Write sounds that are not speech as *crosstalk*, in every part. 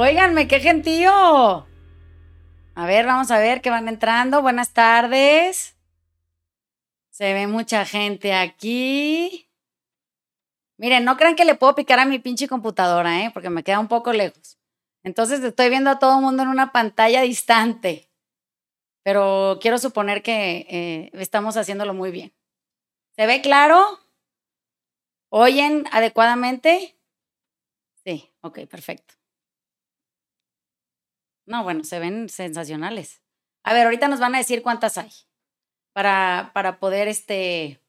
Óiganme, qué gentío. A ver, vamos a ver que van entrando. Buenas tardes. Se ve mucha gente aquí. Miren, no crean que le puedo picar a mi pinche computadora, ¿eh? Porque me queda un poco lejos. Entonces estoy viendo a todo el mundo en una pantalla distante. Pero quiero suponer que eh, estamos haciéndolo muy bien. ¿Se ve claro? ¿Oyen adecuadamente? Sí, ok, perfecto. No, bueno, se ven sensacionales. A ver, ahorita nos van a decir cuántas hay para, para poder este,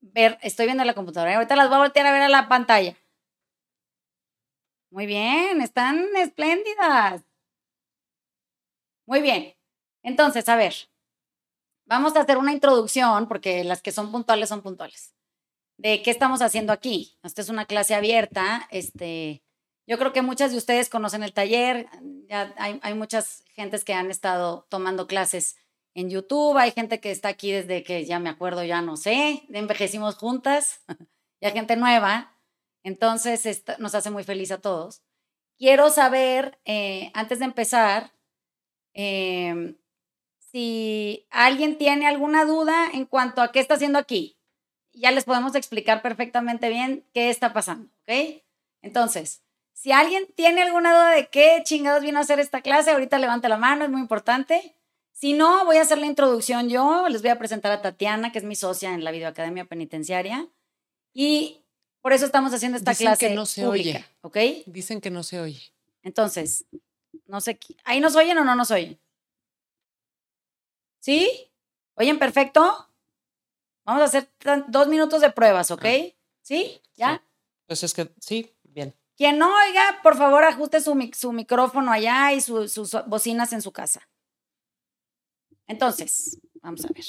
ver. Estoy viendo la computadora. Ahorita las voy a voltear a ver a la pantalla. Muy bien, están espléndidas. Muy bien. Entonces, a ver, vamos a hacer una introducción, porque las que son puntuales son puntuales, de qué estamos haciendo aquí. Esta es una clase abierta. Este, yo creo que muchas de ustedes conocen el taller, ya hay, hay muchas gentes que han estado tomando clases en YouTube, hay gente que está aquí desde que ya me acuerdo, ya no sé, envejecimos juntas, *laughs* y hay gente nueva, entonces nos hace muy feliz a todos. Quiero saber, eh, antes de empezar, em, si alguien tiene alguna duda en cuanto a qué está haciendo aquí. Ya les podemos explicar perfectamente bien qué está pasando, ¿ok? Entonces, si alguien tiene alguna duda de qué chingados vino a hacer esta clase, ahorita levante la mano, es muy importante. Si no, voy a hacer la introducción yo. Les voy a presentar a Tatiana, que es mi socia en la Videoacademia Penitenciaria. Y por eso estamos haciendo esta clase que no se pública, oye. ¿ok? Dicen que no se oye. Entonces, no sé, ¿ahí nos oyen o no nos oyen? ¿Sí? ¿Oyen perfecto? Vamos a hacer dos minutos de pruebas, ¿ok? Ah. ¿Sí? ¿Ya? Pues es que sí, bien. Quien no oiga, por favor, ajuste su, su micrófono allá y sus bocinas en su casa. Entonces, vamos a ver.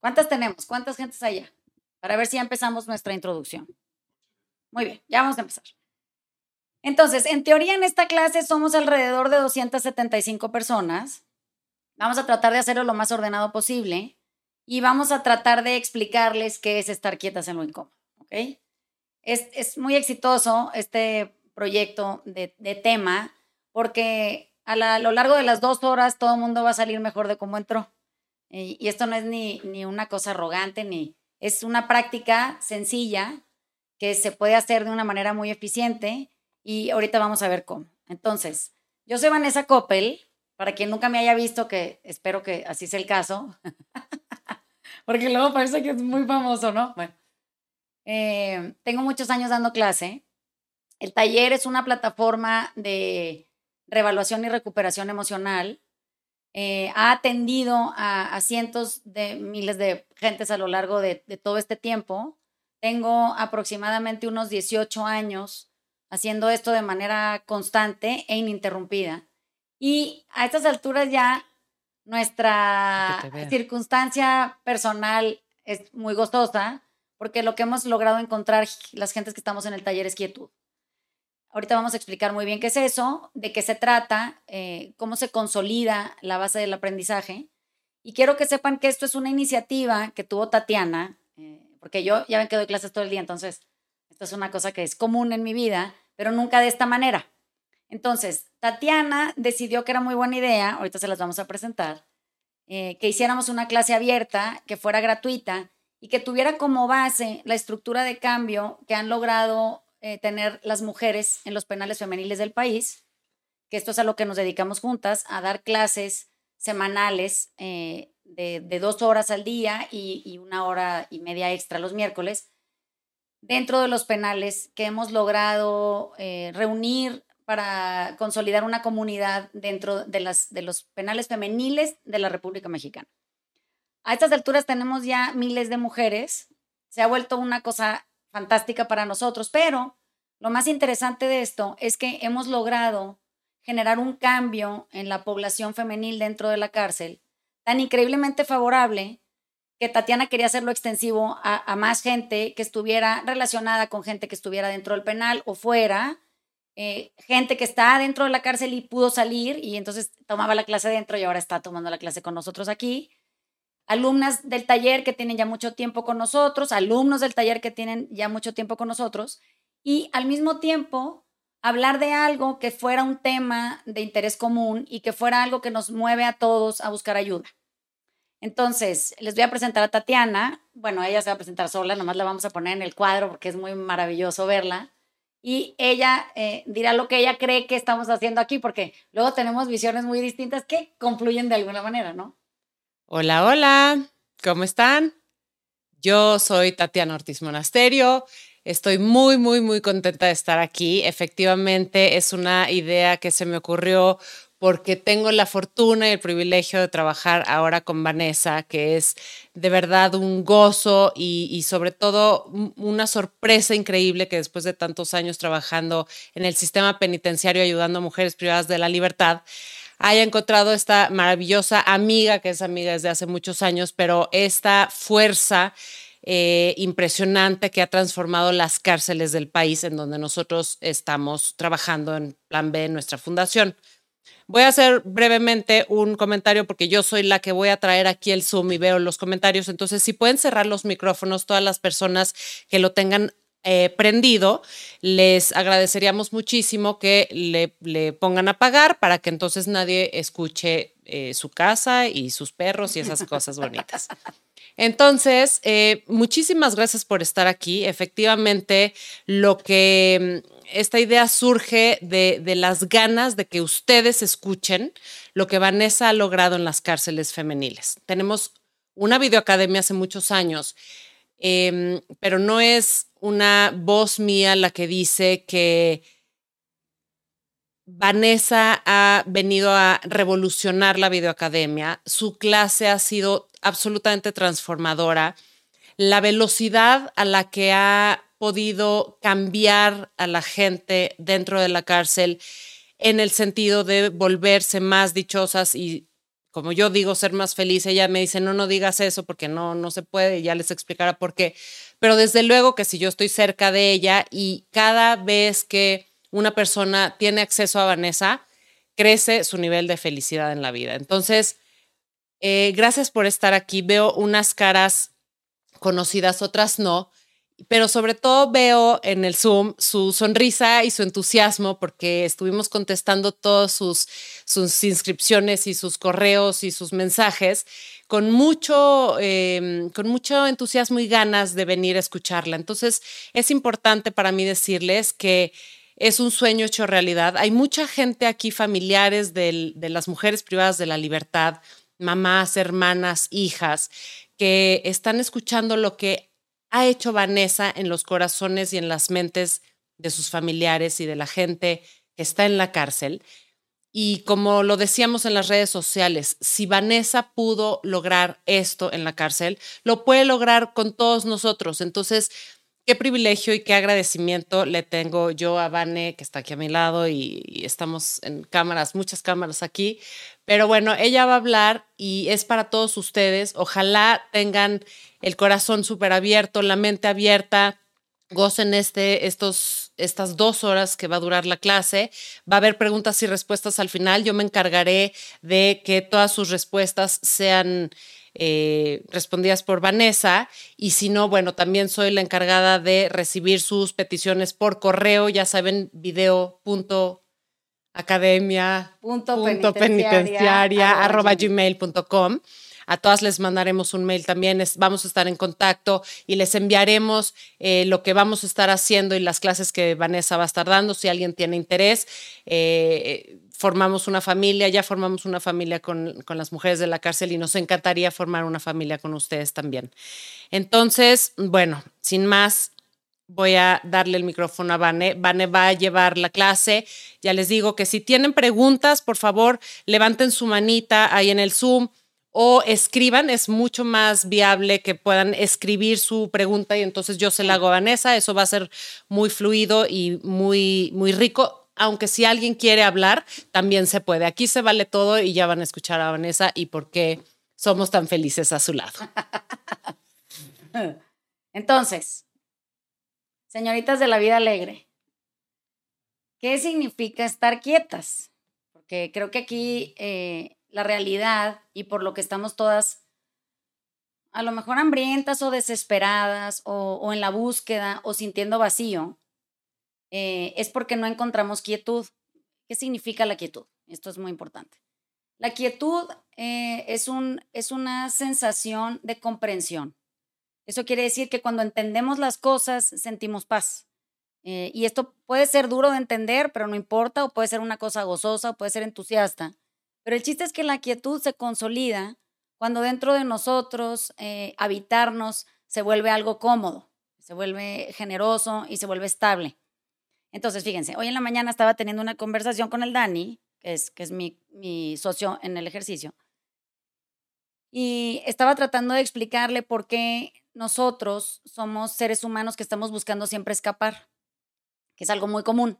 ¿Cuántas tenemos? ¿Cuántas gentes allá? Para ver si ya empezamos nuestra introducción. Muy bien, ya vamos a empezar. Entonces, en teoría en esta clase somos alrededor de 275 personas. Vamos a tratar de hacerlo lo más ordenado posible y vamos a tratar de explicarles qué es estar quietas en lo incómodo, ¿ok? Es, muy exitoso este proyecto de, tema porque a, lo largo de las dos horas todo el mundo va a salir mejor de cómo entró. Y, esto no es ni, ni una cosa arrogante, ni es una práctica sencilla que se puede hacer de una manera muy eficiente y ahorita vamos a ver cómo. Entonces, yo soy Vanessa Coppel, para quien nunca me haya visto, que espero que así sea el caso, *laughs* porque luego parece que es muy famoso, ¿no? Bueno. Eh, tengo muchos años dando clase. El taller es una plataforma de revaluación y recuperación emocional. Eh, ha atendido a, cientos de miles de gentes a lo largo de, de, todo este tiempo. Tengo aproximadamente unos 18 años haciendo esto de manera constante e ininterrumpida. Y a estas alturas ya nuestra circunstancia personal es muy gozosa porque lo que hemos logrado encontrar las gentes que estamos en el taller es quietud. Ahorita vamos a explicar muy bien qué es eso, de qué se trata, eh, cómo se consolida la base del aprendizaje. Y quiero que sepan que esto es una iniciativa que tuvo Tatiana, eh, porque yo ya ven que doy clases todo el día, entonces esto es una cosa que es común en mi vida, pero nunca de esta manera. Entonces, Tatiana decidió que era muy buena idea, ahorita se las vamos a presentar, eh, que hiciéramos una clase abierta, que fuera gratuita y que tuviera como base la estructura de cambio que han logrado eh, tener las mujeres en los penales femeniles del país, que esto es a lo que nos dedicamos juntas, a dar clases semanales eh, de, dos horas al día y, una hora y media extra los miércoles, dentro de los penales que hemos logrado eh, reunir para consolidar una comunidad dentro de, los penales femeniles de la República Mexicana. A estas alturas tenemos ya miles de mujeres, se ha vuelto una cosa fantástica para nosotros, pero lo más interesante de esto es que hemos logrado generar un cambio en la población femenil dentro de la cárcel tan increíblemente favorable que Tatiana quería hacerlo extensivo a, más gente que estuviera relacionada con gente que estuviera dentro del penal o fuera, eh, gente que está dentro de la cárcel y pudo salir y entonces tomaba la clase dentro y ahora está tomando la clase con nosotros aquí alumnas del taller que tienen ya mucho tiempo con nosotros, alumnos del taller que tienen ya mucho tiempo con nosotros, y al mismo tiempo hablar de algo que fuera un tema de interés común y que fuera algo que nos mueve a todos a buscar ayuda. Entonces, les voy a presentar a Tatiana. Bueno, ella se va a presentar sola, nomás la vamos a poner en el cuadro porque es muy maravilloso verla. Y ella eh, dirá lo que ella cree que estamos haciendo aquí, porque luego tenemos visiones muy distintas que confluyen de alguna manera, ¿no? Hola, hola, ¿cómo están? Yo soy Tatiana Ortiz Monasterio. Estoy muy, muy, muy contenta de estar aquí. Efectivamente, es una idea que se me ocurrió porque tengo la fortuna y el privilegio de trabajar ahora con Vanessa, que es de verdad un gozo y, sobre todo una sorpresa increíble que después de tantos años trabajando en el sistema penitenciario ayudando a mujeres privadas de la libertad, haya encontrado esta maravillosa amiga, que es amiga desde hace muchos años, pero esta fuerza eh, impresionante que ha transformado las cárceles del país en donde nosotros estamos trabajando en Plan B, en nuestra fundación. Voy a hacer brevemente un comentario porque yo soy la que voy a traer aquí el Zoom y veo los comentarios. Entonces, si pueden cerrar los micrófonos, todas las personas que lo tengan eh, prendido, les agradeceríamos muchísimo que le, pongan a pagar para que entonces nadie escuche eh, su casa y sus perros y esas cosas bonitas. Entonces, eh, muchísimas gracias por estar aquí. Efectivamente, lo que mm, esta idea surge de, las ganas de que ustedes escuchen lo que Vanessa ha logrado en las cárceles femeniles. Tenemos una videoacademia hace muchos años, em, pero no es una voz mía la que dice que Vanessa ha venido a revolucionar la videoacademia. Su clase ha sido absolutamente transformadora. La velocidad a la que ha podido cambiar a la gente dentro de la cárcel en el sentido de volverse más dichosas y como yo digo, ser más feliz. Ella me dice, no, no digas eso porque no, no se puede, ya les explicará por qué. Pero desde luego que si yo estoy cerca de ella y cada vez que una persona tiene acceso a Vanessa, crece su nivel de felicidad en la vida. Entonces, eh, gracias por estar aquí. Veo unas caras conocidas, otras no pero sobre todo veo en el Zoom su sonrisa y su entusiasmo porque estuvimos contestando todas sus, sus inscripciones y sus correos y sus mensajes con mucho, em, con mucho entusiasmo y ganas de venir a escucharla. Entonces es importante para mí decirles que es un sueño hecho realidad. Hay mucha gente aquí, familiares de las mujeres privadas de la libertad, mamás, hermanas, hijas, que están escuchando lo que ha hecho Vanessa en los corazones y en las mentes de sus familiares y de la gente que está en la cárcel. Y como lo decíamos en las redes sociales, si Vanessa pudo lograr esto en la cárcel, lo puede lograr con todos nosotros. Entonces, qué privilegio y qué agradecimiento le tengo yo a Vane, que está aquí a mi lado y, estamos en cámaras, muchas cámaras aquí. Pero bueno, ella va a hablar y es para todos ustedes. Ojalá tengan el corazón súper abierto, la mente abierta, gocen este, estos, estas dos horas que va a durar la clase. Va a haber preguntas y respuestas al final. Yo me encargaré de que todas sus respuestas sean eh, respondidas por Vanessa. Y si no, bueno, también soy la encargada de recibir sus peticiones por correo. Ya saben, video.academia.penitenciaria.gmail.com. A todas les mandaremos un mail también, vamos a estar en contacto y les enviaremos eh, lo que vamos a estar haciendo y las clases que Vanessa va a estar dando. Si alguien tiene interés, eh, formamos una familia, ya formamos una familia con, con, las mujeres de la cárcel y nos encantaría formar una familia con ustedes también. Entonces, bueno, sin más, voy a darle el micrófono a Vane. Vane va a llevar la clase. Ya les digo que si tienen preguntas, por favor, levanten su manita ahí en el Zoom o escriban, es mucho más viable que puedan escribir su pregunta y entonces yo se la hago a Vanessa, eso va a ser muy fluido y muy, muy rico. Aunque si alguien quiere hablar, también se puede. Aquí se vale todo y ya van a escuchar a Vanessa y por qué somos tan felices a su lado. *laughs* Entonces, señoritas de la vida alegre, ¿qué significa estar quietas? Porque creo que aquí eh, la realidad y por lo que estamos todas a lo mejor hambrientas o desesperadas o, en la búsqueda o sintiendo vacío, eh, es porque no encontramos quietud. ¿Qué significa la quietud? Esto es muy importante. La quietud eh, es, un, es una sensación de comprensión. Eso quiere decir que cuando entendemos las cosas sentimos paz. Eh, y esto puede ser duro de entender, pero no importa, o puede ser una cosa gozosa, o puede ser entusiasta. Pero el chiste es que la quietud se consolida cuando dentro de nosotros habitarnos se vuelve algo cómodo, se vuelve generoso y se vuelve estable. Entonces, fíjense, hoy en la mañana estaba teniendo una conversación con el Dani, que es, que es mi, socio en el ejercicio, y estaba tratando de explicarle por qué nosotros somos seres humanos que estamos buscando siempre escapar que es algo muy común.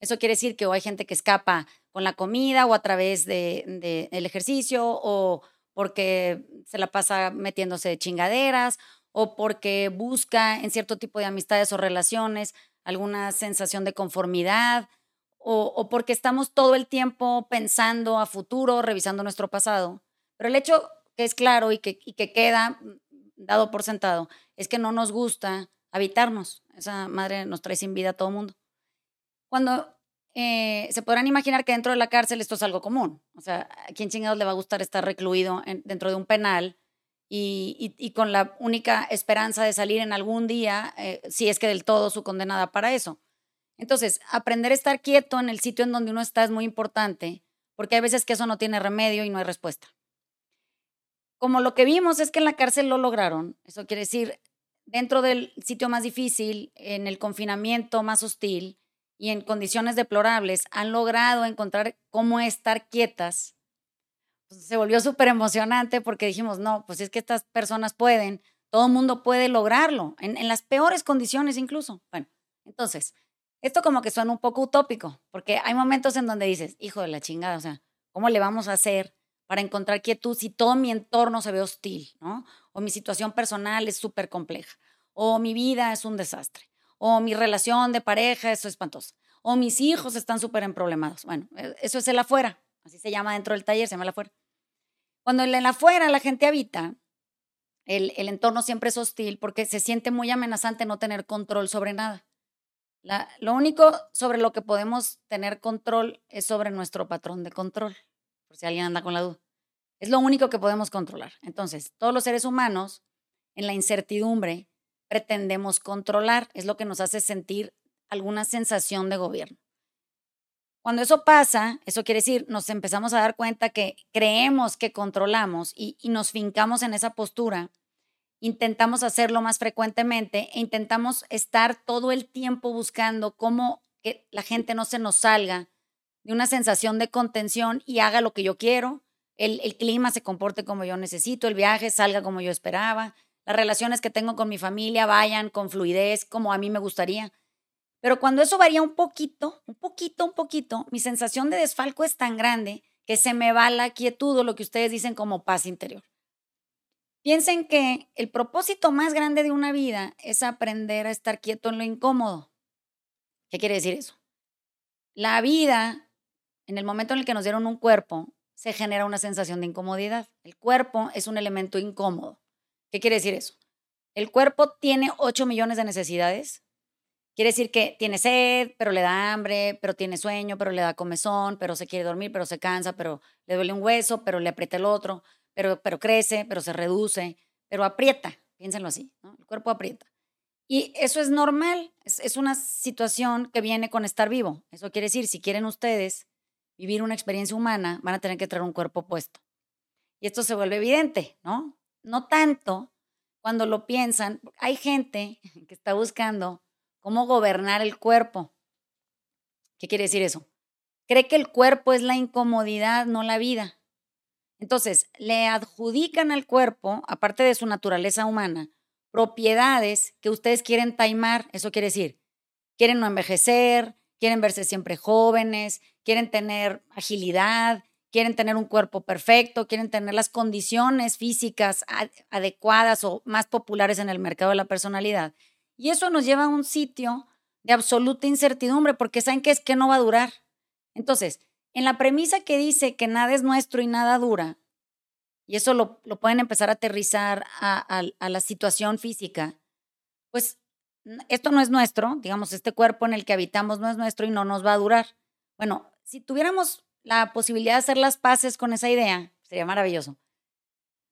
Eso quiere decir que o hay gente que escapa con la comida o a través del de, ejercicio o porque se la pasa metiéndose chingaderas o porque busca en cierto tipo de amistades o relaciones alguna sensación de conformidad o, o porque estamos todo el tiempo pensando a futuro, revisando nuestro pasado. Pero el hecho que es claro y que, y que queda dado por sentado es que no nos gusta habitarnos. Esa madre nos trae sin vida a todo mundo. Cuando eh, se podrán imaginar que dentro de la cárcel esto es algo común. O sea, ¿a quién chingados le va a gustar estar recluido dentro de un penal y, con la única esperanza de salir en algún día, eh, si es que del todo su condenada para eso? Entonces, aprender a estar quieto en el sitio en donde uno está es muy importante, porque hay veces que eso no tiene remedio y no hay respuesta. Como lo que vimos es que en la cárcel lo lograron, eso quiere decir, dentro del sitio más difícil, en el confinamiento más hostil y en condiciones deplorables, han logrado encontrar cómo estar quietas. Pues, se volvió súper emocionante porque dijimos, no, pues es que estas personas pueden, todo el mundo puede lograrlo, en, en las peores condiciones incluso. Bueno, entonces, esto como que suena un poco utópico, porque hay momentos en donde dices, hijo de la chingada, o sea, ¿cómo le vamos a hacer para encontrar quietud si todo mi entorno se ve hostil, ¿no? O mi situación personal es súper compleja, o mi vida es un desastre, o mi relación de pareja es espantosa, o mis hijos están súper emproblemados. Bueno, e, eso es el afuera, así se llama dentro del taller, se llama el afuera. Cuando en el afuera la gente habita, el, el entorno siempre es hostil porque se siente muy amenazante no tener control sobre nada. La, lo único sobre lo que podemos tener control es sobre nuestro patrón de control por si alguien anda con la duda. Es lo único que podemos controlar. Entonces, todos los seres humanos, en la incertidumbre, pretendemos controlar. Es lo que nos hace sentir alguna sensación de gobierno. Cuando eso pasa, eso quiere decir, nos empezamos a dar cuenta que creemos que controlamos y, nos fincamos en esa postura, intentamos hacerlo más frecuentemente e intentamos estar todo el tiempo buscando cómo la gente no se nos salga de una sensación de contención y haga lo que yo quiero, el, clima se comporte como yo necesito, el viaje salga como yo esperaba, las relaciones que tengo con mi familia vayan con fluidez como a mí me gustaría. Pero cuando eso varía un poquito, un poquito, un poquito, mi sensación de desfalco es tan grande que se me va la quietud o lo que ustedes dicen como paz interior. Piensen que el propósito más grande de una vida es aprender a estar quieto en lo incómodo. ¿Qué quiere decir eso? La vida en el momento en el que nos dieron un cuerpo, se genera una sensación de incomodidad. El cuerpo es un elemento incómodo. ¿Qué quiere decir eso? El cuerpo tiene 8 millones de necesidades. Quiere decir que tiene sed, pero le da hambre, pero tiene sueño, pero le da comezón, pero se quiere dormir, pero se cansa, pero le duele un hueso, pero le aprieta el otro, pero, pero crece, pero se reduce, pero aprieta. Piénsenlo así, ¿no? El cuerpo aprieta. Y eso es normal, es, es una situación que viene con estar vivo. Eso quiere decir, si quieren ustedes vivir una experiencia humana, van a tener que traer un cuerpo puesto. Y esto se vuelve evidente, ¿no? No tanto cuando lo piensan. Hay gente *laughs* que está buscando cómo gobernar el cuerpo. ¿Qué quiere decir eso? Cree que el cuerpo es la incomodidad, no la vida. Entonces, le adjudican al cuerpo, aparte de su naturaleza humana, propiedades que ustedes quieren taimar. Eso quiere decir, quieren no envejecer, quieren verse siempre jóvenes, quieren tener agilidad, quieren tener un cuerpo perfecto, quieren tener las condiciones físicas adecuadas o más populares en el mercado de la personalidad. Y eso nos lleva a un sitio de absoluta incertidumbre porque saben que es que no va a durar. Entonces, en la premisa que dice que nada es nuestro y nada dura, y eso lo, pueden empezar a aterrizar a, a la situación física, pues esto no es nuestro, digamos, este cuerpo en el que habitamos no es nuestro y no nos va a durar. Bueno, si tuviéramos la posibilidad de hacer las paces con esa idea, sería maravilloso.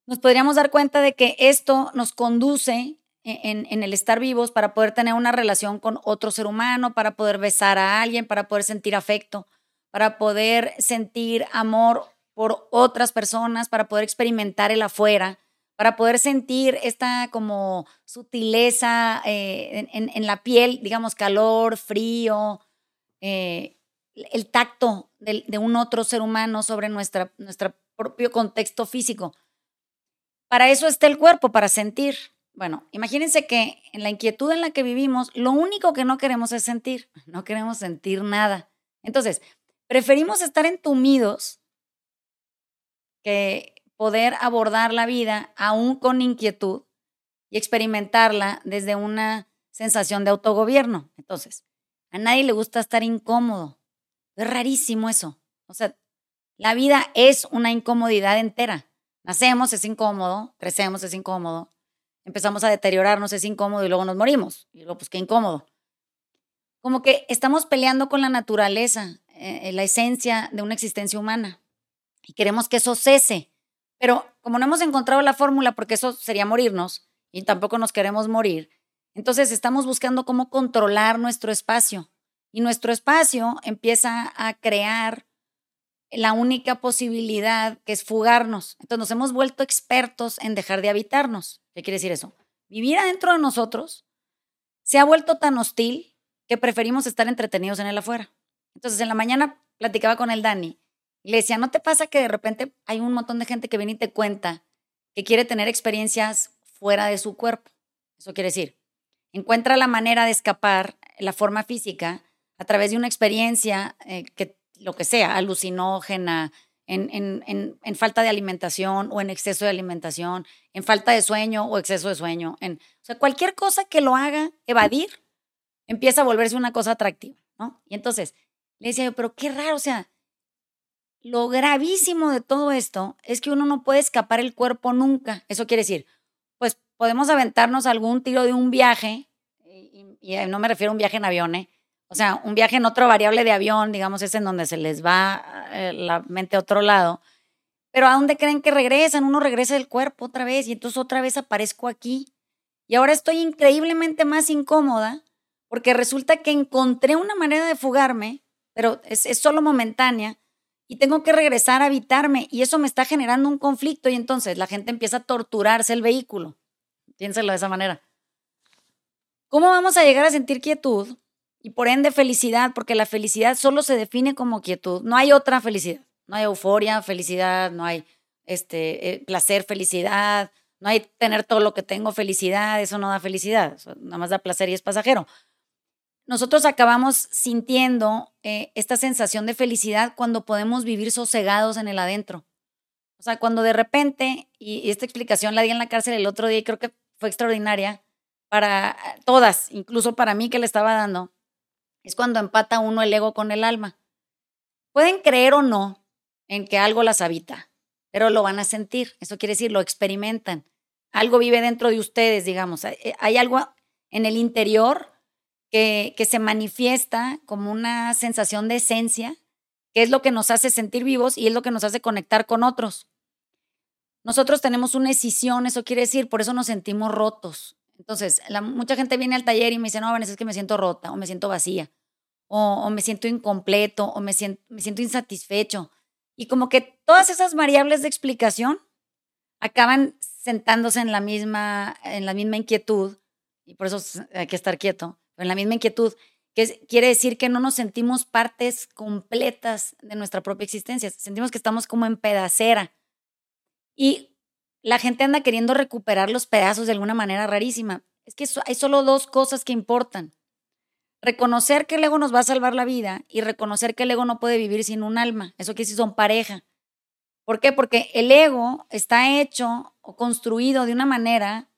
Nos podríamos dar cuenta de que esto nos conduce en, en, el estar vivos para poder tener una relación con otro ser humano, para poder besar a alguien, para poder sentir afecto, para poder sentir amor por otras personas, para poder experimentar el afuera, para poder sentir esta como sutileza eh, en, la piel, digamos, calor, frío, eh, el tacto de, de, un otro ser humano sobre nuestra, nuestro propio contexto físico. Para eso está el cuerpo, para sentir. Bueno, imagínense que en la inquietud en la que vivimos, lo único que no queremos es sentir, no queremos sentir nada. Entonces, preferimos estar entumidos que poder abordar la vida aún con inquietud y experimentarla desde una sensación de autogobierno. Entonces, a nadie le gusta estar incómodo. Es rarísimo eso. O sea, la vida es una incomodidad entera. Nacemos, es incómodo, crecemos, es incómodo, empezamos a deteriorarnos, es incómodo y luego nos morimos. Y luego, pues qué incómodo. Como que estamos peleando con la naturaleza, eh, la esencia de una existencia humana. Y queremos que eso cese. Pero como no hemos encontrado la fórmula, porque eso sería morirnos, y tampoco nos queremos morir, entonces estamos buscando cómo controlar nuestro espacio. Y nuestro espacio empieza a crear la única posibilidad que es fugarnos. Entonces nos hemos vuelto expertos en dejar de habitarnos. ¿Qué quiere decir eso? Vivir adentro de nosotros se ha vuelto tan hostil que preferimos estar entretenidos en el afuera. Entonces en la mañana platicaba con el Dani y le decía, ¿no te pasa que de repente hay un montón de gente que viene y te cuenta que quiere tener experiencias fuera de su cuerpo? Eso quiere decir, encuentra la manera de escapar la forma física a través de una experiencia eh, que lo que sea, alucinógena, en, en, en, falta de alimentación o en exceso de alimentación, en falta de sueño o exceso de sueño. En, o sea, cualquier cosa que lo haga evadir empieza a volverse una cosa atractiva, ¿no? Y entonces le decía yo, pero qué raro, o sea, lo gravísimo de todo esto es que uno no puede escapar el cuerpo nunca. Eso quiere decir, pues podemos aventarnos algún tiro de un viaje, y, y no me refiero a un viaje en avión, ¿eh? O sea, un viaje en otro variable de avión, digamos, es en donde se les va eh, la mente a otro lado. Pero ¿a dónde creen que regresan? Uno regresa del cuerpo otra vez y entonces otra vez aparezco aquí. Y ahora estoy increíblemente más incómoda porque resulta que encontré una manera de fugarme, pero es, es solo momentánea y tengo que regresar a habitarme y eso me está generando un conflicto y entonces la gente empieza a torturarse el vehículo. Piénselo de esa manera. ¿Cómo vamos a llegar a sentir quietud y por ende felicidad, porque la felicidad solo se define como quietud. No hay otra felicidad. No hay euforia, felicidad, no hay este, eh, placer, felicidad, no hay tener todo lo que tengo, felicidad, eso no da felicidad, nada más da placer y es pasajero. Nosotros acabamos sintiendo eh, esta sensación de felicidad cuando podemos vivir sosegados en el adentro. O sea, cuando de repente, y, y esta explicación la di en la cárcel el otro día y creo que fue extraordinaria para todas, incluso para mí que le estaba dando, es cuando empata uno el ego con el alma. Pueden creer o no en que algo las habita, pero lo van a sentir. Eso quiere decir, lo experimentan. Algo vive dentro de ustedes, digamos. Hay algo en el interior que, que se manifiesta como una sensación de esencia, que es lo que nos hace sentir vivos y es lo que nos hace conectar con otros. Nosotros tenemos una escisión, eso quiere decir, por eso nos sentimos rotos. Entonces, la, mucha gente viene al taller y me dice, no, Vanessa, es que me siento rota o me siento vacía o, me siento incompleto o me siento, insatisfecho. Y como que todas esas variables de explicación acaban sentándose en la misma, en la misma inquietud, y por eso hay que estar quieto, en la misma inquietud, que quiere decir que no nos sentimos partes completas de nuestra propia existencia, sentimos que estamos como en pedacera. Y la gente anda queriendo recuperar los pedazos de alguna manera rarísima. Es que hay solo dos cosas que importan. Reconocer que el ego nos va a salvar la vida y reconocer que el ego no puede vivir sin un alma. Eso que sí son pareja. ¿Por qué? Porque el ego está hecho o construido de una manera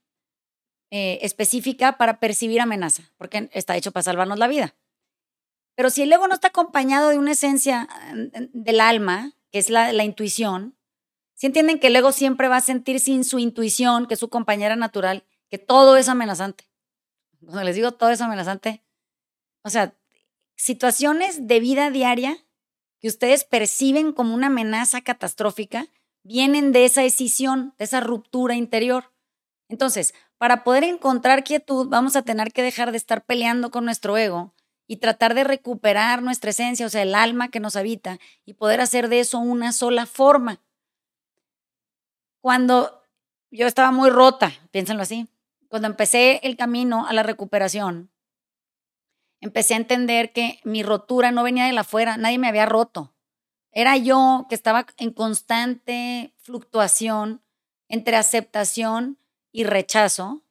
eh, específica para percibir amenaza, porque está hecho para salvarnos la vida. Pero si el ego no está acompañado de una esencia mm, del alma, que es la intuición, si entienden que el ego siempre va a sentir sin su intuición, que es su compañera natural, que todo es amenazante. Cuando les digo todo eso amenazante, o sea, situaciones de vida diaria que ustedes perciben como una amenaza catastrófica vienen de esa decisión, de esa ruptura interior. Entonces, para poder encontrar quietud, vamos a tener que dejar de estar peleando con nuestro ego y tratar de recuperar nuestra esencia, o sea, el alma que nos habita, y poder hacer de eso una sola forma. Cuando yo estaba muy rota, piénsenlo así, cuando empecé el camino a la recuperación, empecé a entender que mi rotura no venía de la afuera, nadie me había roto. Era yo que estaba en constante fluctuación entre aceptación y rechazo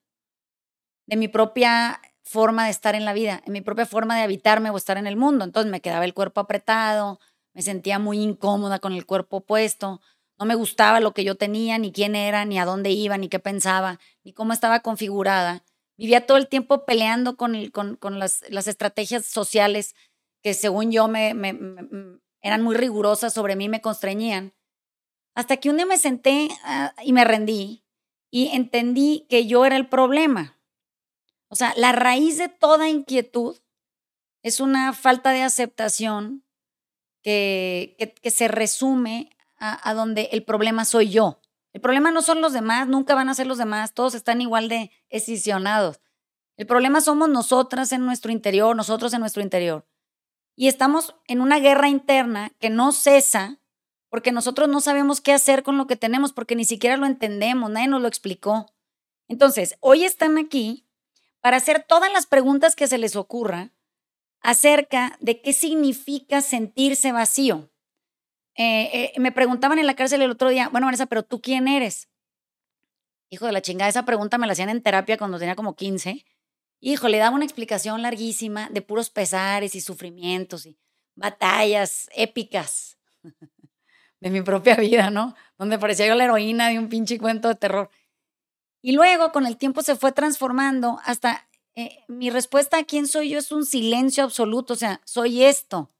de mi propia forma de estar en la vida, en mi propia forma de habitarme o estar en el mundo. Entonces me quedaba el cuerpo apretado, me sentía muy incómoda con el cuerpo puesto, no me gustaba lo que yo tenía, ni quién era, ni a dónde iba, ni qué pensaba, ni cómo estaba configurada. Vivía todo el tiempo peleando con, con, las, estrategias sociales que según yo me, eran muy rigurosas sobre mí, me constreñían. Hasta que un día me senté ah, y me rendí y entendí que yo era el problema. O sea, la raíz de toda inquietud es una falta de aceptación que, que, se resume a, donde el problema soy yo. El problema no son los demás, nunca van a ser los demás, todos están igual de escisionados. El problema somos nosotras en nuestro interior, nosotros en nuestro interior. Y estamos en una guerra interna que no cesa porque nosotros no sabemos qué hacer con lo que tenemos, porque ni siquiera lo entendemos, nadie nos lo explicó. Entonces, hoy están aquí para hacer todas las preguntas que se les ocurra acerca de qué significa sentirse vacío. Eh, eh, me preguntaban en la cárcel el otro día, bueno, Vanessa, pero tú quién eres? Hijo de la chingada, esa pregunta me la hacían en terapia cuando tenía como 15. Hijo, le daba una explicación larguísima de puros pesares y sufrimientos y batallas épicas *laughs* de mi propia vida, ¿no? Donde parecía yo la heroína de un pinche cuento de terror. Y luego, con el tiempo, se fue transformando hasta eh, mi respuesta a quién soy yo es un silencio absoluto, o sea, soy esto.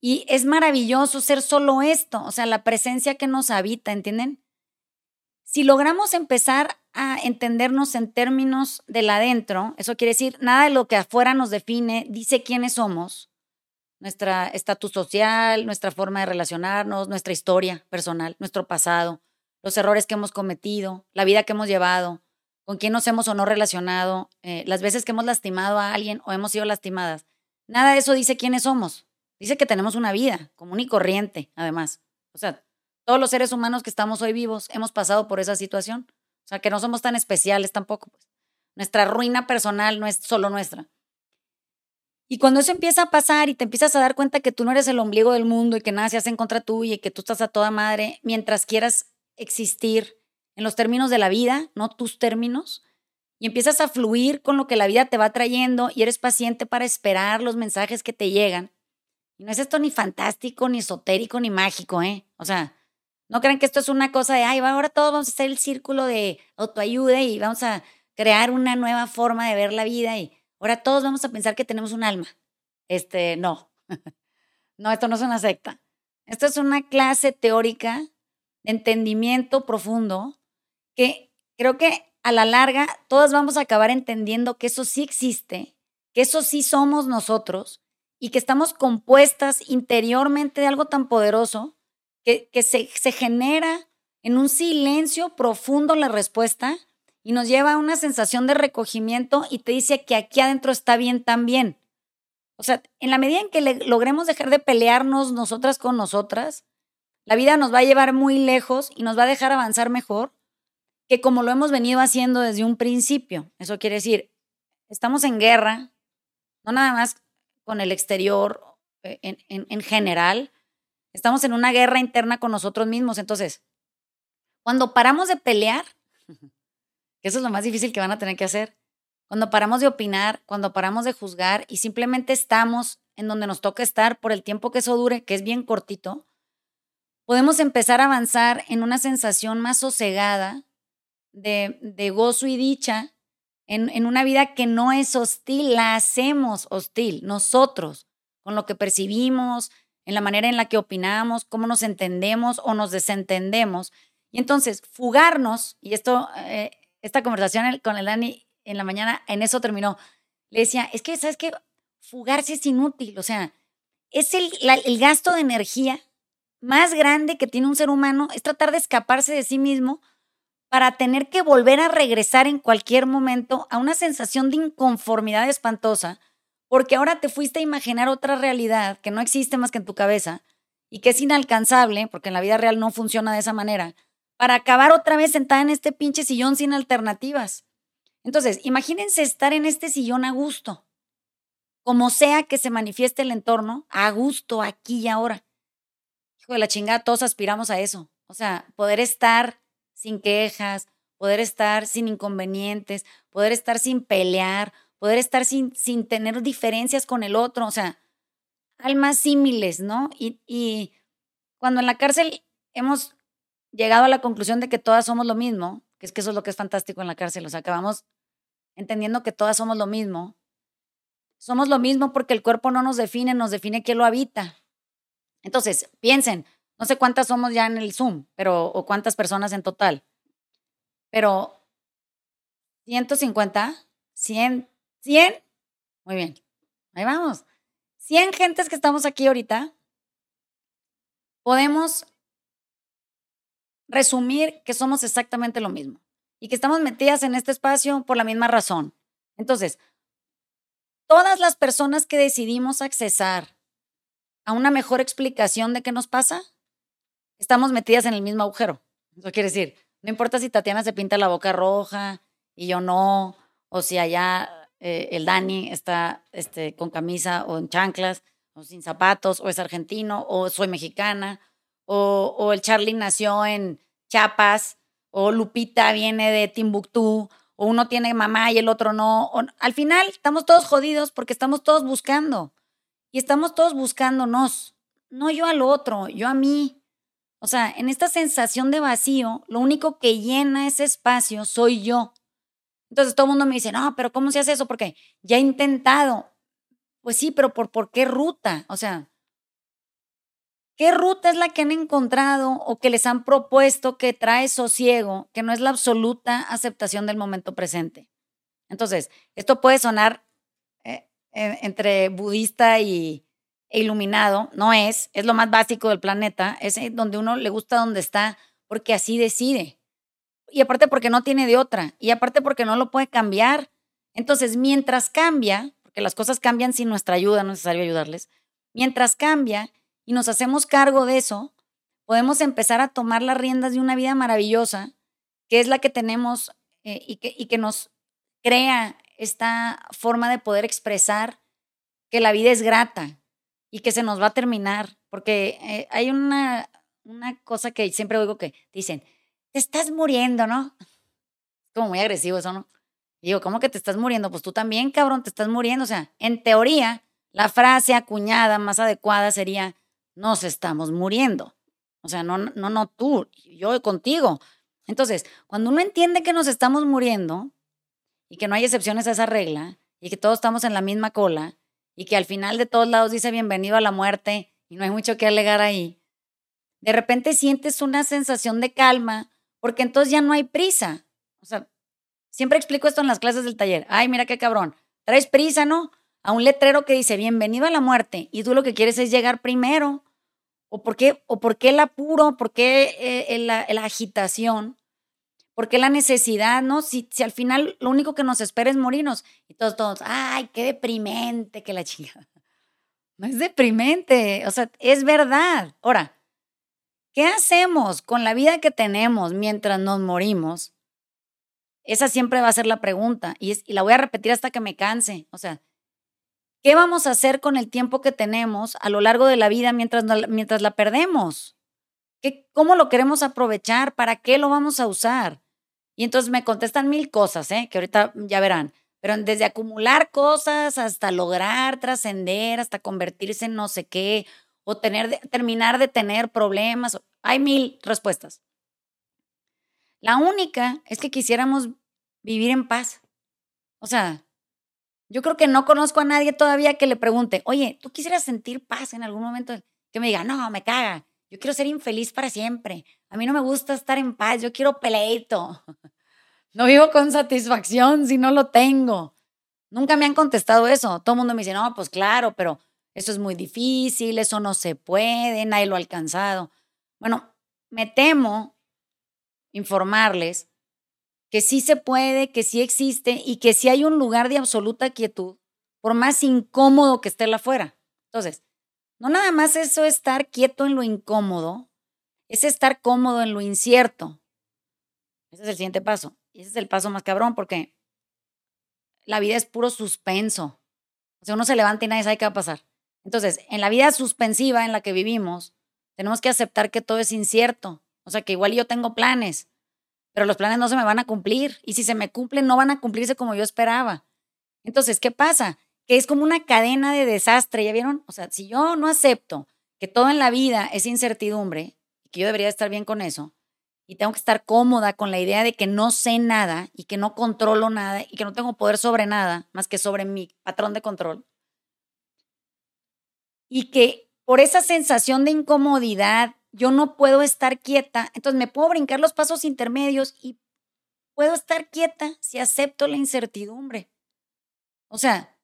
Y es maravilloso ser solo esto, o sea, la presencia que nos habita, ¿entienden? Si logramos empezar a entendernos en términos del adentro, eso quiere decir, nada de lo que afuera nos define dice quiénes somos, nuestra estatus social, nuestra forma de relacionarnos, nuestra historia personal, nuestro pasado, los errores que hemos cometido, la vida que hemos llevado, con quién nos hemos o no relacionado, eh, las veces que hemos lastimado a alguien o hemos sido lastimadas. Nada de eso dice quiénes somos. Dice que tenemos una vida común y corriente, además. O sea, todos los seres humanos que estamos hoy vivos hemos pasado por esa situación. O sea, que no somos tan especiales tampoco. Pues. Nuestra ruina personal no es solo nuestra. Y cuando eso empieza a pasar y te empiezas a dar cuenta que tú no eres el ombligo del mundo y que nada se hace en contra tuya y que tú estás a toda madre mientras quieras existir en los términos de la vida, no tus términos, y empiezas a fluir con lo que la vida te va trayendo y eres paciente para esperar los mensajes que te llegan, y no es esto ni fantástico, ni esotérico, ni mágico, ¿eh? O sea, no crean que esto es una cosa de, ay, ahora todos vamos a hacer el círculo de autoayuda y vamos a crear una nueva forma de ver la vida y ahora todos vamos a pensar que tenemos un alma. Este, no. *laughs* no, esto no es una secta. Esto es una clase teórica de entendimiento profundo que creo que a la larga todas vamos a acabar entendiendo que eso sí existe, que eso sí somos nosotros y que estamos compuestas interiormente de algo tan poderoso que, que se, se genera en un silencio profundo la respuesta y nos lleva a una sensación de recogimiento y te dice que aquí adentro está bien también. O sea, en la medida en que logremos dejar de pelearnos nosotras con nosotras, la vida nos va a llevar muy lejos y nos va a dejar avanzar mejor que como lo hemos venido haciendo desde un principio. Eso quiere decir, estamos en guerra, no nada más con el exterior eh, en, general. Estamos en una guerra interna con nosotros mismos. Entonces, cuando paramos de pelear, *laughs* que eso es lo más difícil que van a tener que hacer, cuando paramos de opinar, cuando paramos de juzgar y simplemente estamos en donde nos toca estar por el tiempo que eso dure, que es bien cortito, podemos empezar a avanzar en una sensación más sosegada de, de gozo y dicha en, una vida que no es hostil, la hacemos hostil nosotros, con lo que percibimos, en la manera en la que opinamos, cómo nos entendemos o nos desentendemos. Y entonces, fugarnos, y esto, eh, esta conversación con el Dani en la mañana, en eso terminó. le decía, es que, ¿sabes qué? Fugarse es inútil, o sea, es el, el gasto de energía más grande que tiene un ser humano, es tratar de escaparse de sí mismo para tener que volver a regresar en cualquier momento a una sensación de inconformidad espantosa, porque ahora te fuiste a imaginar otra realidad que no existe más que en tu cabeza y que es inalcanzable, porque en la vida real no funciona de esa manera, para acabar otra vez sentada en este pinche sillón sin alternativas. Entonces, imagínense estar en este sillón a gusto, como sea que se manifieste el entorno, a gusto, aquí y ahora. Hijo de la chingada, todos aspiramos a eso. O sea, poder estar sin quejas, poder estar sin inconvenientes, poder estar sin pelear, poder estar sin, sin tener diferencias con el otro, o sea, almas símiles, ¿no? Y, y cuando en la cárcel hemos llegado a la conclusión de que todas somos lo mismo, que es que eso es lo que es fantástico en la cárcel, o sea, acabamos entendiendo que todas somos lo mismo. Somos lo mismo porque el cuerpo no nos define, nos define quién lo habita. Entonces, piensen, no sé cuántas somos ya en el Zoom, pero o cuántas personas en total. Pero 150, 100, 100. Muy bien. Ahí vamos. 100 gentes que estamos aquí ahorita. Podemos resumir que somos exactamente lo mismo y que estamos metidas en este espacio por la misma razón. Entonces, todas las personas que decidimos accesar a una mejor explicación de qué nos pasa, estamos metidas en el mismo agujero. Eso quiere decir, no importa si Tatiana se pinta la boca roja y yo no, o si allá eh, el Dani está este, con camisa o en chanclas, o sin zapatos, o es argentino, o soy mexicana, o, el Charlie nació en Chiapas, o Lupita viene de Timbuktu, o uno tiene mamá y el otro no. al final estamos todos jodidos porque estamos todos buscando. Y estamos todos buscándonos. No yo al otro, yo a mí. O sea, en esta sensación de vacío, lo único que llena ese espacio soy yo. Entonces todo el mundo me dice, no, pero ¿cómo se hace eso? Porque ya he intentado. Pues sí, pero ¿por, por qué ruta? O sea, ¿qué ruta es la que han encontrado o que les han propuesto que trae sosiego, que no es la absoluta aceptación del momento presente? Entonces, esto puede sonar eh, eh, entre budista y, e iluminado, no es, es lo más básico del planeta, es donde uno le gusta donde está porque así decide. Y aparte porque no tiene de otra, y aparte porque no lo puede cambiar. Entonces, mientras cambia, porque las cosas cambian sin nuestra ayuda, no es necesario ayudarles, mientras cambia y nos hacemos cargo de eso, podemos empezar a tomar las riendas de una vida maravillosa, que es la que tenemos eh, y, que, y que nos crea esta forma de poder expresar que la vida es grata, y que se nos va a terminar, porque eh, hay una, una cosa que siempre oigo que dicen, te estás muriendo, ¿no? Como muy agresivo eso, ¿no? Y digo, ¿cómo que te estás muriendo? Pues tú también, cabrón, te estás muriendo. O sea, en teoría, la frase acuñada más adecuada sería, nos estamos muriendo. O sea, no, no, no tú, yo contigo. Entonces, cuando uno entiende que nos estamos muriendo y que no hay excepciones a esa regla y que todos estamos en la misma cola y que al final de todos lados dice bienvenido a la muerte y no hay mucho que alegar ahí, de repente sientes una sensación de calma porque entonces ya no hay prisa. O sea, siempre explico esto en las clases del taller. Ay, mira qué cabrón. Traes prisa, ¿no? A un letrero que dice bienvenido a la muerte y tú lo que quieres es llegar primero. ¿O por qué, o por qué el apuro? ¿Por qué eh, la, la agitación? ¿Por qué la necesidad, no? Si, si al final lo único que nos espera es morirnos. Y todos, todos, ay, qué deprimente que la chica. *laughs* No es deprimente, o sea, es verdad. Ahora, ¿qué hacemos con la vida que tenemos mientras nos morimos? Esa siempre va a ser la pregunta y, la voy a repetir hasta que me canse. O sea, ¿qué vamos a hacer con el tiempo que tenemos a lo largo de la vida mientras, mientras la perdemos? ¿Qué, ¿Cómo lo queremos aprovechar? ¿Para qué lo vamos a usar? Y entonces me contestan mil cosas, ¿eh? que ahorita ya verán. Pero desde acumular cosas hasta lograr trascender, hasta convertirse en no sé qué, o tener, terminar de tener problemas. Hay mil respuestas. La única es que quisiéramos vivir en paz. O sea, yo creo que no conozco a nadie todavía que le pregunte, oye, ¿tú quisieras sentir paz en algún momento? Que me diga, no, me caga. Yo quiero ser infeliz para siempre. A mí no me gusta estar en paz. Yo quiero peleito. *laughs* No vivo con satisfacción si no lo tengo. Nunca me han contestado eso. Todo el mundo me dice, no, pues claro, pero eso es muy difícil, eso no se puede, nadie lo ha alcanzado. Bueno, me temo informarles que sí se puede, que sí existe y que sí hay un lugar de absoluta quietud, por más incómodo que esté la afuera. Entonces, no nada más eso estar quieto en lo incómodo, es estar cómodo en lo incierto. Ese es el siguiente paso. Y ese es el paso más cabrón porque la vida es puro suspenso. O sea, uno se levanta y nadie sabe qué va a pasar. Entonces, en la vida suspensiva en la que vivimos, tenemos que aceptar que todo es incierto. O sea, que igual yo tengo planes, pero los planes no se me van a cumplir. Y si se me cumplen, no van a cumplirse como yo esperaba. Entonces, ¿qué pasa? Que es como una cadena de desastre, ¿ya vieron? O sea, si yo no acepto que todo en la vida es incertidumbre, que yo debería estar bien con eso, y tengo que estar cómoda con la idea de que no sé nada y que no controlo nada y que no tengo poder sobre nada más que sobre mi patrón de control. Y que por esa sensación de incomodidad yo no puedo estar quieta, entonces me puedo brincar los pasos intermedios y puedo estar quieta si acepto la incertidumbre. O sea,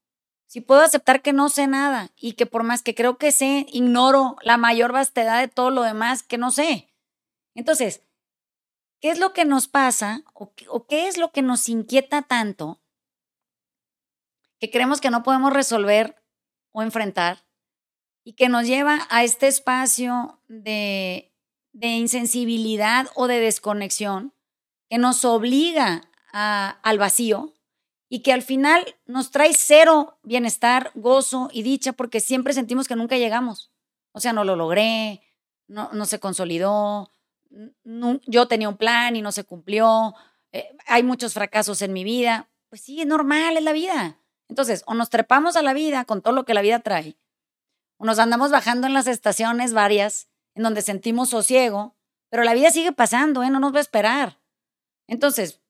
si puedo aceptar que no sé nada y que por más que creo que sé, ignoro la mayor vastedad de todo lo demás que no sé. Entonces, ¿Qué es lo que nos pasa o, qué es lo que nos inquieta tanto que creemos que no podemos resolver o enfrentar y que nos lleva a este espacio de, insensibilidad o de desconexión que nos obliga al vacío y que al final nos trae cero bienestar, gozo y dicha porque siempre sentimos que nunca llegamos. O sea, no lo logré, no, se consolidó, yo tenía un plan y no se cumplió, eh, hay muchos fracasos en mi vida. Pues sí, es normal, es la vida. Entonces, o nos trepamos a la vida con todo lo que la vida trae, o nos andamos bajando en las estaciones varias en donde sentimos sosiego, pero la vida sigue pasando, ¿eh? no nos va a esperar. Entonces,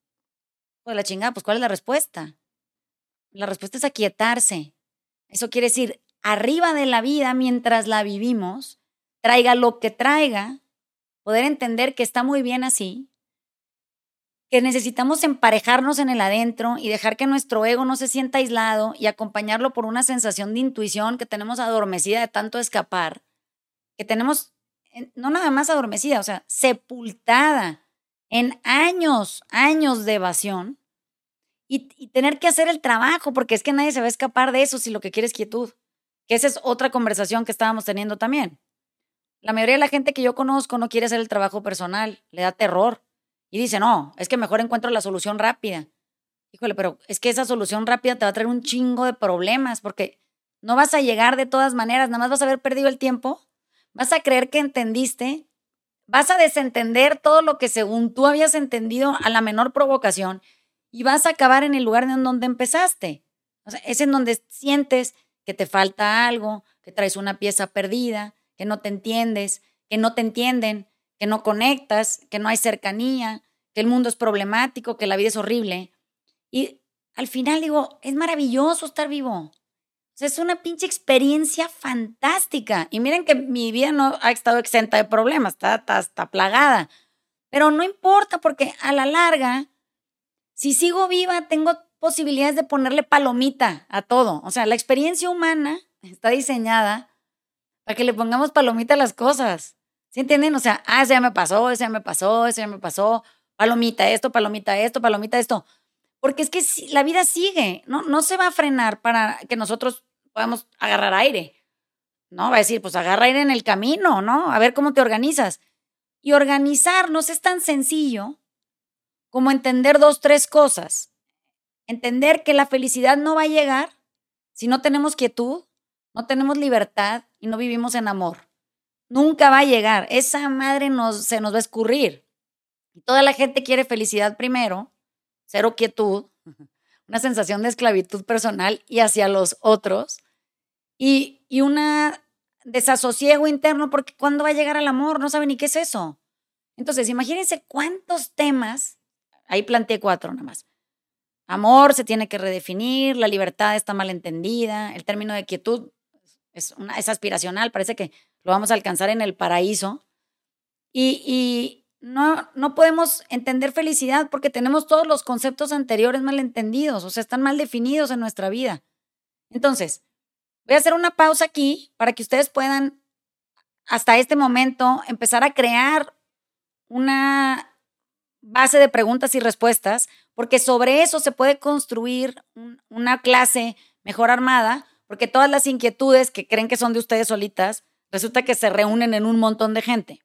pues la chingada, pues ¿cuál es la respuesta? La respuesta es aquietarse. Eso quiere decir, arriba de la vida, mientras la vivimos, traiga lo que traiga, poder entender que está muy bien así, que necesitamos emparejarnos en el adentro y dejar que nuestro ego no se sienta aislado y acompañarlo por una sensación de intuición que tenemos adormecida de tanto escapar, que tenemos no nada más adormecida, o sea, sepultada en años, años de evasión y, tener que hacer el trabajo, porque es que nadie se va a escapar de eso si lo que quiere es quietud, que esa es otra conversación que estábamos teniendo también. La mayoría de la gente que yo conozco no quiere hacer el trabajo personal, le da terror y dice, no, es que mejor encuentro la solución rápida. Híjole, pero es que esa solución rápida te va a traer un chingo de problemas porque no vas a llegar de todas maneras, nada más vas a haber perdido el tiempo, vas a creer que entendiste, vas a desentender todo lo que según tú habías entendido a la menor provocación y vas a acabar en el lugar en donde empezaste. O es en donde sientes que te falta algo, que traes una pieza perdida, que no te entiendes, que no te entienden, que no conectas, que no hay cercanía, que el mundo es problemático, que la vida es horrible. Y al final digo, es maravilloso estar vivo. O sea, es una pinche experiencia fantástica. Y miren que mi vida no ha estado exenta de problemas, está, está, plagada. Pero no importa porque a la larga, si sigo viva, tengo posibilidades de ponerle palomita a todo. O sea, la experiencia humana está diseñada para que le pongamos palomita a las cosas. ¿Sí entienden? O sea, ah, ese ya me pasó, ese ya me pasó, ese ya me pasó, palomita esto, palomita esto, palomita esto. Porque es que la vida sigue, no, no se va a frenar para que nosotros podamos agarrar aire. No, va a decir, pues agarra aire en el camino, ¿no? A ver cómo te organizas. Y organizarnos es tan sencillo como entender dos, tres cosas. Entender que la felicidad no va a llegar si no tenemos quietud, no tenemos libertad y no vivimos en amor. Nunca va a llegar. Esa madre nos, se nos va a escurrir. Toda la gente quiere felicidad primero, cero quietud, *laughs* una sensación de esclavitud personal y hacia los otros, y, y una desasosiego interno porque cuando va a llegar al amor no sabe ni qué es eso. Entonces, imagínense cuántos temas, ahí planteé cuatro nada más. Amor se tiene que redefinir, la libertad está mal entendida, el término de quietud es, una, es aspiracional, parece que lo vamos a alcanzar en el paraíso. Y, y no, no podemos entender felicidad porque tenemos todos los conceptos anteriores mal entendidos, o sea, están mal definidos en nuestra vida. Entonces, voy a hacer una pausa aquí para que ustedes puedan, hasta este momento, empezar a crear una base de preguntas y respuestas, porque sobre eso se puede construir una clase mejor armada, porque todas las inquietudes que creen que son de ustedes solitas, resulta que se reúnen en un montón de gente.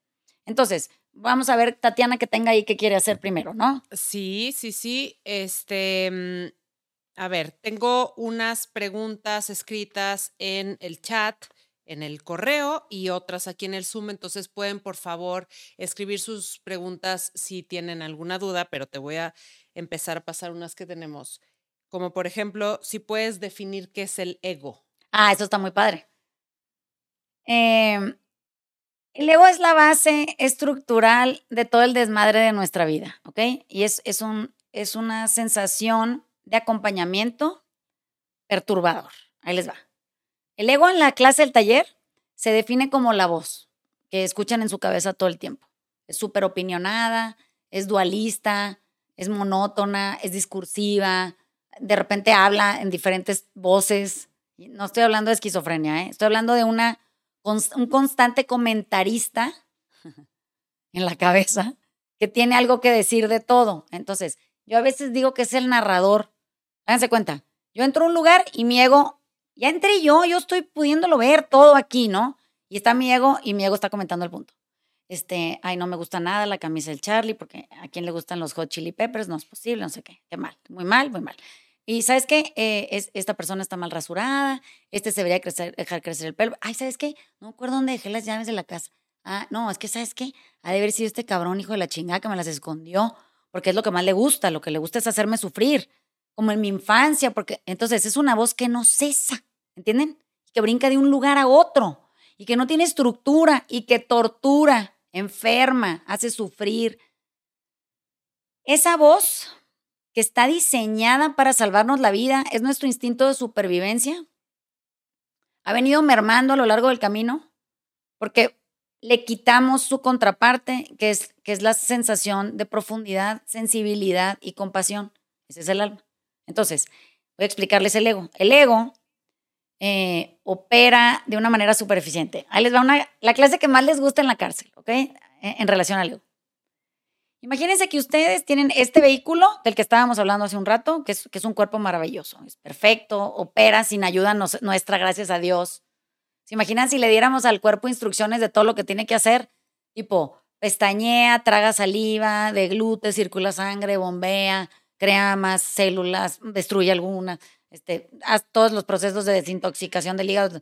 Entonces, vamos a ver, Tatiana, que tenga ahí qué quiere hacer primero, ¿no? Sí, sí, sí. Este, mm, a ver, tengo unas preguntas escritas en el chat, en el correo y otras aquí en el Zoom. Entonces pueden, por favor, escribir sus preguntas si tienen alguna duda, pero te voy a empezar a pasar unas que tenemos. Como por ejemplo, si puedes definir qué es el ego. Ah, eso está muy padre. Eh, el ego es la base estructural de todo el desmadre de nuestra vida, ¿ok? Y es, es, un, es una sensación de acompañamiento perturbador. Ahí les va. El ego en la clase del taller se define como la voz que escuchan en su cabeza todo el tiempo. Es súper opinionada, es dualista, es monótona, es discursiva, de repente habla en diferentes voces. No estoy hablando de esquizofrenia, ¿eh? estoy hablando de una un constante comentarista *laughs* en la cabeza que tiene algo que decir de todo. Entonces, yo a veces digo que es el narrador. Háganse cuenta, yo entro a un lugar y mi ego, ya entré yo, yo estoy pudiéndolo ver todo aquí, ¿no? Y está mi ego y mi ego está comentando el punto. Este, ay, no me gusta nada la camisa del Charlie porque a quien le gustan los hot chili peppers, no es posible, no sé qué, qué mal, muy mal, muy mal. Y ¿sabes qué? Eh, es, esta persona está mal rasurada, este se debería dejar crecer el pelo. Ay, ¿sabes qué? No me acuerdo dónde dejé las llaves de la casa. Ah, no, es que ¿sabes qué? Ha de haber sido este cabrón hijo de la chingada que me las escondió, porque es lo que más le gusta, lo que le gusta es hacerme sufrir, como en mi infancia, porque entonces es una voz que no cesa, ¿entienden? Que brinca de un lugar a otro y que no tiene estructura y que tortura, enferma, hace sufrir. Esa voz que está diseñada para salvarnos la vida, es nuestro instinto de supervivencia, ha venido mermando a lo largo del camino porque le quitamos su contraparte, que es, que es la sensación de profundidad, sensibilidad y compasión. Ese es el alma. Entonces, voy a explicarles el ego. El ego eh, opera de una manera súper eficiente. Ahí les va una, la clase que más les gusta en la cárcel, ¿ok? en relación al ego. Imagínense que ustedes tienen este vehículo del que estábamos hablando hace un rato, que es, que es un cuerpo maravilloso, es perfecto, opera sin ayuda nuestra, gracias a Dios. ¿Se imaginan si le diéramos al cuerpo instrucciones de todo lo que tiene que hacer? Tipo, pestañea, traga saliva, deglute, circula sangre, bombea, crea más células, destruye algunas, este, haz todos los procesos de desintoxicación del hígado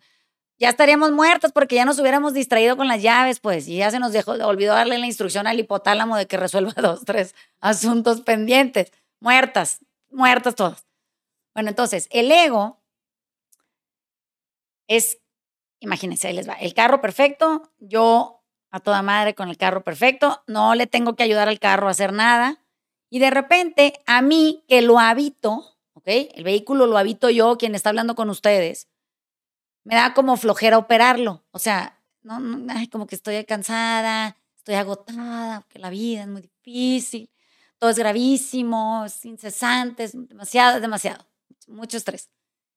ya estaríamos muertos porque ya nos hubiéramos distraído con las llaves, pues, y ya se nos dejó, olvidó darle la instrucción al hipotálamo de que resuelva *laughs* dos, tres asuntos pendientes. Muertas, muertas todas. Bueno, entonces, el ego es, imagínense, ahí les va, el carro perfecto, yo a toda madre con el carro perfecto, no le tengo que ayudar al carro a hacer nada, y de repente a mí que lo habito, ¿ok? El vehículo lo habito yo, quien está hablando con ustedes, me da como flojera operarlo. O sea, no, como que estoy cansada, estoy agotada, porque la vida es muy difícil, todo es gravísimo, es incesante, es demasiado, es demasiado, mucho estrés.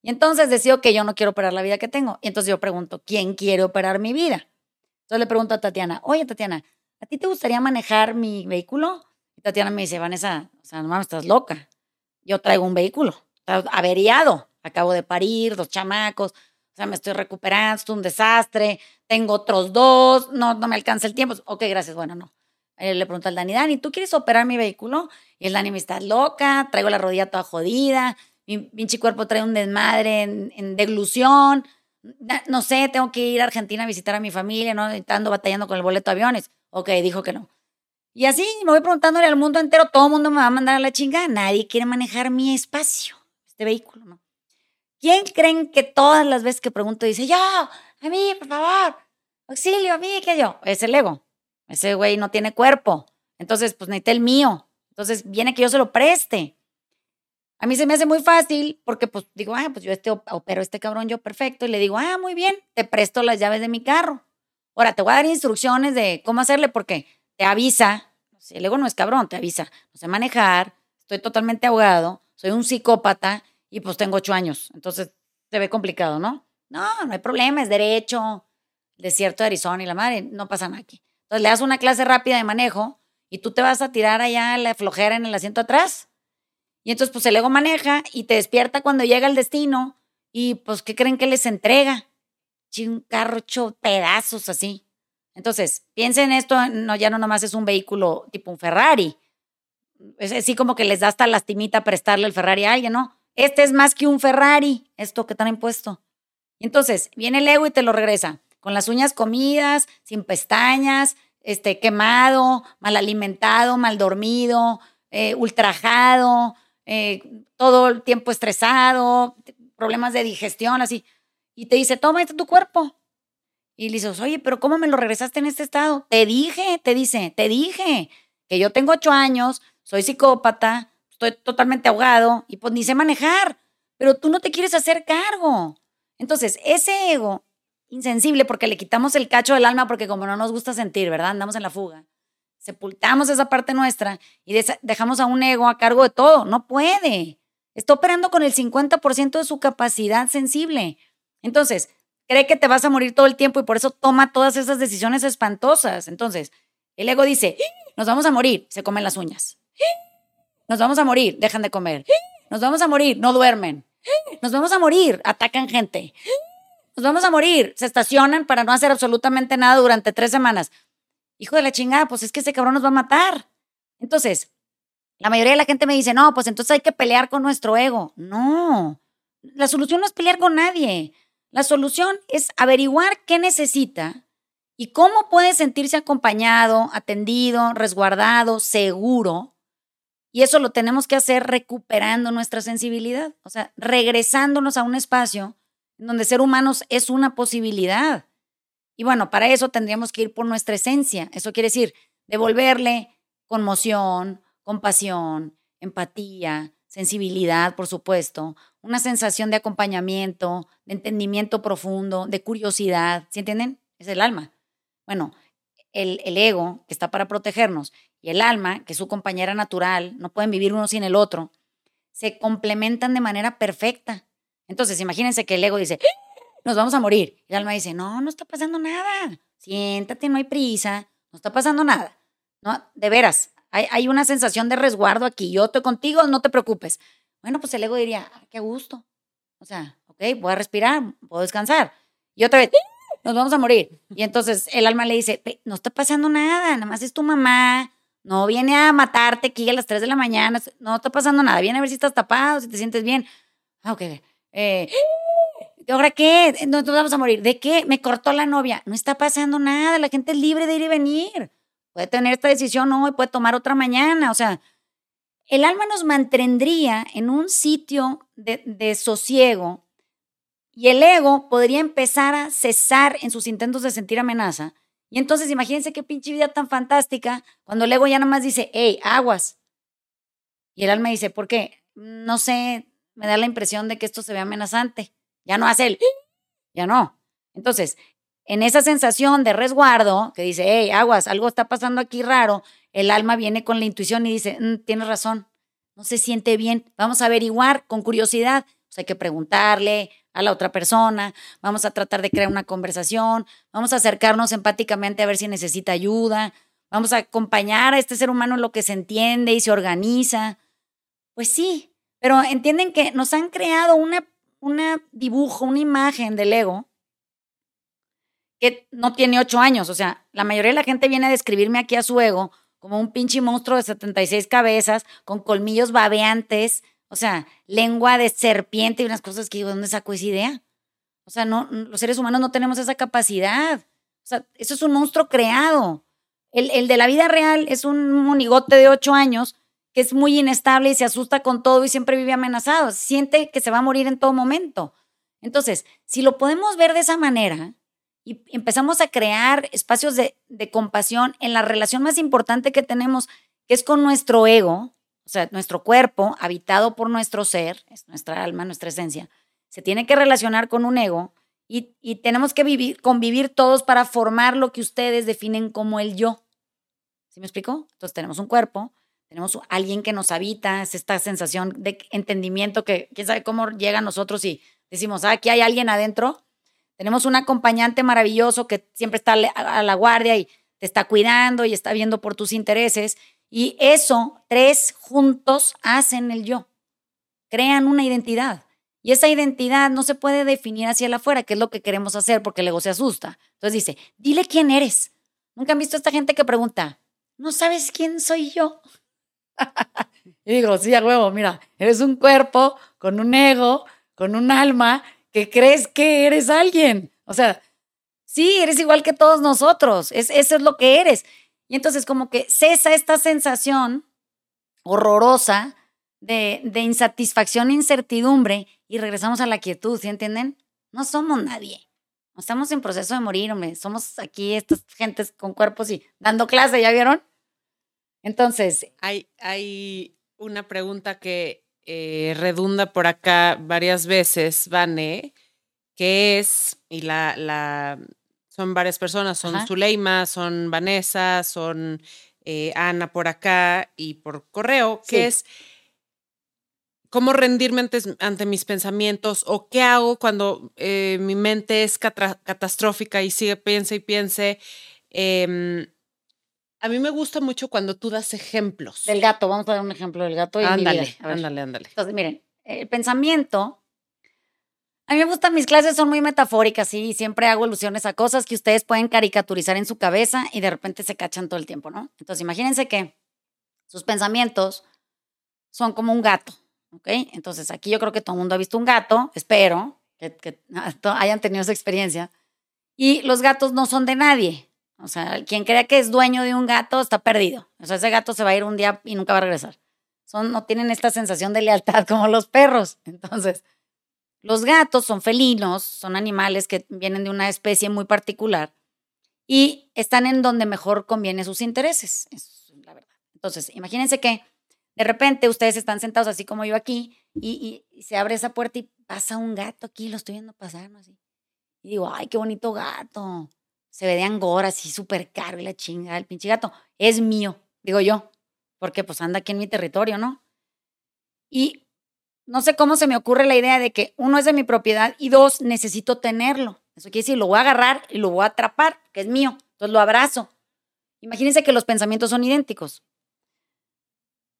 Y entonces decido que yo no quiero operar la vida que tengo. Y entonces yo pregunto, ¿quién quiere operar mi vida? Entonces le pregunto a Tatiana, oye Tatiana, ¿a ti te gustaría manejar mi vehículo? Y Tatiana me dice, Vanessa, o sea, no estás loca. Yo traigo un vehículo, está averiado, acabo de parir, dos chamacos, o sea, me estoy recuperando, es un desastre, tengo otros dos, no, no me alcanza el tiempo. Ok, gracias, bueno, no. Eh, le pregunto al Dani, Dani, ¿tú quieres operar mi vehículo? Y el Dani me está loca, traigo la rodilla toda jodida, mi pinche cuerpo trae un desmadre en, deglución, no sé, tengo que ir a Argentina a visitar a mi familia, ¿no? Estando batallando con el boleto de aviones. Ok, dijo que no. Y así me voy preguntándole al mundo entero, todo el mundo me va a mandar a la chingada, nadie quiere manejar mi espacio, este vehículo, ¿no? ¿Quién creen que todas las veces que pregunto dice, yo, a mí, por favor, auxilio, a mí, que yo? Es el ego. Ese güey no tiene cuerpo. Entonces, pues necesita el mío. Entonces, viene que yo se lo preste. A mí se me hace muy fácil porque, pues, digo, ah, pues yo este opero este cabrón yo perfecto. Y le digo, ah, muy bien, te presto las llaves de mi carro. Ahora, te voy a dar instrucciones de cómo hacerle porque te avisa, El ego no es cabrón, te avisa. No sé manejar, estoy totalmente ahogado, soy un psicópata y pues tengo ocho años. Entonces se ve complicado, ¿no? No, no hay problema, es derecho, desierto de Arizona y la madre, no pasa nada aquí. Entonces le das una clase rápida de manejo y tú te vas a tirar allá la flojera en el asiento atrás. Y entonces pues el ego maneja y te despierta cuando llega el destino y pues ¿qué creen que les entrega? Un carro hecho pedazos así. Entonces, piensen esto, no, ya no nomás es un vehículo tipo un Ferrari. Es así como que les da hasta lastimita prestarle el Ferrari a alguien, ¿no? Este es más que un Ferrari, esto que están impuesto. Y entonces, viene el ego y te lo regresa, con las uñas comidas, sin pestañas, este, quemado, mal alimentado, mal dormido, eh, ultrajado, eh, todo el tiempo estresado, problemas de digestión, así. Y te dice, toma este tu cuerpo. Y le dices, oye, pero ¿cómo me lo regresaste en este estado? Te dije, te dice, te dije que yo tengo ocho años, soy psicópata, estoy totalmente ahogado y pues ni sé manejar, pero tú no te quieres hacer cargo. Entonces, ese ego insensible, porque le quitamos el cacho del alma, porque como no nos gusta sentir, ¿verdad? Andamos en la fuga. Sepultamos esa parte nuestra y dejamos a un ego a cargo de todo. No puede. Está operando con el 50% de su capacidad sensible. Entonces, cree que te vas a morir todo el tiempo y por eso toma todas esas decisiones espantosas. Entonces, el ego dice, nos vamos a morir, se comen las uñas. Nos vamos a morir, dejan de comer. Nos vamos a morir, no duermen. Nos vamos a morir, atacan gente. Nos vamos a morir, se estacionan para no hacer absolutamente nada durante tres semanas. Hijo de la chingada, pues es que ese cabrón nos va a matar. Entonces, la mayoría de la gente me dice, no, pues entonces hay que pelear con nuestro ego. No, la solución no es pelear con nadie. La solución es averiguar qué necesita y cómo puede sentirse acompañado, atendido, resguardado, seguro. Y eso lo tenemos que hacer recuperando nuestra sensibilidad, o sea, regresándonos a un espacio donde ser humanos es una posibilidad. Y bueno, para eso tendríamos que ir por nuestra esencia. Eso quiere decir devolverle conmoción, compasión, empatía, sensibilidad, por supuesto, una sensación de acompañamiento, de entendimiento profundo, de curiosidad, ¿sí entienden? Es el alma. Bueno, el, el, ego, que está para protegernos, y el alma, que es su compañera natural, no pueden vivir uno sin el otro, se complementan de manera perfecta. Entonces, imagínense que el ego dice, nos vamos a morir. Y el alma dice, no, no está pasando nada. Siéntate, no hay prisa, no está pasando nada. No, de veras, hay, hay una sensación de resguardo aquí. Yo estoy contigo, no te preocupes. Bueno, pues el ego diría, ah, qué gusto. O sea, ok, voy a respirar, puedo descansar. Y otra vez, nos vamos a morir. Y entonces el alma le dice, no está pasando nada, nada más es tu mamá, no viene a matarte aquí a las 3 de la mañana, no está pasando nada, viene a ver si estás tapado, si te sientes bien. Ah, ok. Eh, ¿Ahora qué? Nos vamos a morir. ¿De qué? Me cortó la novia. No está pasando nada, la gente es libre de ir y venir. Puede tener esta decisión hoy, puede tomar otra mañana. O sea, el alma nos mantendría en un sitio de, sosiego y el ego podría empezar a cesar en sus intentos de sentir amenaza. Y entonces imagínense qué pinche vida tan fantástica cuando el ego ya nada más dice, hey, aguas. Y el alma dice, ¿por qué? No sé, me da la impresión de que esto se ve amenazante. Ya no hace el, ya no. Entonces, en esa sensación de resguardo, que dice, hey, aguas, algo está pasando aquí raro, el alma viene con la intuición y dice, mm, tienes razón, no se siente bien, vamos a averiguar con curiosidad, pues hay que preguntarle a la otra persona, vamos a tratar de crear una conversación, vamos a acercarnos empáticamente a ver si necesita ayuda, vamos a acompañar a este ser humano en lo que se entiende y se organiza. Pues sí, pero entienden que nos han creado una, una dibujo, una imagen del ego que no tiene ocho años. O sea, la mayoría de la gente viene a describirme aquí a su ego como un pinche monstruo de 76 cabezas, con colmillos babeantes, o sea, lengua de serpiente y unas cosas que digo, ¿dónde sacó esa idea? O sea, no, los seres humanos no tenemos esa capacidad. O sea, eso es un monstruo creado. El, el de la vida real es un monigote de ocho años que es muy inestable y se asusta con todo y siempre vive amenazado. Siente que se va a morir en todo momento. Entonces, si lo podemos ver de esa manera, y empezamos a crear espacios de, compasión en la relación más importante que tenemos, que es con nuestro ego, o sea, nuestro cuerpo, habitado por nuestro ser, es nuestra alma, nuestra esencia, se tiene que relacionar con un ego y, tenemos que vivir, convivir todos para formar lo que ustedes definen como el yo. ¿Sí me explico? Entonces tenemos un cuerpo, tenemos alguien que nos habita, es esta sensación de entendimiento que quién sabe cómo llega a nosotros y decimos, ah, aquí hay alguien adentro. Tenemos un acompañante maravilloso que siempre está a la guardia y te está cuidando y está viendo por tus intereses. Y eso, tres juntos hacen el yo. Crean una identidad. Y esa identidad no se puede definir hacia el afuera, que es lo que queremos hacer porque el ego se asusta. Entonces dice, dile quién eres. Nunca han visto a esta gente que pregunta, ¿no sabes quién soy yo? *laughs* y digo, sí, a huevo, mira, eres un cuerpo con un ego, con un alma, que crees que eres alguien. O sea, sí, eres igual que todos nosotros. Es, eso es lo que eres. Y entonces como que cesa esta sensación horrorosa de, insatisfacción e incertidumbre y regresamos a la quietud, ¿sí entienden? No somos nadie. No estamos en proceso de morir, hombre. Somos aquí estas gentes con cuerpos y dando clase, ¿ya vieron? Entonces. Hay, hay una pregunta que eh, redunda por acá varias veces, Vane, que es, y la, la son varias personas, son Zuleima, son Vanessa, son eh, Ana por acá y por correo, que es cómo rendirme ante, mis pensamientos o qué hago cuando eh, mi mente es catastrófica y sigue, piense y piense. Em, a mí me gusta mucho cuando tú das ejemplos. Del gato, vamos a dar un ejemplo del gato. ándale, ándale, ándale. Entonces, miren, el pensamiento, a mí me gustan, mis clases son muy metafóricas y siempre hago alusiones a cosas que ustedes pueden caricaturizar en su cabeza y de repente se cachan todo el tiempo, ¿no? Entonces, imagínense que sus pensamientos son como un gato, ¿ok? Entonces, aquí yo creo que todo el mundo ha visto un gato, espero que, que *laughs* hayan tenido esa experiencia. Y los gatos no son de nadie, o sea, quien crea que es dueño de un gato está perdido. O sea, ese gato se va a ir un día y nunca va a regresar. Son, no tienen esta sensación de lealtad *laughs* como los perros. Entonces, los gatos son felinos, son animales que vienen de una especie muy particular y están en donde mejor conviene sus intereses. Es la verdad. Entonces, imagínense que de repente ustedes están sentados así como yo aquí y, se abre esa puerta y pasa un gato aquí, lo estoy viendo pasar, ¿no? Así. Y digo, ay, qué bonito gato se ve de angora, así súper caro y la chinga, el pinche gato, es mío, digo yo, porque pues anda aquí en mi territorio, ¿no? Y no sé cómo se me ocurre la idea de que uno es de mi propiedad y dos, necesito tenerlo. Eso quiere decir, lo voy a agarrar y lo voy a atrapar, que es mío, entonces lo abrazo. Imagínense que los pensamientos son idénticos.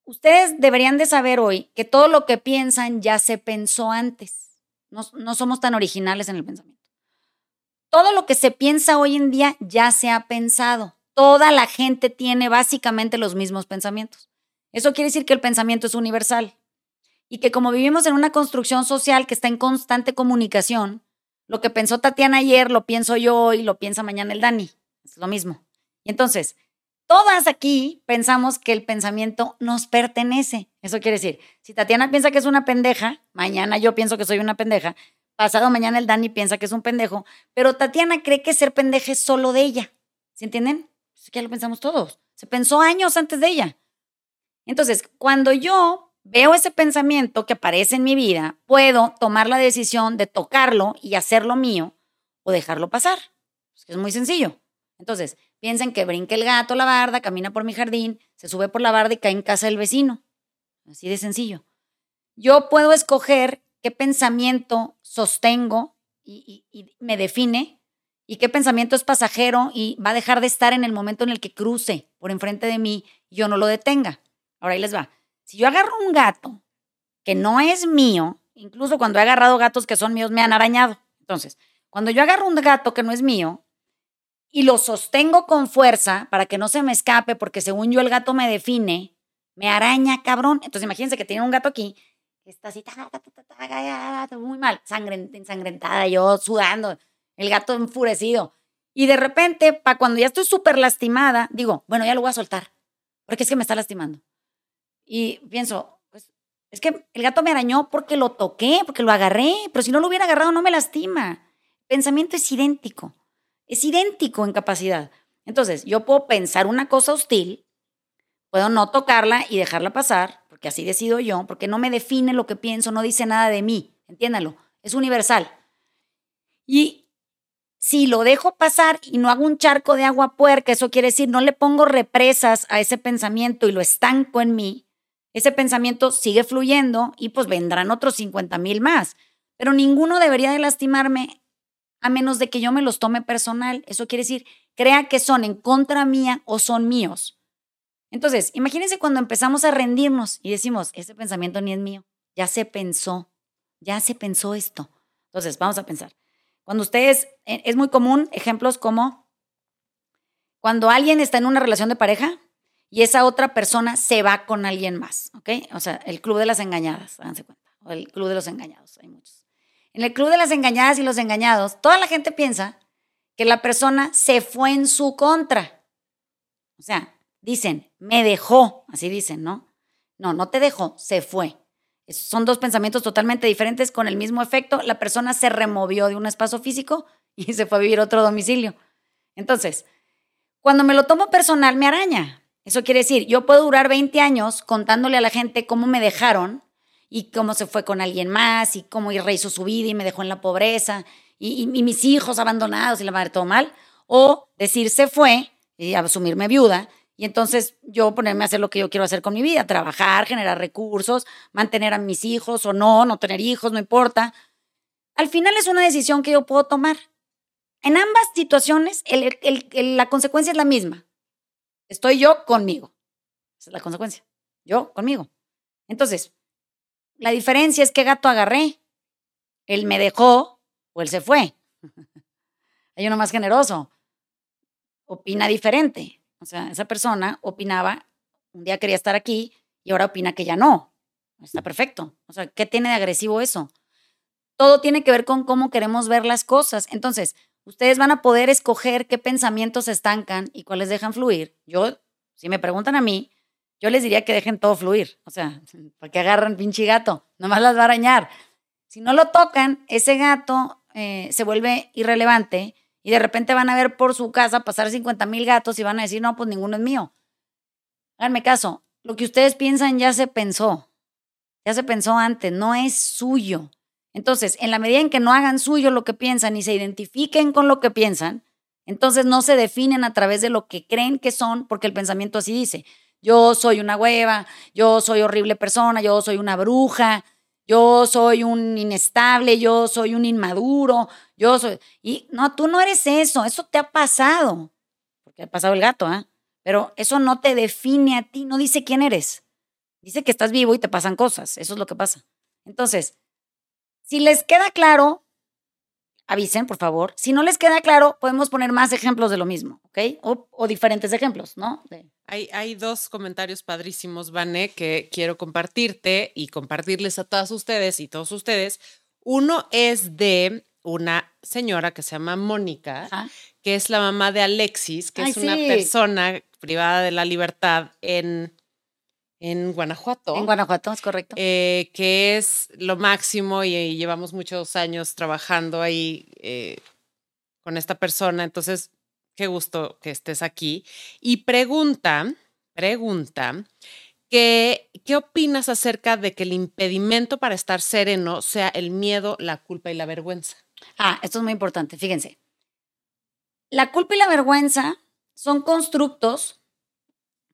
Ustedes deberían de saber hoy que todo lo que piensan ya se pensó antes. No, no somos tan originales en el pensamiento. Todo lo que se piensa hoy en día ya se ha pensado. Toda la gente tiene básicamente los mismos pensamientos. Eso quiere decir que el pensamiento es universal y que como vivimos en una construcción social que está en constante comunicación, lo que pensó Tatiana ayer lo pienso yo hoy, lo piensa mañana el Dani. Es lo mismo. Y entonces, todas aquí pensamos que el pensamiento nos pertenece. Eso quiere decir, si Tatiana piensa que es una pendeja, mañana yo pienso que soy una pendeja, Pasado mañana el Dani piensa que es un pendejo, pero Tatiana cree que ser pendeja es solo de ella. ¿Se entienden? Es que ya lo pensamos todos. Se pensó años antes de ella. Entonces, cuando yo veo ese pensamiento que aparece en mi vida, puedo tomar la decisión de tocarlo y hacerlo mío o dejarlo pasar. Es muy sencillo. Entonces, piensen que brinca el gato la barda, camina por mi jardín, se sube por la barda y cae en casa del vecino. Así de sencillo. Yo puedo escoger qué pensamiento sostengo y, me define y qué pensamiento es pasajero y va a dejar de estar en el momento en el que cruce por enfrente de mí y yo no lo detenga. Ahora ahí les va. Si yo agarro un gato que no es mío, incluso cuando he agarrado gatos que son míos me han arañado. Entonces, cuando yo agarro un gato que no es mío y lo sostengo con fuerza para que no se me escape, porque según yo el gato me define, me araña, cabrón. Entonces imagínense que tiene un gato aquí está así, muy mal, sangre, ensangrentada, yo sudando, el gato enfurecido. Y de repente, para cuando ya estoy súper lastimada, digo, bueno, ya lo voy a soltar, porque es que me está lastimando. Y pienso, pues, es que el gato me arañó porque lo toqué, porque lo agarré, pero si no lo hubiera agarrado no me lastima. Pensamiento es idéntico, es idéntico en capacidad. Entonces, yo puedo pensar una cosa hostil, puedo no tocarla y dejarla pasar, porque así decido yo, porque no me define lo que pienso, no dice nada de mí, entiéndalo, es universal. Y si lo dejo pasar y no hago un charco de agua puerca, eso quiere decir no le pongo represas a ese pensamiento y lo estanco en mí, ese pensamiento sigue fluyendo y pues vendrán otros 50 mil más. Pero ninguno debería de lastimarme a menos de que yo me los tome personal. Eso quiere decir, crea que son en contra mía o son míos. Entonces, imagínense cuando empezamos a rendirnos y decimos, ese pensamiento ni es mío, ya se pensó, ya se pensó esto. Entonces, vamos a pensar. Cuando ustedes, eh, es muy común ejemplos como cuando alguien está en una relación de pareja y esa otra persona se va con alguien más, ¿ok? O sea, el club de las engañadas, háganse cuenta, o el club de los engañados, hay muchos. En el club de las engañadas y los engañados, toda la gente piensa que la persona se fue en su contra. O sea, dicen, me dejó, así dicen, ¿no? No, no te dejó, se fue. Son dos pensamientos totalmente diferentes con el mismo efecto. La persona se removió de un espacio físico y *laughs* se fue a vivir a otro domicilio. Entonces, cuando me lo tomo personal, me araña. Eso quiere decir, yo puedo durar 20 años contándole a la gente cómo me dejaron y cómo se fue con alguien más y cómo rehizo su vida y me dejó en la pobreza y, y mis hijos abandonados y la madre todo mal. O decir se fue y asumirme viuda y entonces yo ponerme a hacer lo que yo quiero hacer con mi vida, trabajar, generar recursos, mantener a mis hijos o no, no tener hijos, no importa. Al final es una decisión que yo puedo tomar. En ambas situaciones la consecuencia es la misma. Estoy yo conmigo. Esa es la consecuencia. Yo conmigo. Entonces, la diferencia es qué gato agarré. Él me dejó o él se fue. *laughs* Hay uno más generoso. Opina diferente. O sea, esa persona opinaba, un día quería estar aquí y ahora opina que ya no. Está perfecto. O sea, ¿qué tiene de agresivo eso? Todo tiene que ver con cómo queremos ver las cosas. Entonces, ustedes van a poder escoger qué pensamientos estancan y cuáles dejan fluir. Yo, si me preguntan a mí, yo les diría que dejen todo fluir. O sea, *laughs* para que agarran pinche gato, nomás las va a arañar. Si no lo tocan, ese gato eh, se vuelve irrelevante y de repente van a ver por su casa pasar 50 mil gatos y van a decir, no, pues ninguno es mío. Háganme caso, lo que ustedes piensan ya se pensó, ya se pensó antes, no es suyo. Entonces, en la medida en que no hagan suyo lo que piensan y se identifiquen con lo que piensan, entonces no se definen a través de lo que creen que son, porque el pensamiento así dice, yo soy una hueva, yo soy horrible persona, yo soy una bruja, yo soy un inestable, yo soy un inmaduro, yo soy... Y no, tú no eres eso, eso te ha pasado, porque ha pasado el gato, ¿ah? Pero eso no te define a ti, no dice quién eres. Dice que estás vivo y te pasan cosas, eso es lo que pasa. Entonces, si les queda claro, avisen, por favor. Si no les queda claro, podemos poner más ejemplos de lo mismo, ¿ok? O, diferentes ejemplos, ¿no? Hay, hay, dos comentarios padrísimos, Vane, que quiero compartirte y compartirles a todas ustedes y todos ustedes. Uno es de una señora que se llama Mónica, que es la mamá de Alexis, que es una persona privada de la libertad en en Guanajuato. En Guanajuato, es correcto. Eh, que es lo máximo y, llevamos muchos años trabajando ahí eh, con esta persona. Entonces, qué gusto que estés aquí. Y pregunta, pregunta, que, ¿qué opinas acerca de que el impedimento para estar sereno sea el miedo, la culpa y la vergüenza? Ah, esto es muy importante, fíjense. La culpa y la vergüenza son constructos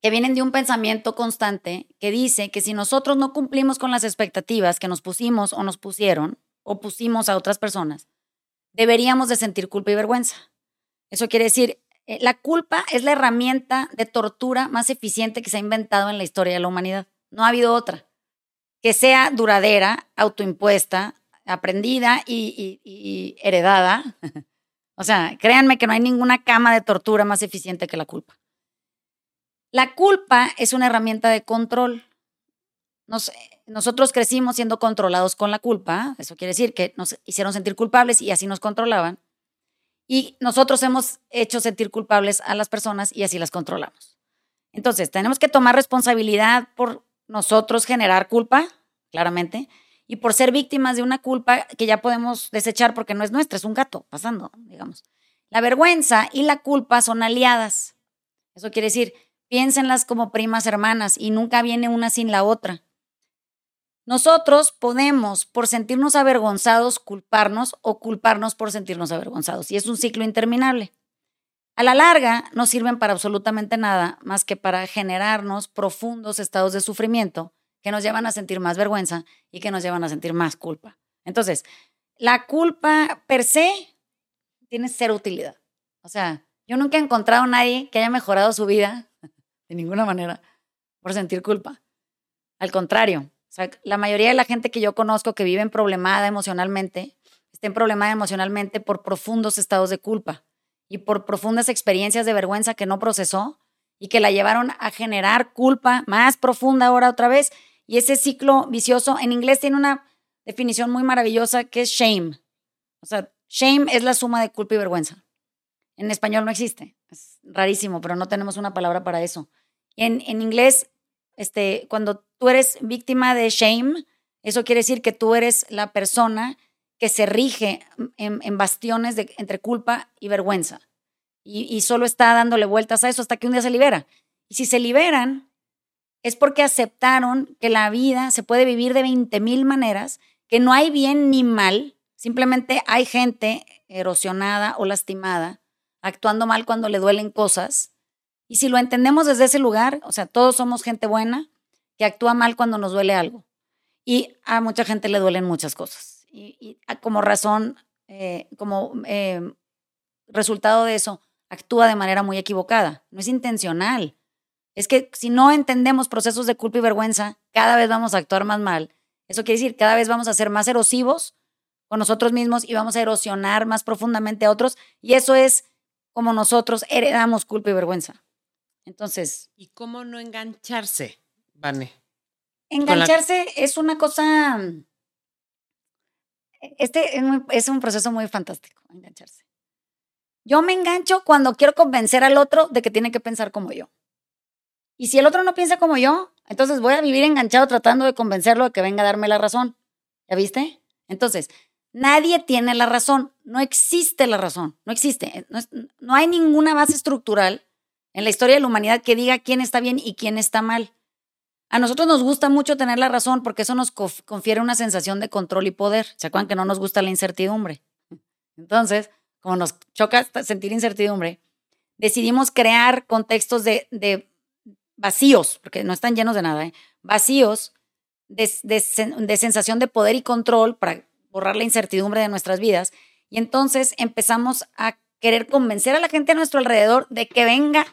que vienen de un pensamiento constante que dice que si nosotros no cumplimos con las expectativas que nos pusimos o nos pusieron o pusimos a otras personas, deberíamos de sentir culpa y vergüenza. Eso quiere decir, eh, la culpa es la herramienta de tortura más eficiente que se ha inventado en la historia de la humanidad. No ha habido otra. Que sea duradera, autoimpuesta, aprendida y, y heredada. *laughs* o sea, créanme que no hay ninguna cama de tortura más eficiente que la culpa. La culpa es una herramienta de control. nosotros crecimos siendo controlados con la culpa, eso quiere decir que nos hicieron sentir culpables y así nos controlaban. Y nosotros hemos hecho sentir culpables a las personas y así las controlamos. Entonces, tenemos que tomar responsabilidad por nosotros generar culpa, claramente, y por ser víctimas de una culpa que ya podemos desechar porque no es nuestra, es un gato pasando, digamos. La vergüenza y la culpa son aliadas. Eso quiere decir, Piénsenlas como primas hermanas y nunca viene una sin la otra. Nosotros podemos, por sentirnos avergonzados, culparnos o culparnos por sentirnos avergonzados. Y es un ciclo interminable. A la larga, no sirven para absolutamente nada más que para generarnos profundos estados de sufrimiento que nos llevan a sentir más vergüenza y que nos llevan a sentir más culpa. Entonces, la culpa per se tiene cero utilidad. O sea, yo nunca he encontrado a nadie que haya mejorado su vida de ninguna manera por sentir culpa. Al contrario, la mayoría de la gente que yo conozco que vive en problemada emocionalmente, está en problemada emocionalmente por profundos estados de culpa y por profundas experiencias de vergüenza que no procesó y que la llevaron a generar culpa más profunda ahora otra vez. Y ese ciclo vicioso en inglés tiene una definición muy maravillosa que es shame. O sea, shame es la suma de culpa y vergüenza. En español no existe. Es rarísimo, pero no tenemos una palabra para eso. En, en inglés, este, cuando tú eres víctima de shame, eso quiere decir que tú eres la persona que se rige en, bastiones de, entre culpa y vergüenza. Y, y, solo está dándole vueltas a eso hasta que un día se libera. Y si se liberan, es porque aceptaron que la vida se puede vivir de 20 mil maneras, que no hay bien ni mal, simplemente hay gente erosionada o lastimada, actuando mal cuando le duelen cosas. Y si lo entendemos desde ese lugar, o sea, todos somos gente buena, que actúa mal cuando nos duele algo. Y a mucha gente le duelen muchas cosas. Y, como razón, eh, como eh, resultado de eso, actúa de manera muy equivocada. No es intencional. Es que si no entendemos procesos de culpa y vergüenza, cada vez vamos a actuar más mal. Eso quiere decir, cada vez vamos a ser más erosivos con nosotros mismos y vamos a erosionar más profundamente a otros. Y eso es como nosotros heredamos culpa y vergüenza. Entonces. ¿Y cómo no engancharse? Vane. Engancharse es una cosa. Este es un proceso muy fantástico, engancharse. Yo me engancho cuando quiero convencer al otro de que tiene que pensar como yo. Y si el otro no piensa como yo, entonces voy a vivir enganchado tratando de convencerlo de que venga a darme la razón. ¿Ya viste? Entonces, nadie tiene la razón. No existe la razón. No existe. No, no hay ninguna base estructural en la historia de la humanidad que diga quién está bien y quién está mal. A nosotros nos gusta mucho tener la razón porque eso nos confiere una sensación de control y poder. ¿Se acuerdan que no nos gusta la incertidumbre? Entonces, como nos choca sentir incertidumbre, decidimos crear contextos de, vacíos, porque no están llenos de nada, ¿eh? vacíos de, de sensación de poder y control para borrar la incertidumbre de nuestras vidas. Y entonces empezamos a querer convencer a la gente a nuestro alrededor de que venga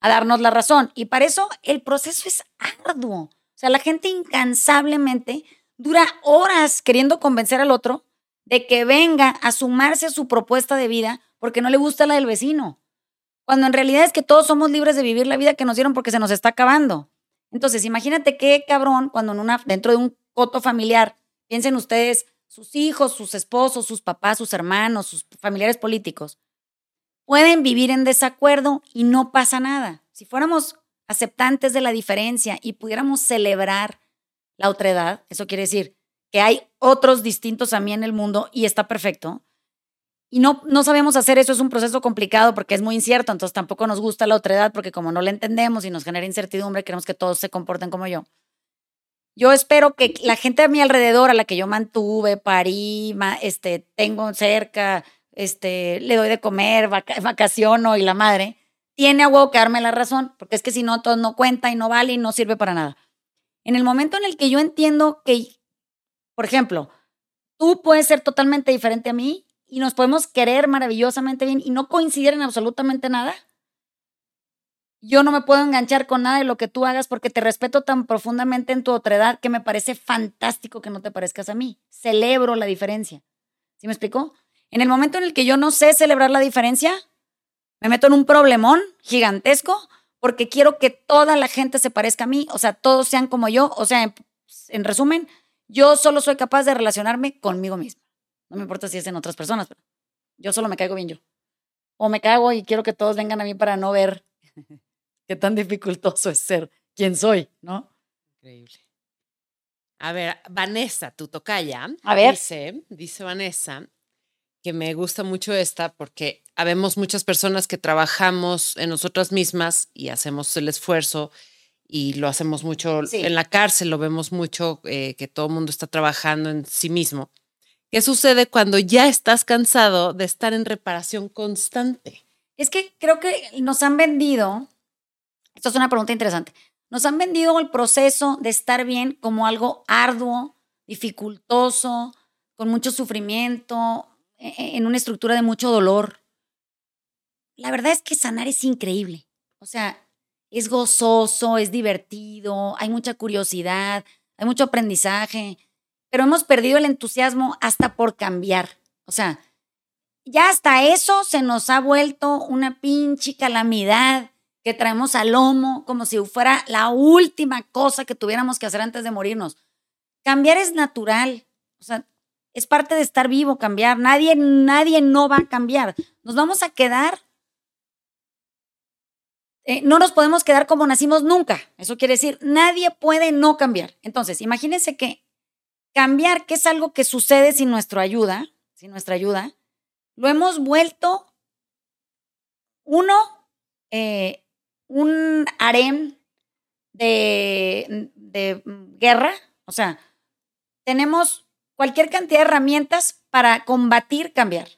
a darnos la razón. Y para eso el proceso es arduo. O sea, la gente incansablemente dura horas queriendo convencer al otro de que venga a sumarse a su propuesta de vida porque no le gusta la del vecino. Cuando en realidad es que todos somos libres de vivir la vida que nos dieron porque se nos está acabando. Entonces, imagínate qué cabrón cuando en una, dentro de un coto familiar, piensen ustedes, sus hijos, sus esposos, sus papás, sus hermanos, sus familiares políticos, pueden vivir en desacuerdo y no pasa nada. Si fuéramos aceptantes de la diferencia y pudiéramos celebrar la otredad, eso quiere decir que hay otros distintos a mí en el mundo y está perfecto. Y no, no sabemos hacer eso, es un proceso complicado porque es muy incierto, entonces tampoco nos gusta la otredad porque como no la entendemos y nos genera incertidumbre, queremos que todos se comporten como yo. Yo espero que la gente a mi alrededor, a la que yo mantuve, parí, este, tengo cerca, este, le doy de comer, vacaciono y la madre, tiene a huevo que darme la razón, porque es que si no, todo no cuenta y no vale y no sirve para nada. En el momento en el que yo entiendo que, por ejemplo, tú puedes ser totalmente diferente a mí y nos podemos querer maravillosamente bien y no coincidir en absolutamente nada, yo no me puedo enganchar con nada de lo que tú hagas porque te respeto tan profundamente en tu otredad que me parece fantástico que no te parezcas a mí. Celebro la diferencia. ¿Sí me explicó? En el momento en el que yo no sé celebrar la diferencia, me meto en un problemón gigantesco porque quiero que toda la gente se parezca a mí, o sea, todos sean como yo, o sea, en, resumen, yo solo soy capaz de relacionarme conmigo misma. No me importa si es en otras personas, pero yo solo me caigo bien yo. O me cago y quiero que todos vengan a mí para no ver qué tan dificultoso es ser quien soy, ¿no? Increíble. A ver, Vanessa, tu tocaya, a ver. dice, dice Vanessa, que me gusta mucho esta porque habemos muchas personas que trabajamos en nosotras mismas y hacemos el esfuerzo y lo hacemos mucho Sí. en la cárcel, lo vemos mucho eh, que todo el mundo está trabajando en sí mismo. ¿Qué sucede cuando ya estás cansado de estar en reparación constante? Es que creo que nos han vendido, esto es una pregunta interesante, nos han vendido el proceso de estar bien como algo arduo, dificultoso, con mucho sufrimiento, e- e- en una estructura de mucho dolor. La verdad es que sanar es increíble. O sea, es gozoso, es divertido, hay mucha curiosidad, hay mucho aprendizaje, pero hemos perdido el entusiasmo hasta por cambiar. O sea, ya hasta eso se nos ha vuelto una pinche calamidad que traemos al lomo como si fuera la última cosa que tuviéramos que hacer antes de morirnos. Cambiar es natural, o sea, es parte de estar vivo cambiar. Nadie, nadie no va a cambiar. Nos vamos a quedar, eh, no nos podemos quedar como nacimos nunca. Eso quiere decir, nadie puede no cambiar. Entonces, imagínense que cambiar, que es algo que sucede sin nuestra ayuda, sin nuestra ayuda, lo hemos vuelto uno, eh, un harem de, de guerra. O sea, tenemos cualquier cantidad de herramientas para combatir cambiar.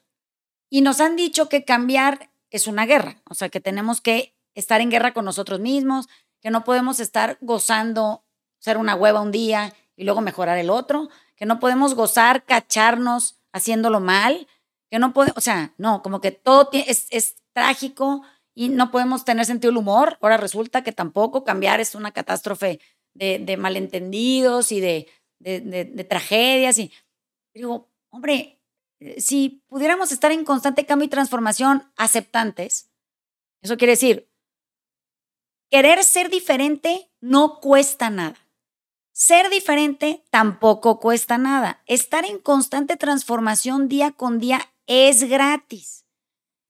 Y nos han dicho que cambiar es una guerra. O sea, que tenemos que estar en guerra con nosotros mismos, que no podemos estar gozando ser una hueva un día y luego mejorar el otro, que no podemos gozar, cacharnos haciéndolo mal, que no podemos, o sea, no, como que todo es, es trágico y no podemos tener sentido del humor. Ahora resulta que tampoco cambiar es una catástrofe de, malentendidos y de, de, de- de tragedias. Y digo, hombre, eh, si pudiéramos estar en constante cambio y transformación aceptantes, eso quiere decir, querer ser diferente no cuesta nada. Ser diferente tampoco cuesta nada. Estar en constante transformación día con día es gratis.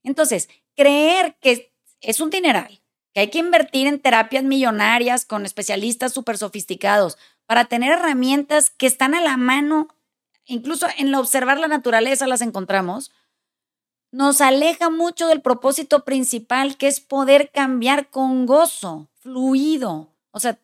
Entonces, creer que es un dineral, que hay que invertir en terapias millonarias con especialistas súper sofisticados para tener herramientas que están a la mano, incluso en observar la naturaleza las encontramos, nos aleja mucho del propósito principal, que es poder cambiar con gozo, fluido. O sea,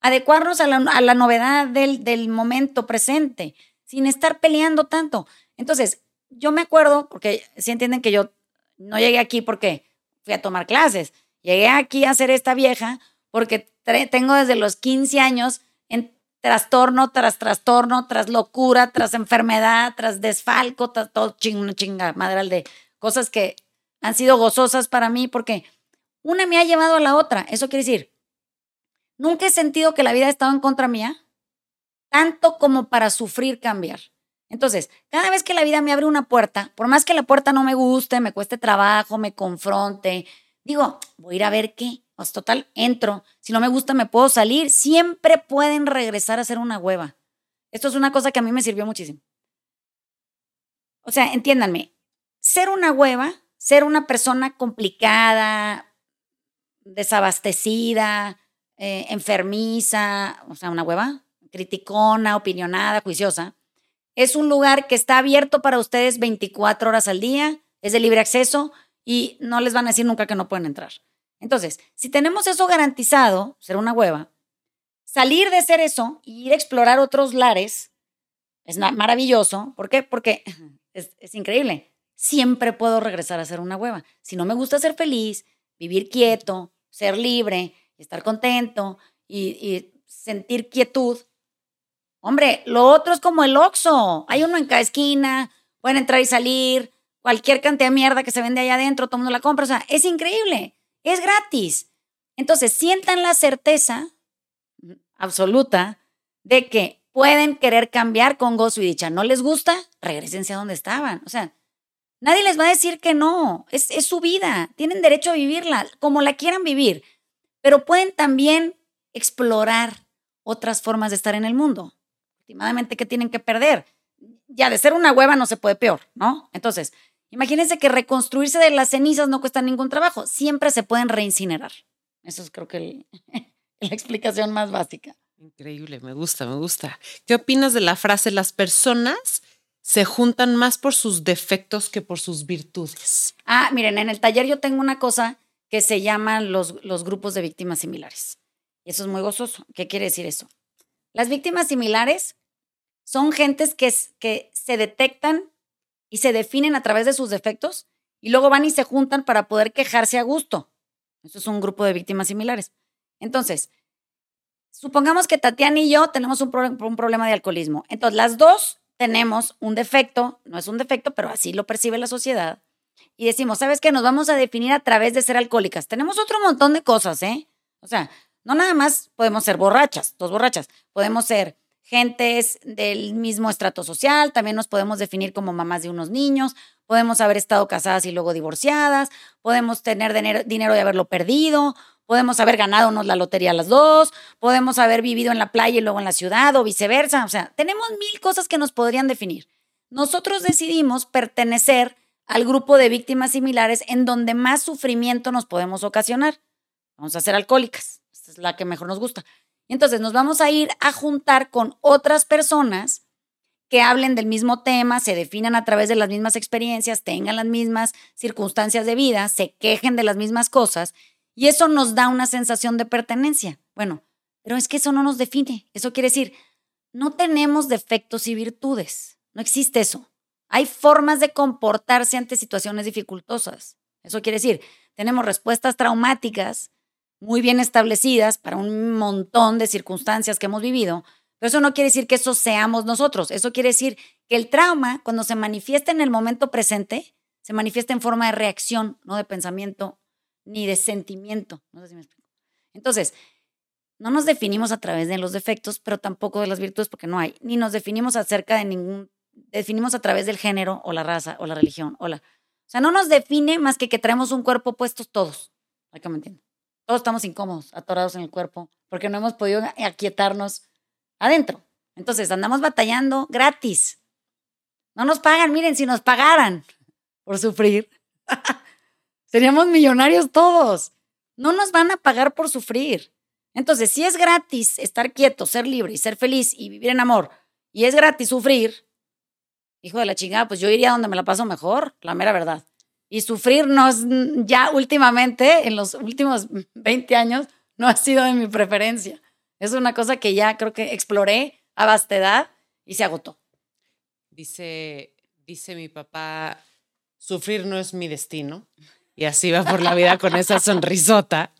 adecuarnos a la, a la novedad del, del momento presente, sin estar peleando tanto. Entonces, yo me acuerdo, porque si entienden que yo no llegué aquí porque fui a tomar clases, llegué aquí a ser esta vieja porque tengo desde los 15 años en trastorno tras trastorno, tras locura, tras enfermedad, tras desfalco, tras todo ching, chinga madral de cosas que han sido gozosas para mí porque una me ha llevado a la otra. Eso quiere decir, Nunca he sentido que la vida ha estado en contra mía, tanto como para sufrir cambiar. Entonces, cada vez que la vida me abre una puerta, por más que la puerta no me guste, me cueste trabajo, me confronte, digo, voy a ir a ver qué. Pues total, entro. Si no me gusta, me puedo salir. Siempre pueden regresar a ser una hueva. Esto es una cosa que a mí me sirvió muchísimo. O sea, entiéndanme, ser una hueva, ser una persona complicada, desabastecida, eh, enfermiza, o sea, una hueva, criticona, opinionada, juiciosa, es un lugar que está abierto para ustedes 24 horas al día, es de libre acceso y no les van a decir nunca que no pueden entrar. Entonces, si tenemos eso garantizado, ser una hueva, salir de ser eso y ir a explorar otros lares es maravilloso. ¿Por qué? Porque *laughs* es, increíble. Siempre puedo regresar a ser una hueva. Si no me gusta ser feliz, vivir quieto, ser libre, estar contento y sentir quietud, hombre, lo otro es como el Oxxo. Hay uno en cada esquina, pueden entrar y salir, cualquier cantidad de mierda que se vende allá adentro, todo el mundo la compra. O sea, es increíble, es gratis. Entonces, sientan la certeza absoluta de que pueden querer cambiar con gozo y dicha. ¿No les gusta? Regrésense a donde estaban. O sea, nadie les va a decir que no. Es, es su vida. Tienen derecho a vivirla como la quieran vivir. Pero pueden también explorar otras formas de estar en el mundo. Últimamente, ¿qué tienen que perder? Ya de ser una hueva no se puede peor, ¿no? Entonces, imagínense que reconstruirse de las cenizas no cuesta ningún trabajo. Siempre se pueden reincinerar. Eso es creo que el- *laughs* la explicación más básica. Increíble, me gusta, me gusta. ¿Qué opinas de la frase las personas se juntan más por sus defectos que por sus virtudes? Ah, miren, en el taller yo tengo una cosa que se llaman los, los grupos de víctimas similares. eso es muy gozoso. ¿Qué quiere decir eso? Las víctimas similares son gentes que, se detectan y se definen a través de sus defectos y luego van y se juntan para poder quejarse a gusto. Eso es un grupo de víctimas similares. Entonces, supongamos que Tatiana y yo tenemos un, un, problema de alcoholismo. Entonces, las dos tenemos un defecto, no es un defecto, pero así lo percibe la sociedad. Y decimos, ¿sabes qué? Nos vamos a definir a través de ser alcohólicas. Tenemos otro montón de cosas, ¿eh? O sea, no nada más podemos ser borrachas, dos borrachas. Podemos ser gentes del mismo estrato social, también nos podemos definir como mamás de unos niños, podemos haber estado casadas y luego divorciadas, podemos tener dinero, y haberlo perdido, podemos haber ganado la lotería las dos, podemos haber vivido en la playa y luego en la ciudad o viceversa. O sea, tenemos mil cosas que nos podrían definir. Nosotros decidimos pertenecer al grupo de víctimas similares en donde más sufrimiento nos podemos ocasionar. Vamos a ser alcohólicas, es la que mejor nos gusta. Entonces nos vamos a ir a juntar con otras personas que hablen del mismo tema, se definan a través de las mismas experiencias, tengan las mismas circunstancias de vida, se quejen de las mismas cosas y eso nos da una sensación de pertenencia. Bueno, pero es que eso no nos define. Eso quiere decir, no tenemos defectos y virtudes. No existe eso. Hay formas de comportarse ante situaciones dificultosas. Eso quiere decir, tenemos respuestas traumáticas muy bien establecidas para un montón de circunstancias que hemos vivido, pero eso no quiere decir que eso seamos nosotros. Eso quiere decir que el trauma, cuando se manifiesta en el momento presente, se manifiesta en forma de reacción, no de pensamiento ni de sentimiento. No sé si me explico. Entonces, no nos definimos a través de los defectos, pero tampoco de las virtudes, porque no hay. Ni nos definimos acerca de ningún, definimos a través del género o la raza o la religión o la... O sea, no nos define más que que traemos un cuerpo puestos todos. Que me entiendan. Todos estamos incómodos, atorados en el cuerpo, porque no hemos podido aquietarnos adentro. Entonces andamos batallando gratis. No nos pagan, miren, si nos pagaran por sufrir, *laughs* seríamos millonarios todos. No nos van a pagar por sufrir. Entonces, si es gratis estar quieto, ser libre y ser feliz y vivir en amor, y es gratis sufrir, hijo de la chingada, pues yo iría donde me la paso mejor, la mera verdad. Y sufrirnos ya últimamente, en los últimos 20 años, no ha sido de mi preferencia. Es una cosa que ya creo que exploré a vastedad y se agotó. Dice, dice mi papá, sufrir no es mi destino. Y así va por la vida con esa sonrisota.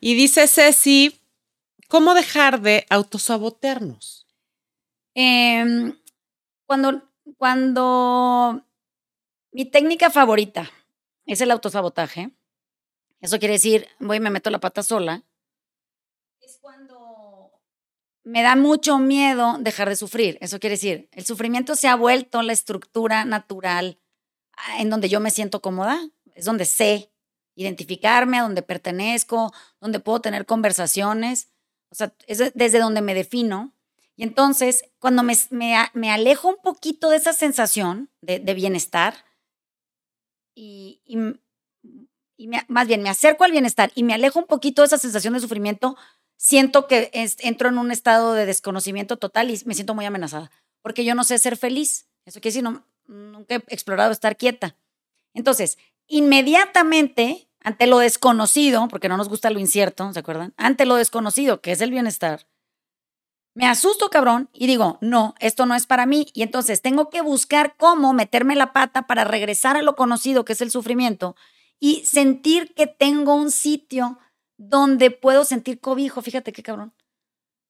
Y dice Ceci, ¿cómo dejar de autosabotearnos? Em, cuando, cuando mi técnica favorita es el autosabotaje. Eso quiere decir, voy y me meto la pata sola. Es cuando me da mucho miedo dejar de sufrir. Eso quiere decir, el sufrimiento se ha vuelto la estructura natural ah, en donde yo me siento cómoda. Es donde sé identificarme, a donde pertenezco, donde puedo tener conversaciones. O sea, es desde donde me defino. Y entonces, cuando me, me, alejo un poquito de esa sensación de, de bienestar, y, y, más bien me acerco al bienestar y me alejo un poquito de esa sensación de sufrimiento, siento que entro en un estado de desconocimiento total y me siento muy amenazada, porque yo no sé ser feliz. Eso quiere decir, no, nunca he explorado estar quieta. Entonces, inmediatamente, ante lo desconocido, porque no nos gusta lo incierto, ¿se acuerdan? Ante lo desconocido, que es el bienestar, me asusto, cabrón, y digo, no, esto no es para mí. Y entonces tengo que buscar cómo meterme la pata para regresar a lo conocido, que es el sufrimiento, y sentir que tengo un sitio donde puedo sentir cobijo. Fíjate qué cabrón.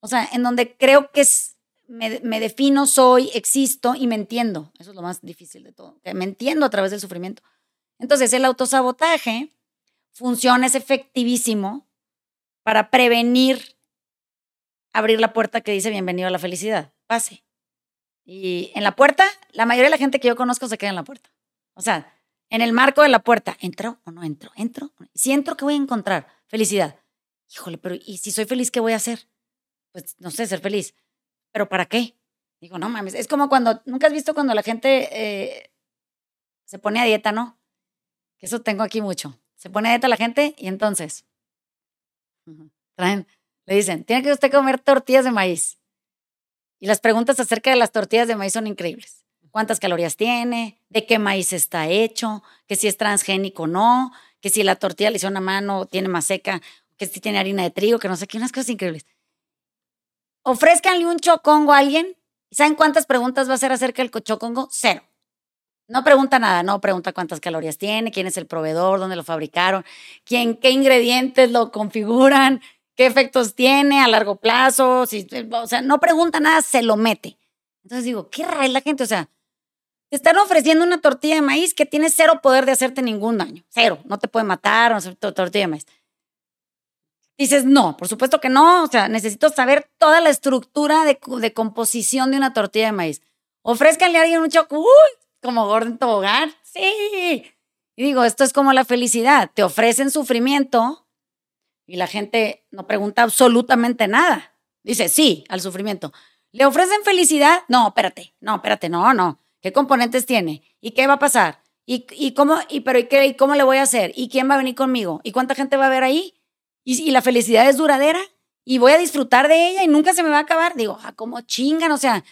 O sea, en donde creo que es, me, defino, soy, existo y me entiendo. Eso es lo más difícil de todo. Que me entiendo a través del sufrimiento. Entonces, el autosabotaje funciona, es efectivísimo para prevenir abrir la puerta que dice bienvenido a la felicidad. Pase. Y en la puerta, la mayoría de la gente que yo conozco se queda en la puerta. O sea, en el marco de la puerta, ¿entro o no entro? ¿Entro? Si entro, ¿qué voy a encontrar? Felicidad. Híjole, pero ¿y si soy feliz, qué voy a hacer? Pues no sé, ser feliz. ¿Pero para qué? Digo, no mames. Es como cuando, nunca has visto cuando la gente eh, se pone a dieta, ¿no? Que eso tengo aquí mucho. Se pone a dieta la gente y entonces traen le dicen, tiene que usted comer tortillas de maíz. Y las preguntas acerca de las tortillas de maíz son increíbles. ¿Cuántas calorías tiene? ¿De qué maíz está hecho? ¿Que si es transgénico o no? ¿Que si la tortilla le hicieron a mano tiene más seca? que si tiene harina de trigo, que no sé qué, unas cosas increíbles. Ofrezcanle un chocongo a alguien. ¿Saben cuántas preguntas va a hacer acerca del chocongo? Cero. No pregunta nada, no pregunta cuántas calorías tiene, quién es el proveedor, dónde lo fabricaron, quién, qué ingredientes lo configuran, qué efectos tiene a largo plazo, si, o sea, no pregunta nada, se lo mete. Entonces digo, qué rara es la gente, o sea, te están ofreciendo una tortilla de maíz que tiene cero poder de hacerte ningún daño, cero, no te puede matar, no hacer tortilla de maíz. Dices, no, por supuesto que no, o sea, necesito saber toda la estructura de, de composición de una tortilla de maíz. Ofrézcanle a alguien un choco, uy, como Gordon Tobogán, sí. Y digo, esto es como la felicidad, te ofrecen sufrimiento y la gente no pregunta absolutamente nada. Dice, sí, al sufrimiento. ¿Le ofrecen felicidad? No, espérate, no, espérate, no, no. ¿Qué componentes tiene? ¿Y qué va a pasar? ¿Y, y cómo, y, pero, ¿y, qué, ¿y cómo le voy a hacer? ¿Y quién va a venir conmigo? ¿Y cuánta gente va a ver ahí? ¿Y, y la felicidad es duradera? ¿Y voy a disfrutar de ella y nunca se me va a acabar? Digo, ah, como chingan, o sea,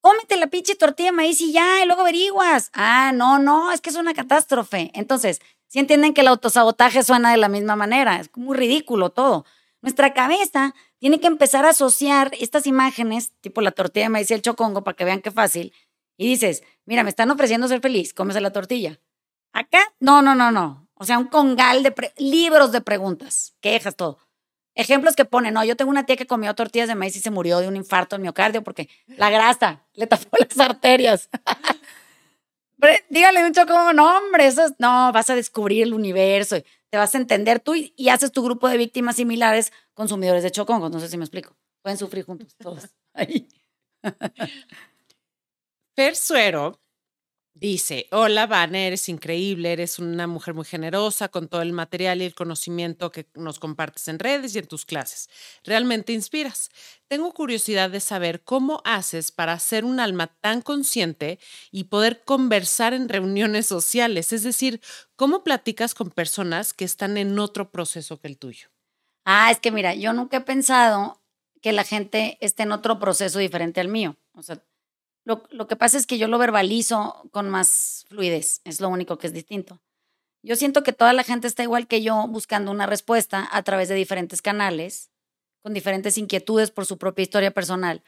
cómete la pinche tortilla de maíz y ya, y luego averiguas. Ah, no, no, es que es una catástrofe. Entonces, si entienden que el autosabotaje suena de la misma manera, es muy ridículo todo. Nuestra cabeza tiene que empezar a asociar estas imágenes, tipo la tortilla de maíz y el chocongo, para que vean qué fácil. Y dices, mira, me están ofreciendo ser feliz, cómese la tortilla. Acá, no, no, no, no. O sea, un congal de libros de preguntas, quejas, todo. Ejemplos que ponen, no, yo tengo una tía que comió tortillas de maíz y se murió de un infarto en miocardio porque la grasa le tapó *laughs* las arterias. Dígale mucho como, no, hombre, eso es, no, vas a descubrir el universo, te vas a entender tú y, haces tu grupo de víctimas similares consumidores de chocongos. No sé si me explico. Pueden sufrir juntos todos. *laughs* Ahí. Persuero Dice, hola Vane, eres increíble, eres una mujer muy generosa con todo el material y el conocimiento que nos compartes en redes y en tus clases. Realmente inspiras. Tengo curiosidad de saber cómo haces para ser un alma tan consciente y poder conversar en reuniones sociales, es decir, cómo platicas con personas que están en otro proceso que el tuyo. Ah, es que mira, yo nunca he pensado que la gente esté en otro proceso diferente al mío. O sea, lo, que pasa es que yo lo verbalizo con más fluidez, es lo único que es distinto. Yo siento que toda la gente está igual que yo buscando una respuesta a través de diferentes canales, con diferentes inquietudes por su propia historia personal.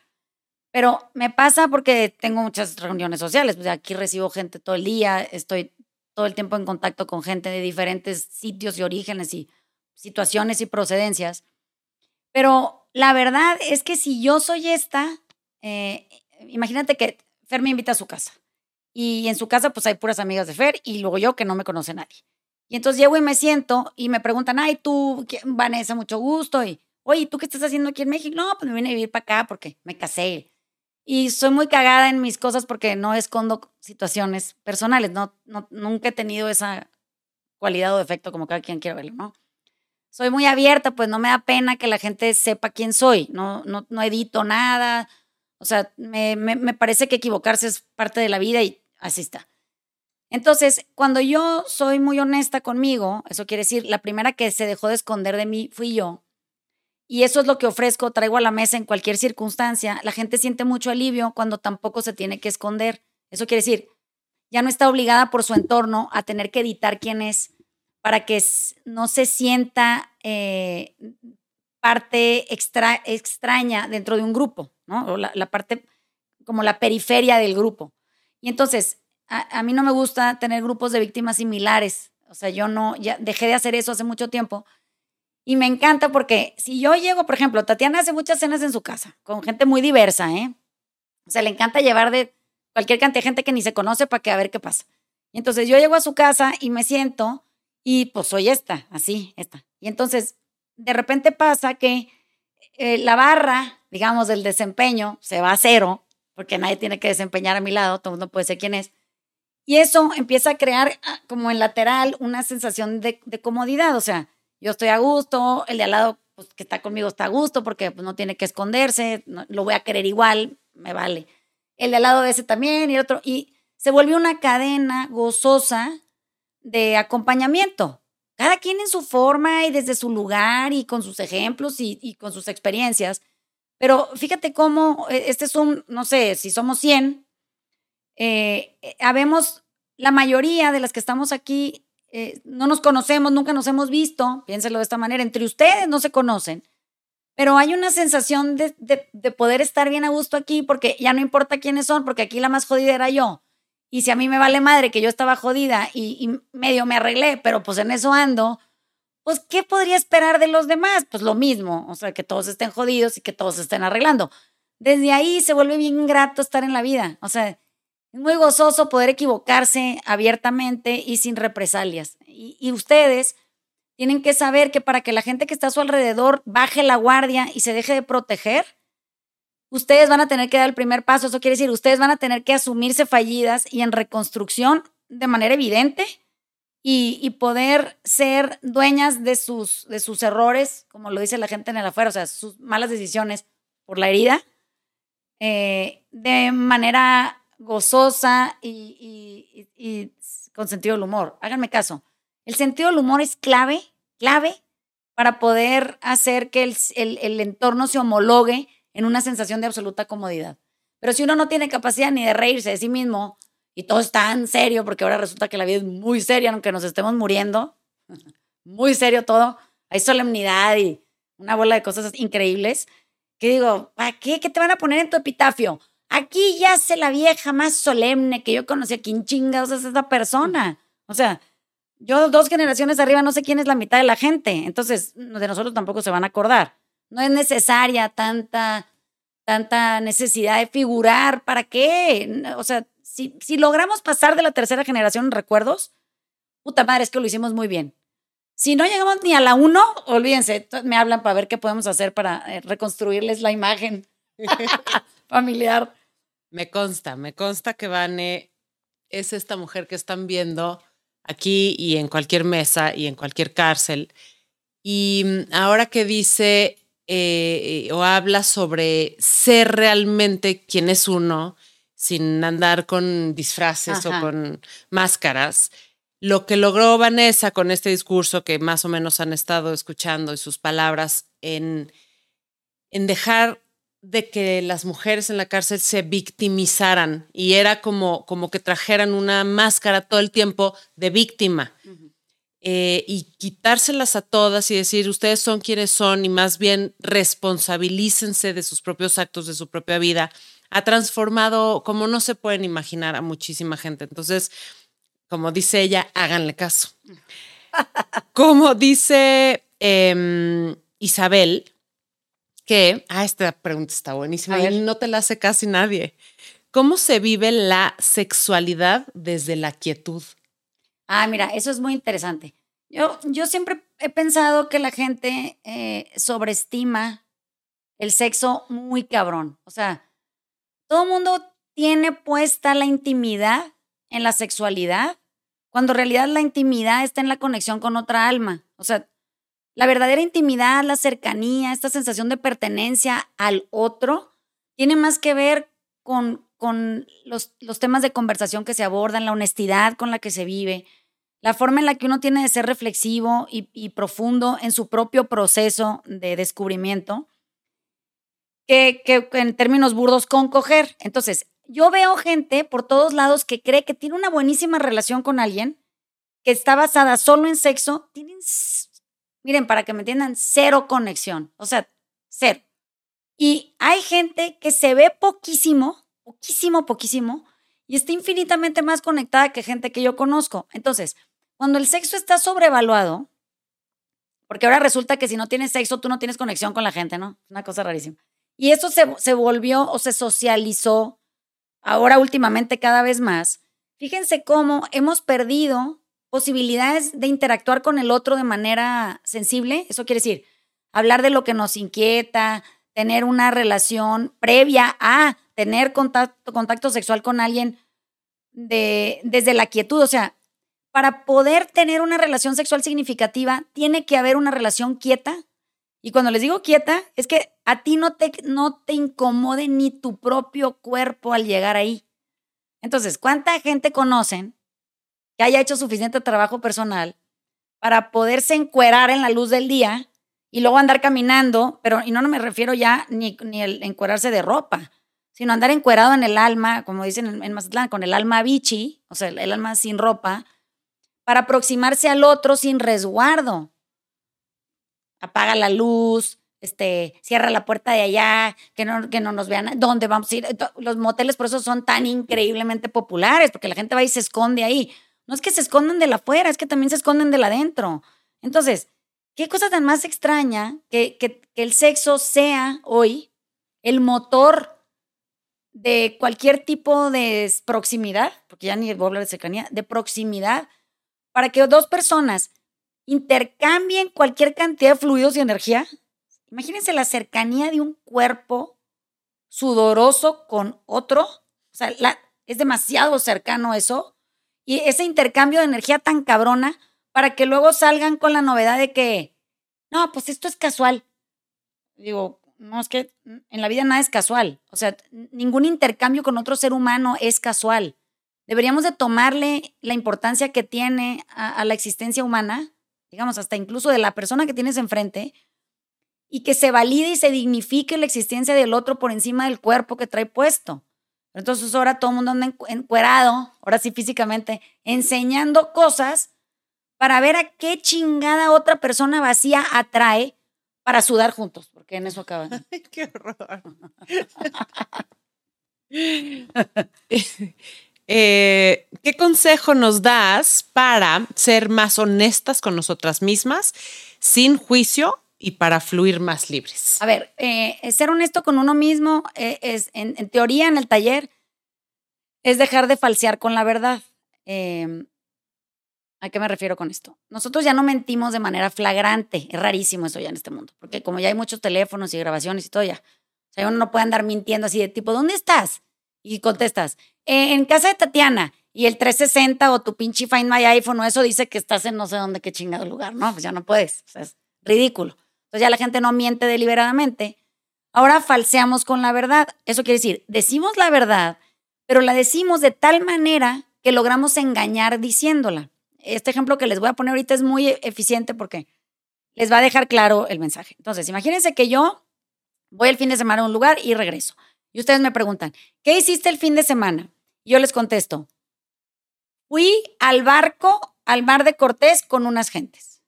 Pero me pasa porque tengo muchas reuniones sociales, pues aquí recibo gente todo el día, estoy todo el tiempo en contacto con gente de diferentes sitios y orígenes y situaciones y procedencias. Pero la verdad es que si yo soy esta, eh, imagínate que Fer me invita a su casa y en su casa pues hay puras amigas de Fer y luego yo que no me conoce nadie. Y entonces llego y me siento y me preguntan, ay, tú, Vanessa, mucho gusto. Y, oye, ¿tú qué estás haciendo aquí en México? No, pues me vine a vivir para acá porque me casé. Y soy muy cagada en mis cosas porque no escondo situaciones personales. No, no, nunca he tenido esa cualidad o defecto como cada quien quiere verlo, ¿no? Soy muy abierta, pues no me da pena que la gente sepa quién soy. No, no, no edito nada, o sea, me, me, parece que equivocarse es parte de la vida y así está. Entonces, cuando yo soy muy honesta conmigo, eso quiere decir, la primera que se dejó de esconder de mí fui yo. Y eso es lo que ofrezco, traigo a la mesa en cualquier circunstancia. La gente siente mucho alivio cuando tampoco se tiene que esconder. Eso quiere decir, ya no está obligada por su entorno a tener que editar quién es para que no se sienta eh, parte extra, extraña dentro de un grupo. ¿no? O la, parte como la periferia del grupo. Y entonces, a, mí no me gusta tener grupos de víctimas similares. O sea, yo no, ya dejé de hacer eso hace mucho tiempo. Y me encanta porque si yo llego, por ejemplo, Tatiana hace muchas cenas en su casa, con gente muy diversa, ¿eh? O sea, le encanta llevar de cualquier cantidad de gente que ni se conoce para que a ver qué pasa. Y entonces yo llego a su casa y me siento y pues soy esta, así, esta. Y entonces, de repente pasa que eh, la barra, digamos, del desempeño se va a cero, porque nadie tiene que desempeñar a mi lado, todo el mundo puede ser quién es. Y eso empieza a crear ah, como en lateral una sensación de, comodidad, o sea, yo estoy a gusto, el de al lado pues, que está conmigo está a gusto porque pues, no tiene que esconderse, lo voy a querer igual, me vale. El de al lado de ese también y el otro, y se volvió una cadena gozosa de acompañamiento cada quien en su forma y desde su lugar y con sus ejemplos y, con sus experiencias. Pero fíjate cómo eh, este es un, no sé, si somos 100, eh, eh, habemos, la mayoría de las que estamos aquí eh, no nos conocemos, nunca nos hemos visto, piénselo de esta manera, entre ustedes no se conocen, pero hay una sensación de, de, poder estar bien a gusto aquí porque ya no importa quiénes son, porque aquí la más jodida era yo. Y si a mí me vale madre que yo estaba jodida y, medio me arreglé, pero pues en eso ando, pues ¿qué podría esperar de los demás? Pues lo mismo, o sea, que todos estén jodidos y que todos estén arreglando. Desde ahí se vuelve bien grato estar en la vida, o sea, es muy gozoso poder equivocarse abiertamente y sin represalias. Y ustedes tienen que saber que para que la gente que está a su alrededor baje la guardia y se deje de proteger, ustedes van a tener que dar el primer paso. Eso quiere decir, ustedes van a tener que asumirse fallidas y en reconstrucción de manera evidente y, poder ser dueñas de sus, de sus errores, como lo dice la gente en el afuera, o sea, sus malas decisiones por la herida, eh, de manera gozosa y, con sentido del humor. Háganme caso. El sentido del humor es clave, clave para poder hacer que el, el entorno se homologue en una sensación de absoluta comodidad. Pero si uno no tiene capacidad ni de reírse de sí mismo, y todo es tan serio, porque ahora resulta que la vida es muy seria, aunque nos estemos muriendo, *laughs* muy serio todo, hay solemnidad y una bola de cosas increíbles, que digo, ¿para qué? ¿Qué te van a poner en tu epitafio? Aquí yace la vieja más solemne que yo conocí, ¿quién chingados es esa persona? O sea, yo dos generaciones arriba no sé quién es la mitad de la gente, entonces de nosotros tampoco se van a acordar. No es necesaria tanta, tanta necesidad de figurar, ¿para qué? O sea, si, si logramos pasar de la tercera generación en recuerdos, puta madre, es que lo hicimos muy bien. Si no llegamos ni a la uno, olvídense, me hablan para ver qué podemos hacer para eh, reconstruirles la imagen *laughs* *laughs* familiar. Me consta, me consta que Vane es esta mujer que están viendo aquí y en cualquier mesa y en cualquier cárcel. Y mm, ahora que dice eh, o habla sobre ser realmente quien es uno, sin andar con disfraces o con máscaras. Lo que logró Vanessa con este discurso que más o menos han estado escuchando y sus palabras en, en dejar de que las mujeres en la cárcel se victimizaran y era como, como que trajeran una máscara todo el tiempo de víctima. Eh, y quitárselas a todas y decir, ustedes son quienes son y más bien responsabilícense de sus propios actos, de su propia vida ha transformado, como no se pueden imaginar, a muchísima gente. Entonces, como dice ella, háganle caso. *laughs* como dice em, Isabel, que, ah, esta pregunta está buenísima y no te la hace casi nadie. ¿Cómo se vive la sexualidad desde la quietud? Ah, mira, eso es muy interesante. Yo, yo siempre he pensado que la gente eh, sobreestima el sexo muy cabrón. O sea, todo el mundo tiene puesta la intimidad en la sexualidad, cuando en realidad la intimidad está en la conexión con otra alma. O sea, la verdadera intimidad, la cercanía, esta sensación de pertenencia al otro, tiene más que ver con, con los, los temas de conversación que se abordan, la honestidad con la que se vive, la forma en la que uno tiene de ser reflexivo y, profundo en su propio proceso de descubrimiento que, en términos burdos con. Entonces, yo veo gente por todos lados que cree que tiene una buenísima relación con alguien, que está basada solo en sexo, tienen, miren, para que me entiendan, cero conexión, o sea, cero. Y hay gente que se ve poquísimo, poquísimo, poquísimo, y está infinitamente más conectada que gente que yo conozco. Entonces, cuando el sexo está sobrevaluado, porque ahora resulta que si no tienes sexo, tú no tienes conexión con la gente, ¿no? Una cosa rarísima. Y eso se, se volvió o se socializó ahora últimamente cada vez más. Fíjense cómo hemos perdido posibilidades de interactuar con el otro de manera sensible. Eso quiere decir, hablar de lo que nos inquieta, tener una relación previa a tener contacto, sexual con alguien de, desde la quietud. O sea, para poder tener una relación sexual significativa, tiene que haber una relación quieta y cuando les digo quieta, es que a ti no te, no te incomode ni tu propio cuerpo al llegar ahí. Entonces, ¿cuánta gente conocen que haya hecho suficiente trabajo personal para poderse encuerar en la luz del día y luego andar caminando? Pero, y no, no me refiero ya ni, ni el encuerarse de ropa, sino andar encuerado en el alma, como dicen en, Mazatlán, con el alma bichi, o sea, el alma sin ropa, para aproximarse al otro sin resguardo. Apaga la luz, este, cierra la puerta de allá, que no, que no nos vean dónde vamos a ir. Los moteles por eso son tan increíblemente populares, porque la gente va y se esconde ahí. No es que se escondan de la afuera, es que también se esconden de la adentro. Entonces, qué cosa tan más extraña que, que, que el sexo sea hoy el motor de cualquier tipo de proximidad, porque ya ni voy a hablar de cercanía, de proximidad, para que dos personas intercambien cualquier cantidad de fluidos y energía. Imagínense la cercanía de un cuerpo sudoroso con otro. O sea, es demasiado cercano eso. Y ese intercambio de energía tan cabrona para que luego salgan con la novedad de que, no, pues esto es casual. Digo, no, es que en la vida nada es casual. O sea, ningún intercambio con otro ser humano es casual. Deberíamos de tomarle la importancia que tiene a, la existencia humana, digamos, hasta incluso de la persona que tienes enfrente, y que se valide y se dignifique la existencia del otro por encima del cuerpo que trae puesto. Entonces ahora todo el mundo anda encuerado, ahora sí físicamente, enseñando cosas para ver a qué chingada otra persona vacía atrae para sudar juntos, porque en eso acaban. *laughs* Ay, qué horror. *laughs* Eh, ¿Qué consejo nos das para ser más honestas con nosotras mismas, sin juicio y para fluir más libres? A ver, eh, ser honesto con uno mismo eh, es, en, teoría, en el taller, es dejar de falsear con la verdad. ¿A qué me refiero con esto? Nosotros ya no mentimos de manera flagrante. Es rarísimo eso ya en este mundo, porque como ya hay muchos teléfonos y grabaciones y todo ya. O sea, uno no puede andar mintiendo así de tipo, ¿dónde estás? Y contestas, eh, en casa de Tatiana. Y el 360 o tu pinche Find My iPhone o eso dice que estás en no sé dónde, qué chingado lugar. No, pues ya no puedes. O sea, es ridículo. Entonces ya la gente no miente deliberadamente. Ahora falseamos con la verdad. Eso quiere decir, decimos la verdad, pero la decimos de tal manera que logramos engañar diciéndola este ejemplo que les voy a poner ahorita es muy eficiente porque les va a dejar claro el mensaje. Entonces, imagínense que yo voy el fin de semana a un lugar y regreso. Y ustedes me preguntan, ¿qué hiciste el fin de semana? Yo les contesto, fui al barco, al mar de Cortés con unas gentes.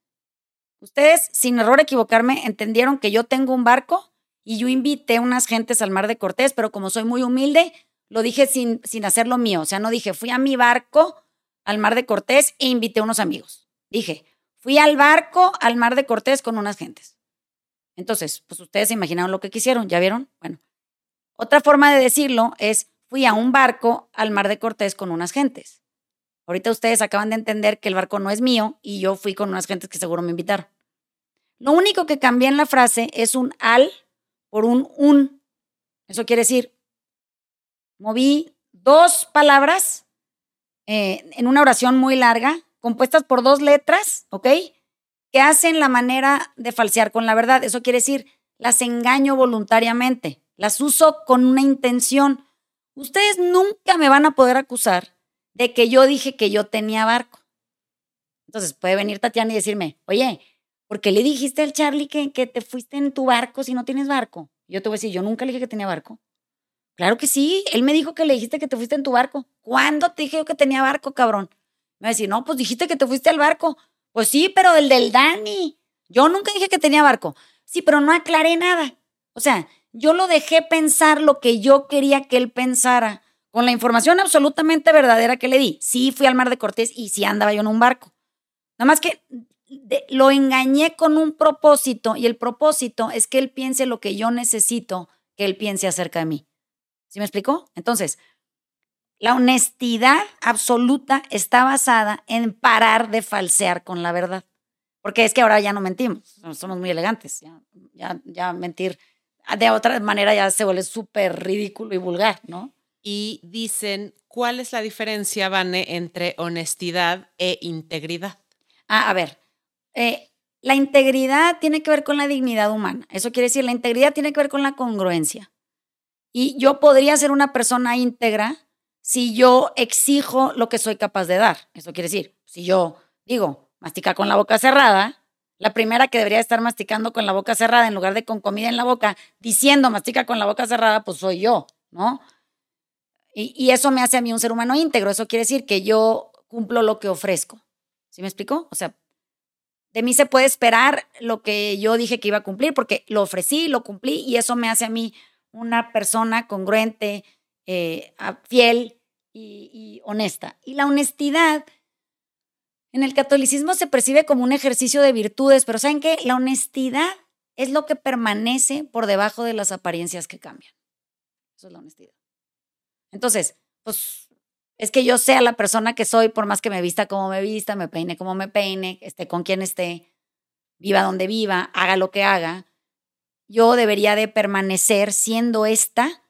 Ustedes, sin error equivocarme, entendieron que yo tengo un barco y yo invité unas gentes al mar de Cortés, pero como soy muy humilde, lo dije sin, sin hacerlo mío. O sea, no dije, fui a mi barco al Mar de Cortés e invité a unos amigos. Dije, fui al barco al Mar de Cortés con unas gentes. Entonces, pues ustedes se imaginaron lo que quisieron, ¿ya vieron? Bueno, otra forma de decirlo es, fui a un barco al Mar de Cortés con unas gentes. Ahorita ustedes acaban de entender que el barco no es mío y yo fui con unas gentes que seguro me invitaron. Lo único que cambié en la frase es un al por un un. Eso quiere decir, moví dos palabras eh, en una oración muy larga, compuestas por dos letras, ¿ok? Que hacen la manera de falsear con la verdad. Eso quiere decir, las engaño voluntariamente, las uso con una intención. Ustedes nunca me van a poder acusar de que yo dije que yo tenía barco. Entonces puede venir Tatiana y decirme, oye, ¿por qué le dijiste al Charlie que, que te fuiste en tu barco si no tienes barco? Yo te voy a decir, yo nunca le dije que tenía barco. Claro que sí. Él me dijo que le dijiste que te fuiste en tu barco. ¿Cuándo te dije yo que tenía barco, cabrón? Me va a decir, no, pues dijiste que te fuiste al barco. Pues sí, pero el del Dani. Yo nunca dije que tenía barco. Sí, pero no aclaré nada. O sea, yo lo dejé pensar lo que yo quería que él pensara, con la información absolutamente verdadera que le di. Sí, fui al mar de Cortés y sí andaba yo en un barco. Nada más que lo engañé con un propósito y el propósito es que él piense lo que yo necesito que él piense acerca de mí. ¿Sí me explicó? Entonces, la honestidad absoluta está basada en parar de falsear con la verdad. Porque es que ahora ya no mentimos, somos muy elegantes. Ya, ya, mentir de otra manera ya se vuelve súper ridículo y vulgar, ¿no? Y dicen, ¿cuál es la diferencia, Vane, entre honestidad e integridad? Ah, a ver, eh, la integridad tiene que ver con la dignidad humana. Eso quiere decir, la integridad tiene que ver con la congruencia. Y yo podría ser una persona íntegra si yo exijo lo que soy capaz de dar. Eso quiere decir, si yo digo, mastica con la boca cerrada, la primera que debería estar masticando con la boca cerrada en lugar de con comida en la boca, diciendo mastica con la boca cerrada, pues soy yo, ¿no? Y, y eso me hace a mí un ser humano íntegro. Eso quiere decir que yo cumplo lo que ofrezco. ¿Sí me explicó? O sea, de mí se puede esperar lo que yo dije que iba a cumplir porque lo ofrecí, lo cumplí y eso me hace a mí una persona congruente, eh, fiel y, honesta. Y la honestidad en el catolicismo se percibe como un ejercicio de virtudes, pero ¿saben qué? La honestidad es lo que permanece por debajo de las apariencias que cambian. Eso es la honestidad. Entonces, pues es que yo sea la persona que soy, por más que me vista como me vista, me peine como me peine, esté con quien esté, viva donde viva, haga lo que haga, yo debería de permanecer siendo esta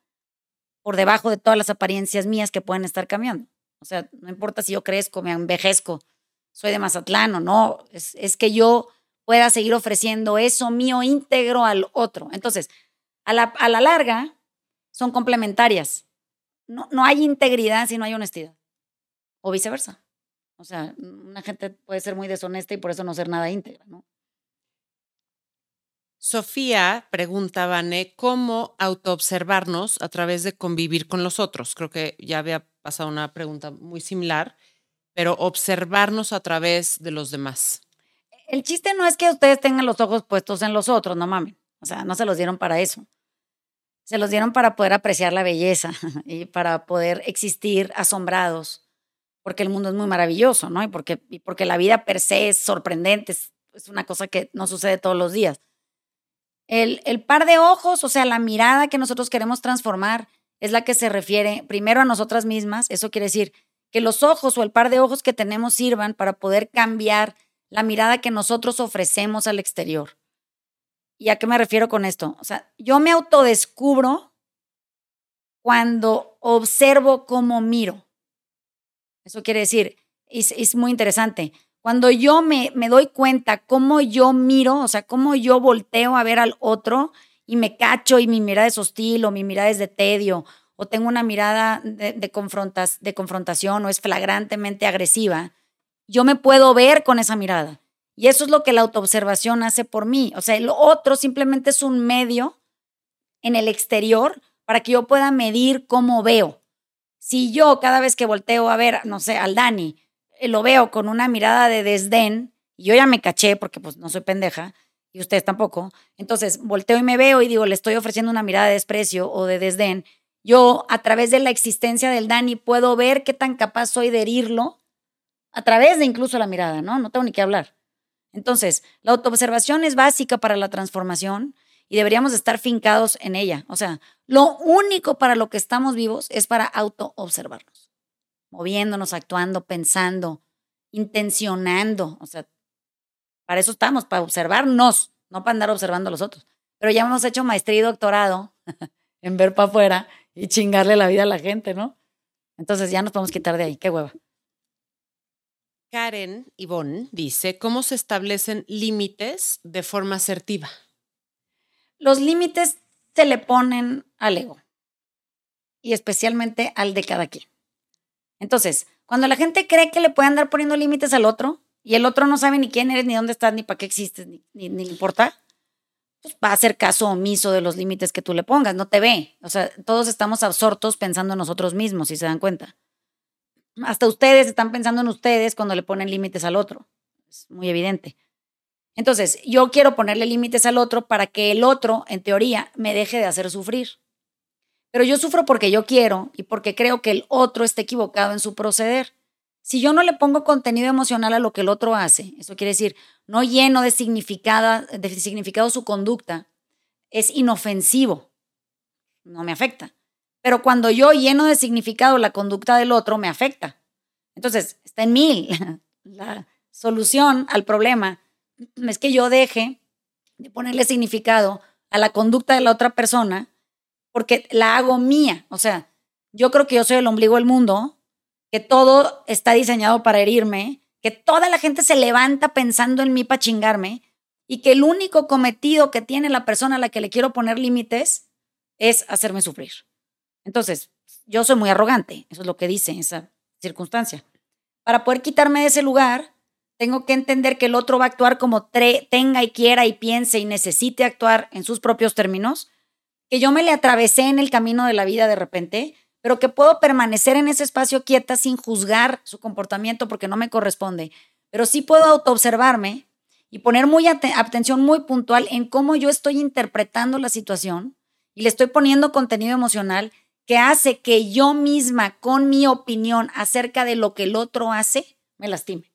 por debajo de todas las apariencias mías que pueden estar cambiando. O sea, no importa si yo crezco, me envejezco, soy de Mazatlán o no, es, es que yo pueda seguir ofreciendo eso mío íntegro al otro. Entonces, a la, a la larga, son complementarias. No, no hay integridad si no hay honestidad. O viceversa. O sea, una gente puede ser muy deshonesta y por eso no ser nada íntegra, ¿no? Sofía pregunta, Vane, ¿cómo autoobservarnos a través de convivir con los otros? Creo que ya había pasado una pregunta muy similar pero observarnos a través de los demás. El chiste no es que ustedes tengan los ojos puestos en los otros, no mames. O sea, no se los dieron para eso. Se los dieron para poder apreciar la belleza *laughs* y para poder existir asombrados, porque el mundo es muy maravilloso, ¿no? Y porque, y porque la vida per se es sorprendente, es una cosa que no sucede todos los días. El, el par de ojos, o sea, la mirada que nosotros queremos transformar, es la que se refiere primero a nosotras mismas, eso quiere decir, que los ojos o el par de ojos que tenemos sirvan para poder cambiar la mirada que nosotros ofrecemos al exterior. ¿Y a qué me refiero con esto? O sea, yo me autodescubro cuando observo cómo miro. Eso quiere decir, es, es muy interesante. Cuando yo me, me doy cuenta cómo yo miro, o sea, cómo yo volteo a ver al otro y me cacho y mi mirada es hostil o mi mirada es de tedio o tengo una mirada de, confrontas, de confrontación o es flagrantemente agresiva, yo me puedo ver con esa mirada. Y eso es lo que la autoobservación hace por mí. O sea, el otro simplemente es un medio en el exterior para que yo pueda medir cómo veo. Si yo cada vez que volteo a ver, no sé, al Dani, lo veo con una mirada de desdén, y yo ya me caché porque pues no soy pendeja, y ustedes tampoco, entonces volteo y me veo y digo, le estoy ofreciendo una mirada de desprecio o de desdén, yo a través de la existencia del Dani puedo ver qué tan capaz soy de herirlo a través de incluso la mirada, ¿no? No tengo ni qué hablar. Entonces, la autoobservación es básica para la transformación y deberíamos estar fincados en ella. O sea, lo único para lo que estamos vivos es para autoobservarnos, moviéndonos, actuando, pensando, intencionando. O sea, para eso estamos, para observarnos, no para andar observando a los otros. Pero ya hemos hecho maestría y doctorado *laughs* en ver para afuera y chingarle la vida a la gente, ¿no? Entonces ya nos podemos quitar de ahí, qué hueva. Karen Ivonne dice, ¿cómo se establecen límites de forma asertiva? Los límites se le ponen al ego y especialmente al de cada quien. Entonces, cuando la gente cree que le puede andar poniendo límites al otro y el otro no sabe ni quién eres, ni dónde estás, ni para qué existes, ni, ni, ni importa, pues, va a hacer caso omiso de los límites que tú le pongas, no te ve. O sea, todos estamos absortos pensando en nosotros mismos, si se dan cuenta. Hasta ustedes están pensando en ustedes cuando le ponen límites al otro. Es muy evidente. Entonces, yo quiero ponerle límites al otro para que el otro, en teoría, me deje de hacer sufrir. Pero yo sufro porque yo quiero y porque creo que el otro está equivocado en su proceder. Si yo no le pongo contenido emocional a lo que el otro hace, eso quiere decir, no lleno de significado, su conducta, es inofensivo, no me afecta. Pero cuando yo lleno de significado la conducta del otro, me afecta. Entonces, está en mí. La solución al problema es que yo deje de ponerle significado a la conducta de la otra persona porque la hago mía. O sea, yo creo que yo soy el ombligo del mundo que todo está diseñado para herirme, que toda la gente se levanta pensando en mí para chingarme y que el único cometido que tiene la persona a la que le quiero poner límites es hacerme sufrir. Entonces, yo soy muy arrogante, eso es lo que dice esa circunstancia. Para poder quitarme de ese lugar, tengo que entender que el otro va a actuar como tenga y quiera y piense y necesite actuar en sus propios términos, que yo me le atravesé en el camino de la vida de repente, pero que puedo permanecer en ese espacio quieta sin juzgar su comportamiento porque no me corresponde, pero sí puedo autoobservarme y poner muy atención muy puntual en cómo yo estoy interpretando la situación y le estoy poniendo contenido emocional que hace que yo misma, con mi opinión acerca de lo que el otro hace, me lastime.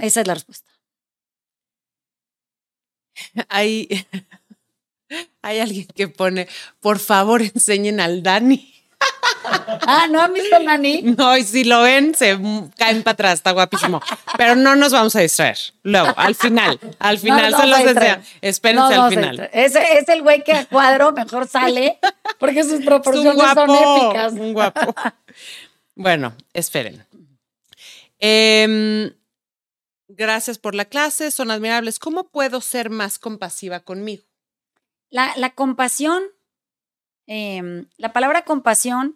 Esa es la respuesta. *laughs* Hay, hay alguien que pone, por favor, enseñen al Dani. Ah, ¿no han visto Dani? No, y si lo ven, se caen para atrás, está guapísimo. Pero no nos vamos a distraer. Luego, al final, al final se los desea. Espérense al final. Ese es el güey que a cuadro mejor sale porque sus proporciones son épicas. Un guapo. Bueno, esperen. Em, gracias por la clase, son admirables. ¿Cómo puedo ser más compasiva conmigo? La, la compasión, em, la palabra compasión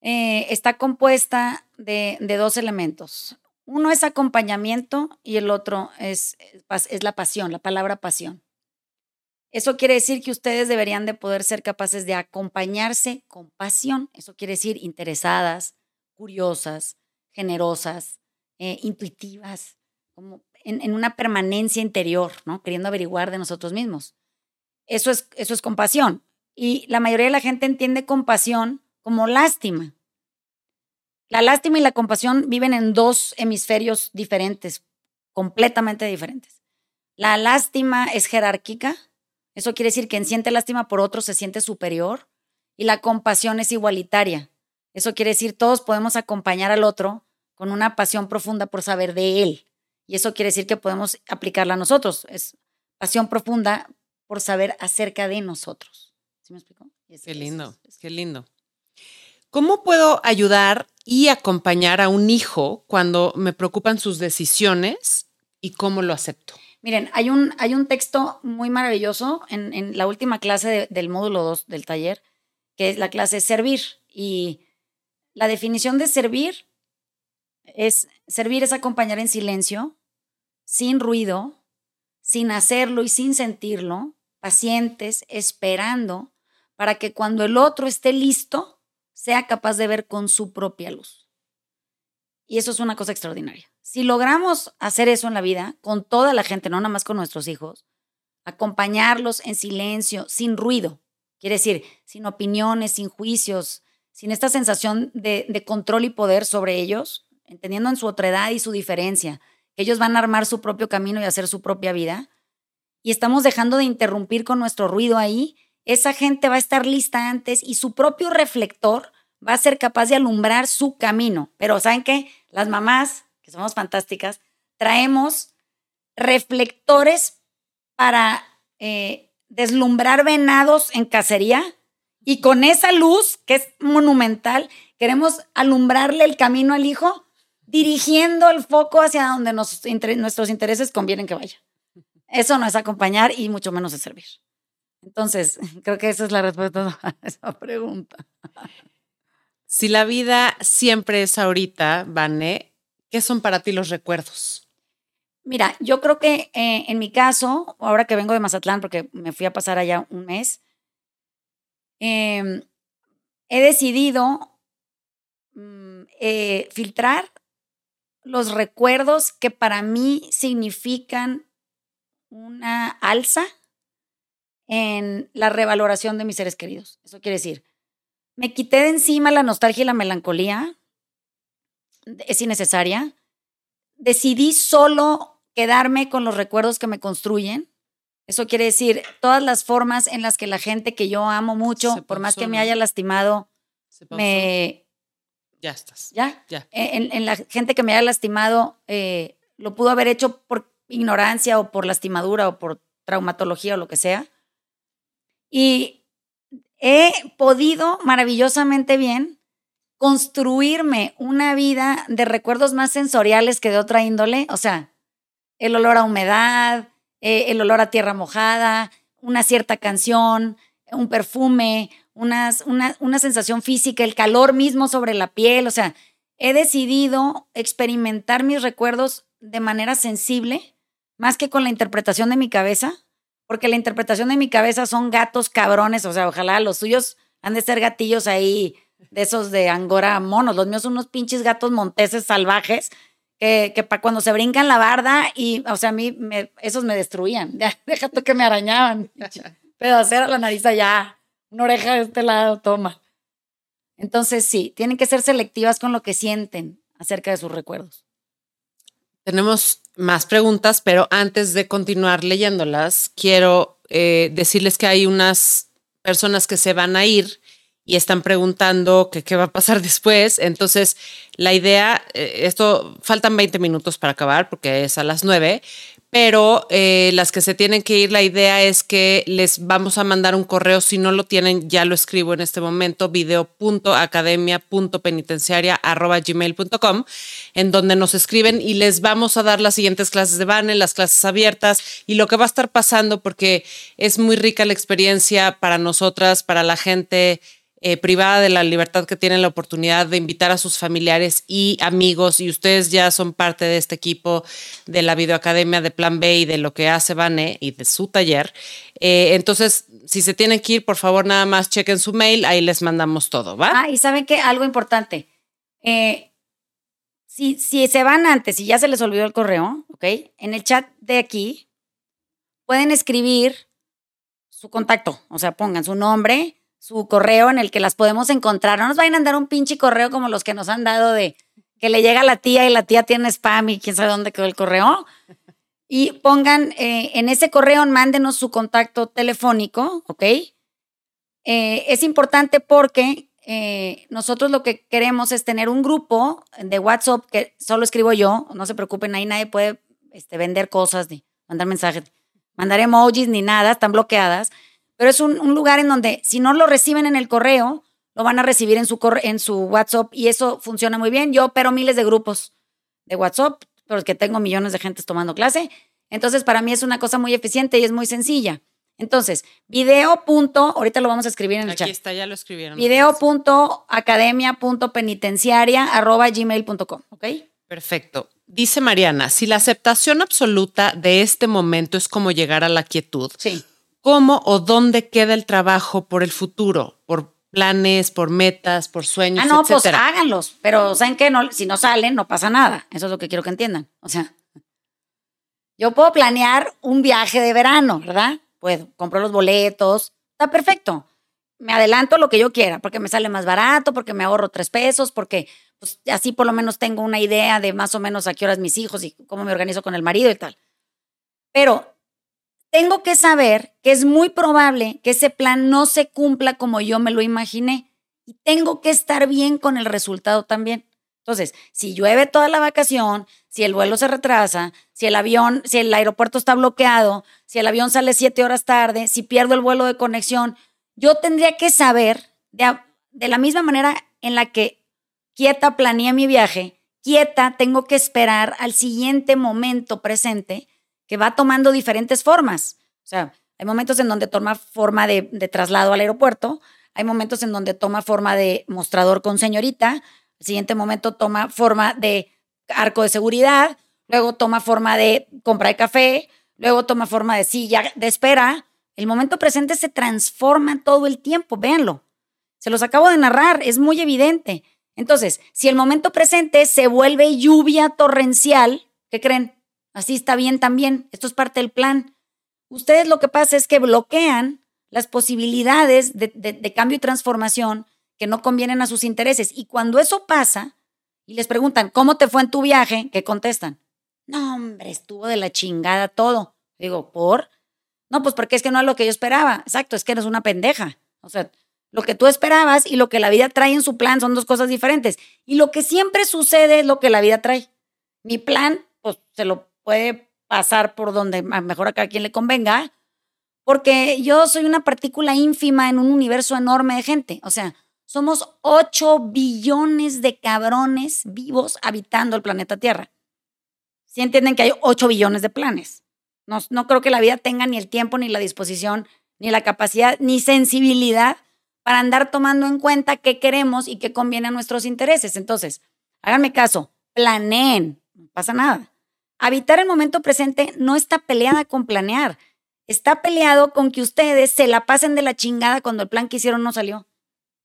eh, está compuesta de, dos elementos. Uno es acompañamiento y el otro es, es la pasión, la palabra pasión. Eso quiere decir que ustedes deberían de poder ser capaces de acompañarse con pasión. Eso quiere decir interesadas, curiosas, generosas, eh, intuitivas, como en, en, una permanencia interior, ¿no? Queriendo averiguar de nosotros mismos. Eso es, eso es compasión. Y la mayoría de la gente entiende compasión como lástima. La lástima y la compasión viven en dos hemisferios diferentes, completamente diferentes. La lástima es jerárquica, eso quiere decir que quien siente lástima por otro se siente superior, y la compasión es igualitaria. Eso quiere decir todos podemos acompañar al otro con una pasión profunda por saber de él. Y eso quiere decir que podemos aplicarla a nosotros. Es pasión profunda por saber acerca de nosotros. ¿Sí me explico? qué lindo, qué lindo. ¿Cómo puedo ayudar y acompañar a un hijo cuando me preocupan sus decisiones y cómo lo acepto? Miren, hay un, hay un texto muy maravilloso en, la última clase del módulo 2 del taller, que es la clase servir. Y la definición de servir es, servir es acompañar en silencio, sin ruido, sin hacerlo y sin sentirlo, pacientes, esperando, para que cuando el otro esté listo, sea capaz de ver con su propia luz. Y eso es una cosa extraordinaria. Si logramos hacer eso en la vida, con toda la gente, no nada más con nuestros hijos, acompañarlos en silencio, sin ruido, quiere decir, sin opiniones, sin juicios, sin esta sensación de, control y poder sobre ellos, entendiendo en su otredad y su diferencia, que ellos van a armar su propio camino y hacer su propia vida, y estamos dejando de interrumpir con nuestro ruido ahí esa gente va a estar lista antes y su propio reflector va a ser capaz de alumbrar su camino. Pero ¿saben qué? Las mamás, que somos fantásticas, traemos reflectores para eh, deslumbrar venados en cacería y con esa luz, que es monumental, queremos alumbrarle el camino al hijo dirigiendo el foco hacia donde nuestros intereses convienen que vaya. Eso no es acompañar y mucho menos es servir. Entonces, *laughs* creo que esa es la respuesta a *laughs* esa pregunta. Si la vida siempre es ahorita, Vane, ¿qué son para ti los recuerdos? Mira, yo creo que eh, en mi caso, ahora que vengo de Mazatlán, porque me fui a pasar allá un mes, em, he decidido mm, eh, filtrar los recuerdos que para mí significan una alza en la revaloración de mis seres queridos. Eso quiere decir, me quité de encima la nostalgia y la melancolía, es innecesaria. Decidí solo quedarme con los recuerdos que me construyen. Eso quiere decir, todas las formas en las que la gente que yo amo mucho, por más que me haya lastimado, me... Ya estás. ¿Ya? Ya. En, la gente que me haya lastimado, eh, lo pudo haber hecho por ignorancia o por lastimadura o por traumatología o lo que sea. Y he podido maravillosamente bien construirme una vida de recuerdos más sensoriales que de otra índole, o sea, el olor a humedad, eh, el olor a tierra mojada, una cierta canción, un perfume, una, una sensación física, el calor mismo sobre la piel, o sea, he decidido experimentar mis recuerdos de manera sensible, más que con la interpretación de mi cabeza, porque la interpretación de mi cabeza son gatos cabrones, o sea, ojalá los suyos han de ser gatillos ahí de esos de Angora monos. Los míos son unos pinches gatos monteses salvajes que, que para cuando se brincan la barda y, o sea, a mí me, esos me destruían. *laughs* Ya, déjate que me arañaban. Pedacera la nariz allá, una oreja de este lado, toma. Entonces, sí, tienen que ser selectivas con lo que sienten acerca de sus recuerdos. Tenemos más preguntas, pero antes de continuar leyéndolas, quiero eh, decirles que hay unas personas que se van a ir y están preguntando qué va a pasar *laughs* después. Entonces, la idea, eh, esto faltan 20 minutos para acabar porque es a las 9, pero eh, las que se tienen que ir, la idea es que les vamos a mandar un correo, si no lo tienen, ya lo escribo en este momento, video.academia.penitenciaria.gmail.com, en donde nos escriben y les vamos a dar las siguientes clases de Bane, las clases abiertas y lo que va a estar pasando, porque es muy rica la experiencia para nosotras, para la gente eh, privada de la libertad que tienen la oportunidad de invitar a sus familiares y amigos, y ustedes ya son parte de este equipo de la Videoacademia de Plan B y de lo que hace Vane y de su taller. Eh, entonces, si se tienen que ir, por favor, nada más chequen su mail, ahí les mandamos todo, ¿va? Ah, y saben que algo importante. Eh, si, si se van antes y ya se les olvidó el correo, ¿ok? En el chat de aquí pueden escribir su contacto, o sea, pongan su nombre, su correo en el que las podemos encontrar. No nos vayan a dar un pinche correo como los que nos han dado de que le llega a la tía y la tía tiene spam y quién sabe dónde quedó el correo. Y pongan eh, en ese correo, mándenos su contacto telefónico, ¿ok? Eh, es importante porque eh, nosotros lo que queremos es tener un grupo de WhatsApp que solo escribo yo, no se preocupen, ahí nadie puede este, vender cosas, ni mandar mensajes, mandar emojis ni nada, están bloqueadas pero es un, lugar en donde si no lo reciben en el correo, lo van a recibir en su, en su WhatsApp y eso funciona muy bien. Yo opero miles de grupos de WhatsApp, porque tengo millones de gentes tomando clase. Entonces, para mí es una cosa muy eficiente y es muy sencilla. Entonces, video. ahorita lo vamos a escribir en el chat. Aquí está, ya lo escribieron. Video.academia.penitenciaria.gmail.com, ¿ok? Perfecto. Dice Mariana, si la aceptación absoluta de este momento es como llegar a la quietud, sí cómo o dónde queda el trabajo por el futuro, por planes, por metas, por sueños, Ah, no, pues háganlos, pero ¿saben qué? No, si no salen, no pasa nada. Eso es lo que quiero que entiendan. O sea, yo puedo planear un viaje de verano, ¿verdad? Puedo, compro los boletos, está perfecto. Me adelanto lo que yo quiera, porque me sale más barato, porque me ahorro tres pesos, porque pues, así por lo menos tengo una idea de más o menos a qué horas mis hijos y cómo me organizo con el marido y tal. Pero tengo que saber que es muy probable que ese plan no se cumpla como yo me lo imaginé y tengo que estar bien con el resultado también. Entonces, si llueve toda la vacación, si el vuelo se retrasa, si el avión, si el aeropuerto está bloqueado, si el avión sale siete horas tarde, si pierdo el vuelo de conexión, yo tendría que saber de, de la misma manera en la que quieta planeé mi viaje, quieta tengo que esperar al siguiente momento presente que va tomando diferentes formas. O sea, hay momentos en donde toma forma de, traslado al aeropuerto, hay momentos en donde toma forma de mostrador con señorita, el siguiente momento toma forma de arco de seguridad, luego toma forma de compra de café, luego toma forma de silla de espera. El momento presente se transforma todo el tiempo, véanlo. Se los acabo de narrar, es muy evidente. Entonces, si el momento presente se vuelve lluvia torrencial, ¿qué creen? Así está bien también. Esto es parte del plan. Ustedes lo que pasa es que bloquean las posibilidades de, cambio y transformación que no convienen a sus intereses. Y cuando eso pasa y les preguntan, ¿cómo te fue en tu viaje? ¿Qué contestan? No, hombre, estuvo de la chingada todo. Digo, ¿por? No, pues porque es que no es lo que yo esperaba. Exacto, es que eres una pendeja. O sea, lo que tú esperabas y lo que la vida trae en su plan son dos cosas diferentes. Y lo que siempre sucede es lo que la vida trae. Mi plan, pues se lo puede pasar por donde mejor a cada quien le convenga, porque yo soy una partícula ínfima en un universo enorme de gente. O sea, somos 8 billones de cabrones vivos habitando el planeta Tierra. Si entienden que hay 8 billones de planes. No, no creo que la vida tenga ni el tiempo, ni la disposición, ni la capacidad, ni sensibilidad para andar tomando en cuenta qué queremos y qué conviene a nuestros intereses. Entonces, háganme caso, planeen, no pasa nada. Habitar el momento presente no está peleada con planear. Está peleado con que ustedes se la pasen de la chingada cuando el plan que hicieron no salió.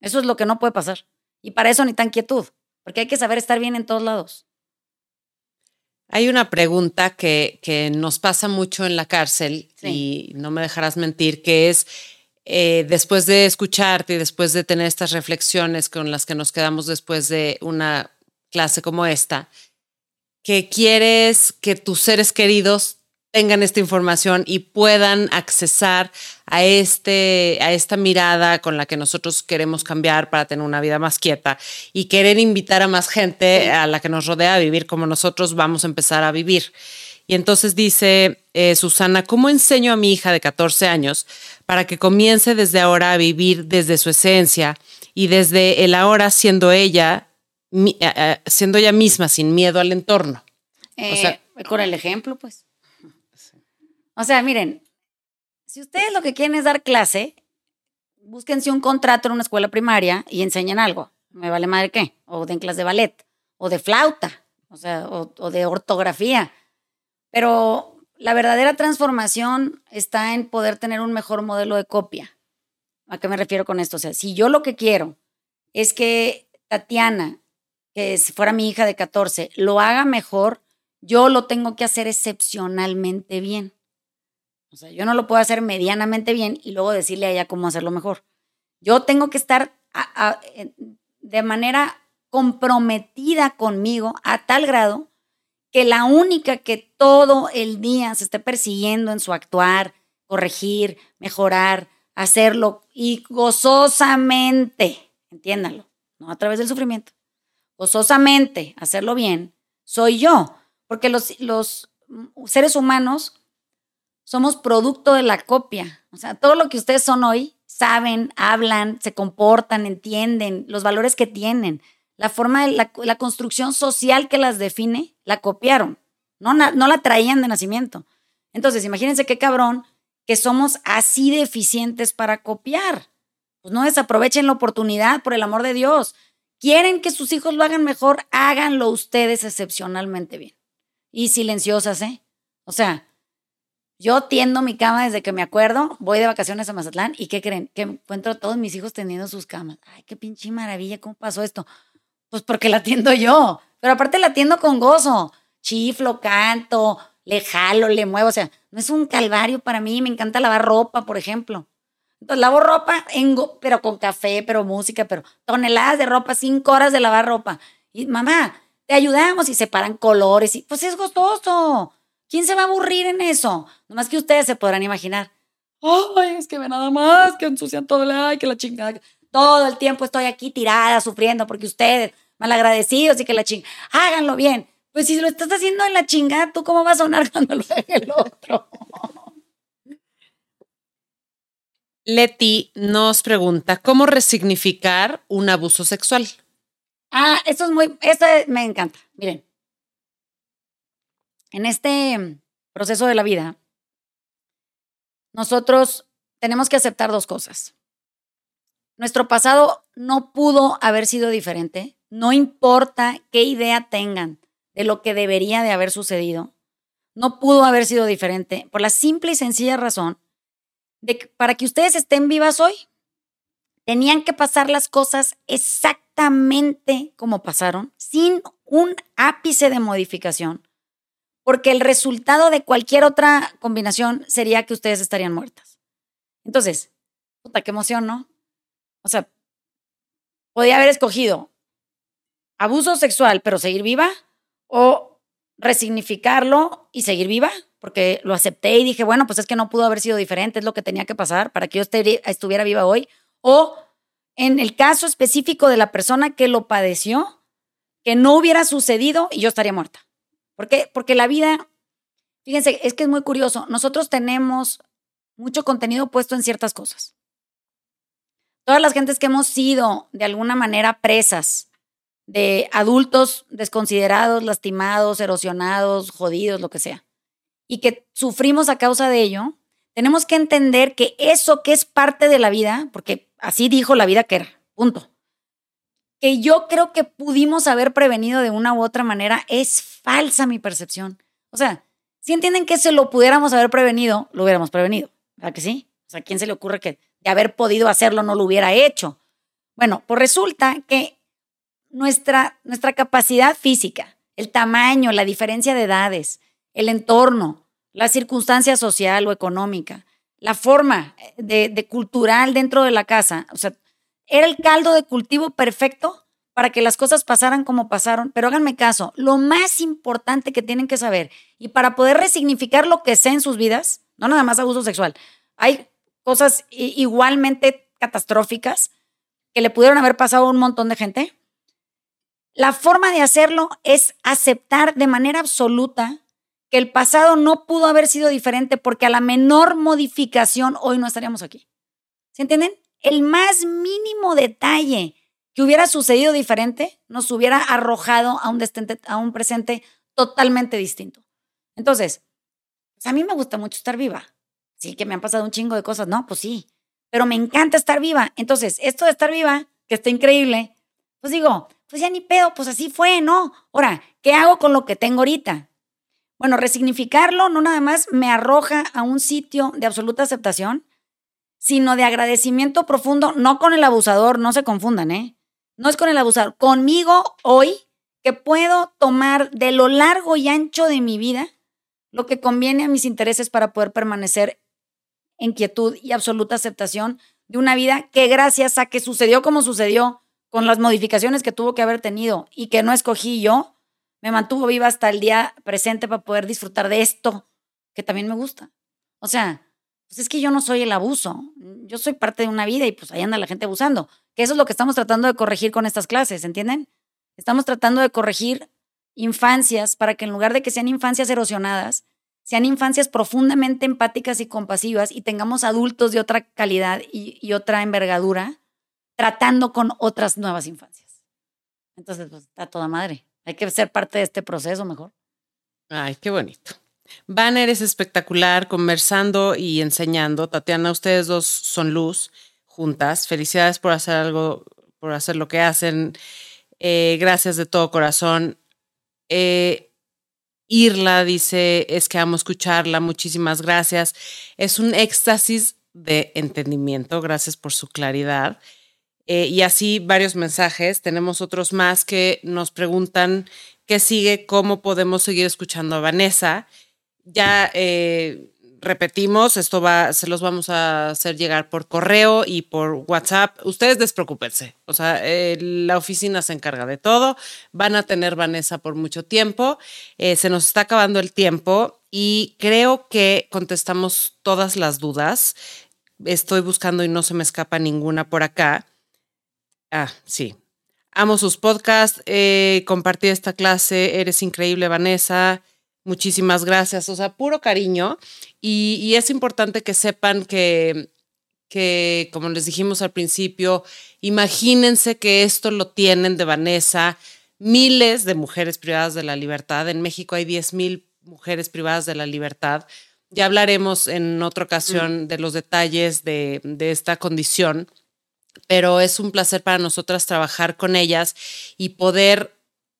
Eso es lo que no puede pasar. Y para eso necesitan quietud, porque hay que saber estar bien en todos lados. Hay una pregunta que, que nos pasa mucho en la cárcel y no me dejarás mentir, que es, eh, después de escucharte y después de tener estas reflexiones con las que nos quedamos después de una clase como esta, que quieres que tus seres queridos tengan esta información y puedan accesar a, este, a esta mirada con la que nosotros queremos cambiar para tener una vida más quieta y querer invitar a más gente a la que nos rodea a vivir como nosotros vamos a empezar a vivir. Y entonces dice eh, Susana, ¿cómo enseño a mi hija de 14 años para que comience desde ahora a vivir desde su esencia y desde el ahora siendo ella, eh, eh, siendo ella misma, sin miedo al entorno? o sea, con el ejemplo, pues. O sea, miren, si ustedes lo que quieren es dar clase, búsquense un contrato en una escuela primaria y enseñen algo. Me vale madre qué. O den clase de ballet, o de flauta, o sea, o, de ortografía. Pero la verdadera transformación está en poder tener un mejor modelo de copia. ¿A qué me refiero con esto? O sea, si yo lo que quiero es que Tatiana, que fuera mi hija de 14, lo haga mejor, yo lo tengo que hacer excepcionalmente bien. O sea, yo no lo puedo hacer medianamente bien y luego decirle a ella cómo hacerlo mejor. Yo tengo que estar de manera comprometida conmigo a tal grado que la única que todo el día se esté persiguiendo en su actuar, corregir, mejorar, hacerlo y gozosamente, entiéndanlo, no a través del sufrimiento, gozosamente hacerlo bien, soy yo, porque los, los seres humanos somos producto de la copia. O sea, todo lo que ustedes son hoy, saben, hablan, se comportan, entienden, los valores que tienen, la forma de la, construcción social que las define, la copiaron. No, no la traían de nacimiento. Entonces, imagínense qué cabrón que somos así de eficientes para copiar. Pues no desaprovechen la oportunidad, por el amor de Dios. Quieren que sus hijos lo hagan mejor, háganlo ustedes excepcionalmente bien. Y silenciosas, ¿eh? O sea, yo tiendo mi cama desde que me acuerdo, voy de vacaciones a Mazatlán y ¿qué creen? Que encuentro a todos mis hijos teniendo sus camas. Ay, qué pinche maravilla, ¿cómo pasó esto? Pues porque la atiendo yo, pero aparte la atiendo con gozo. Chiflo, canto, le jalo, le muevo, o sea, no es un calvario para mí, me encanta lavar ropa, por ejemplo. Entonces lavo ropa, pero con café, pero música, pero toneladas de ropa, cinco horas de lavar ropa. Y mamá, te ayudamos y separan colores y pues es gostoso. ¿Quién se va a aburrir en eso? Nomás que ustedes se podrán imaginar. Ay, es que ve nada más, que ensucian todo, ay, que la chingada. Todo el tiempo estoy aquí tirada, sufriendo, porque ustedes, malagradecidos y que la chingada. Háganlo bien. Pues si lo estás haciendo en la chingada, ¿tú cómo vas a sonar *laughs* cuando lo haga el otro? Leti nos pregunta, ¿cómo resignificar un abuso sexual? Ah, esto es muy, esto me encanta. Miren, en este proceso de la vida, nosotros tenemos que aceptar dos cosas. Nuestro pasado no pudo haber sido diferente, no importa qué idea tengan de lo que debería de haber sucedido, no pudo haber sido diferente por la simple y sencilla razón de que para que ustedes estén vivas hoy, tenían que pasar las cosas exactamente como pasaron, sin un ápice de modificación, porque el resultado de cualquier otra combinación sería que ustedes estarían muertas. Entonces, puta, qué emoción, ¿no? O sea, podía haber escogido abuso sexual, pero seguir viva, o resignificarlo y seguir viva, porque lo acepté y dije, bueno, pues es que no pudo haber sido diferente, es lo que tenía que pasar para que yo estuviera viva hoy, o en el caso específico de la persona que lo padeció, que no hubiera sucedido y yo estaría muerta. ¿Por qué? Porque la vida, fíjense, es que es muy curioso. Nosotros tenemos mucho contenido puesto en ciertas cosas. Todas las gentes que hemos sido de alguna manera presas de adultos desconsiderados, lastimados, erosionados, jodidos, lo que sea, y que sufrimos a causa de ello, tenemos que entender que eso que es parte de la vida, porque así dijo la vida que era, punto que yo creo que pudimos haber prevenido de una u otra manera, es falsa mi percepción. O sea, si entienden que se lo pudiéramos haber prevenido, lo hubiéramos prevenido. ¿Verdad que sí? O sea, ¿a quién se le ocurre que de haber podido hacerlo no lo hubiera hecho? Bueno, pues resulta que nuestra, nuestra capacidad física, el tamaño, la diferencia de edades, el entorno, la circunstancia social o económica, la forma de, de cultural dentro de la casa. O sea, era el caldo de cultivo perfecto para que las cosas pasaran como pasaron. Pero háganme caso, lo más importante que tienen que saber y para poder resignificar lo que sea en sus vidas, no nada más abuso sexual, hay cosas igualmente catastróficas que le pudieron haber pasado a un montón de gente. La forma de hacerlo es aceptar de manera absoluta que el pasado no pudo haber sido diferente porque a la menor modificación hoy no estaríamos aquí. ¿Se entienden? El más mínimo detalle que hubiera sucedido diferente nos hubiera arrojado a un, a un presente totalmente distinto. Entonces, pues, a mí me gusta mucho estar viva. Sí, que me han pasado un chingo de cosas, ¿no? Pues sí, pero me encanta estar viva. Entonces, esto de estar viva, que está increíble, pues digo, pues ya ni pedo, pues así fue, ¿no? Ahora, ¿qué hago con lo que tengo ahorita? Bueno, resignificarlo no nada más me arroja a un sitio de absoluta aceptación, sino de agradecimiento profundo, no con el abusador, no se confundan, ¿eh? No es con el abusador, conmigo hoy que puedo tomar de lo largo y ancho de mi vida lo que conviene a mis intereses para poder permanecer en quietud y absoluta aceptación de una vida que gracias a que sucedió como sucedió, con las modificaciones que tuvo que haber tenido y que no escogí yo, me mantuvo viva hasta el día presente para poder disfrutar de esto que también me gusta. O sea, pues es que yo no soy el abuso, yo soy parte de una vida y pues ahí anda la gente abusando, eso es lo que estamos tratando de corregir con estas clases, ¿entienden? Estamos tratando de corregir infancias para que en lugar de que sean infancias erosionadas, sean infancias profundamente empáticas y compasivas y tengamos adultos de otra calidad y, y otra envergadura tratando con otras nuevas infancias. Entonces, pues está toda madre. Hay que ser parte de este proceso mejor. Ay, qué bonito. Banner es espectacular, conversando y enseñando. Tatiana, ustedes dos son luz juntas. Felicidades por hacer algo, por hacer lo que hacen. Eh, gracias de todo corazón. Eh, Irla dice, es que amo escucharla, muchísimas gracias. Es un éxtasis de entendimiento, gracias por su claridad. Eh, y así varios mensajes. Tenemos otros más que nos preguntan qué sigue, cómo podemos seguir escuchando a Vanessa. Ya eh, repetimos, esto va, se los vamos a hacer llegar por correo y por WhatsApp. Ustedes despreocúpense. O sea, eh, la oficina se encarga de todo. Van a tener Vanessa por mucho tiempo. se nos está acabando el tiempo y creo que contestamos todas las dudas. Estoy buscando y no se me escapa ninguna por acá. Ah, sí. Amo sus podcasts, eh, compartí esta clase, eres increíble, Vanessa. Muchísimas gracias. O sea, puro cariño. Y, es importante que sepan que, que, como les dijimos al principio, imagínense que esto lo tienen de Vanessa miles de mujeres privadas de la libertad. En México hay 10 mil mujeres privadas de la libertad. Ya hablaremos en otra ocasión de los detalles de, de esta condición pero es un placer para nosotras trabajar con ellas y poder,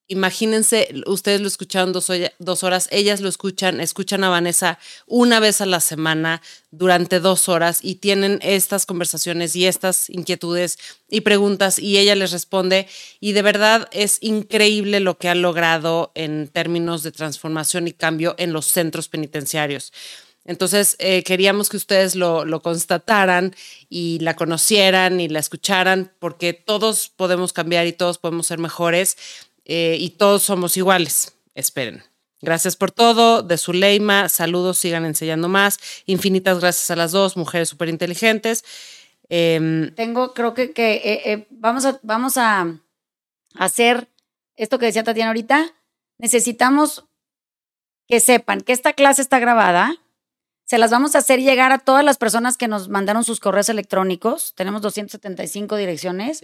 imagínense, ustedes lo escucharon dos, dos, horas, ellas lo escuchan, escuchan a Vanessa una vez a la semana durante dos horas y tienen estas conversaciones y estas inquietudes y preguntas y ella les responde y de verdad es increíble lo que ha logrado en términos de transformación y cambio en los centros penitenciarios. Entonces, eh, queríamos que ustedes lo, lo, constataran y la conocieran y la escucharan, porque todos podemos cambiar y todos podemos ser mejores eh, y todos somos iguales. Esperen. Gracias por todo. De Zuleima, saludos, sigan enseñando más. Infinitas gracias a las dos, mujeres súper inteligentes. Em, Tengo, creo que, que eh, vamos, a, vamos a hacer esto que decía Tatiana ahorita. Necesitamos que sepan que esta clase está grabada se las vamos a hacer llegar a todas las personas que nos mandaron sus correos electrónicos. Tenemos 275 direcciones.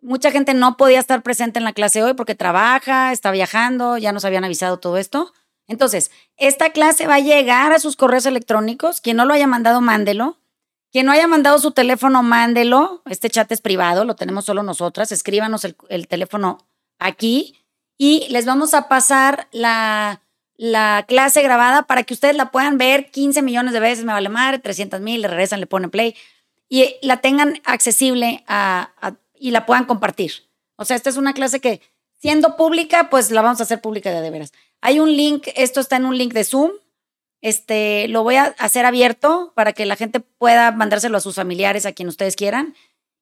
Mucha gente no podía estar presente en la clase hoy porque trabaja, está viajando, ya nos habían avisado todo esto. Entonces, esta clase va a llegar a sus correos electrónicos. Quien no lo haya mandado, mándelo. Quien no haya mandado su teléfono, mándelo. Este chat es privado, lo tenemos solo nosotras. Escríbanos el, el teléfono aquí y les vamos a pasar la, la clase grabada para que ustedes la puedan ver 15 millones de veces, me vale madre, 300 mil, le regresan, le ponen play y la tengan accesible y la puedan compartir. O sea, esta es una clase que, siendo pública, pues la vamos a hacer pública de, de veras. Hay un link, esto está en un link de Zoom. Este, lo voy a hacer abierto para que la gente pueda mandárselo a sus familiares, a quien ustedes quieran.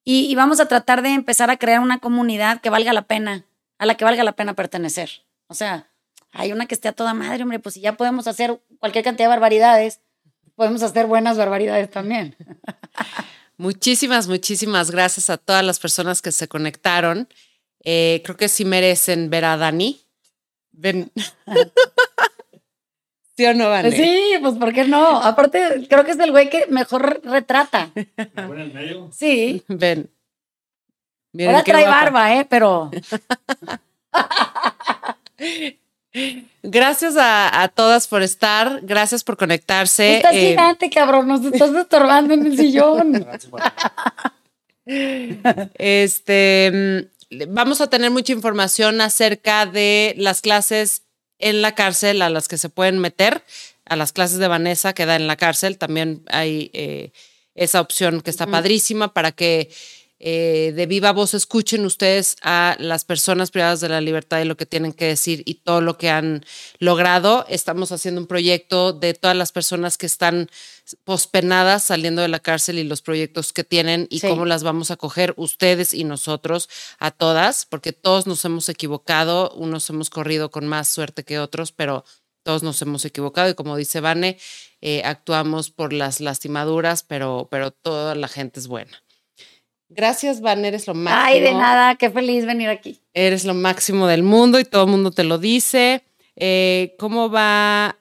Y vamos a tratar de empezar a crear una comunidad que valga la pena, a la que valga la pena pertenecer. O sea, hay una que esté a toda madre, hombre, pues si ya podemos hacer cualquier cantidad de barbaridades, podemos hacer buenas barbaridades también. *laughs* Muchísimas, muchísimas gracias a todas las personas que se conectaron. Eh, creo que sí merecen ver a Dani. Ven. *laughs* ¿Sí o no, Vane? Sí, pues ¿por qué no? Aparte, creo que es el güey que mejor retrata. ¿Me en medio? Sí. *laughs* Ven. Miren Ahora trae guapa. barba, ¿eh? Pero Gracias a, a todas por estar, gracias por conectarse. estás Eh, gigante, cabrón. Nos estás estorbando en el sillón. *laughs* *laughs* Este, mm, vamos a tener mucha información acerca de las clases en la cárcel a las que se pueden meter, a las clases de Vanessa que da en la cárcel. También hay eh, esa opción que está padrísima para que eh, de viva voz escuchen ustedes a las personas privadas de la libertad y lo que tienen que decir y todo lo que han logrado. Estamos haciendo un proyecto de todas las personas que están pospenadas saliendo de la cárcel y los proyectos que tienen y Sí. cómo las vamos a coger ustedes y nosotros a todas, porque todos nos hemos equivocado, unos hemos corrido con más suerte que otros, pero todos nos hemos equivocado y como dice Vane, eh, actuamos por las lastimaduras, pero, pero toda la gente es buena. Gracias, Van, eres lo máximo. Ay, de nada, qué feliz venir aquí. Eres lo máximo del mundo y todo el mundo te lo dice. Eh, ¿Cómo va?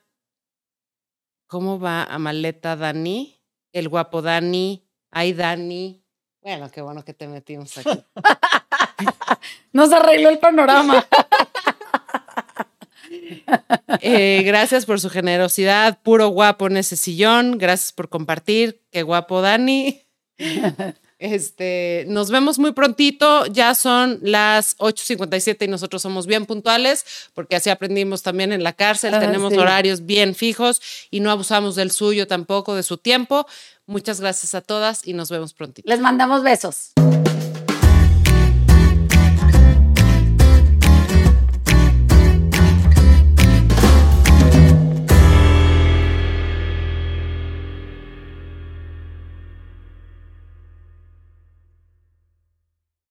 ¿Cómo va Amaleta Dani? El guapo Dani. Ay, Dani. Bueno, qué bueno que te metimos aquí. *laughs* Nos arregló el panorama. *laughs* Eh, gracias por su generosidad. Puro guapo en ese sillón. Gracias por compartir. Qué guapo, Dani. *laughs* Este, nos vemos muy prontito. Ya son las 8:57 y nosotros somos bien puntuales porque así aprendimos también en la cárcel. Ah, Tenemos sí. horarios bien fijos y no abusamos del suyo tampoco, de su tiempo. Muchas gracias a todas y nos vemos prontito. Les mandamos besos.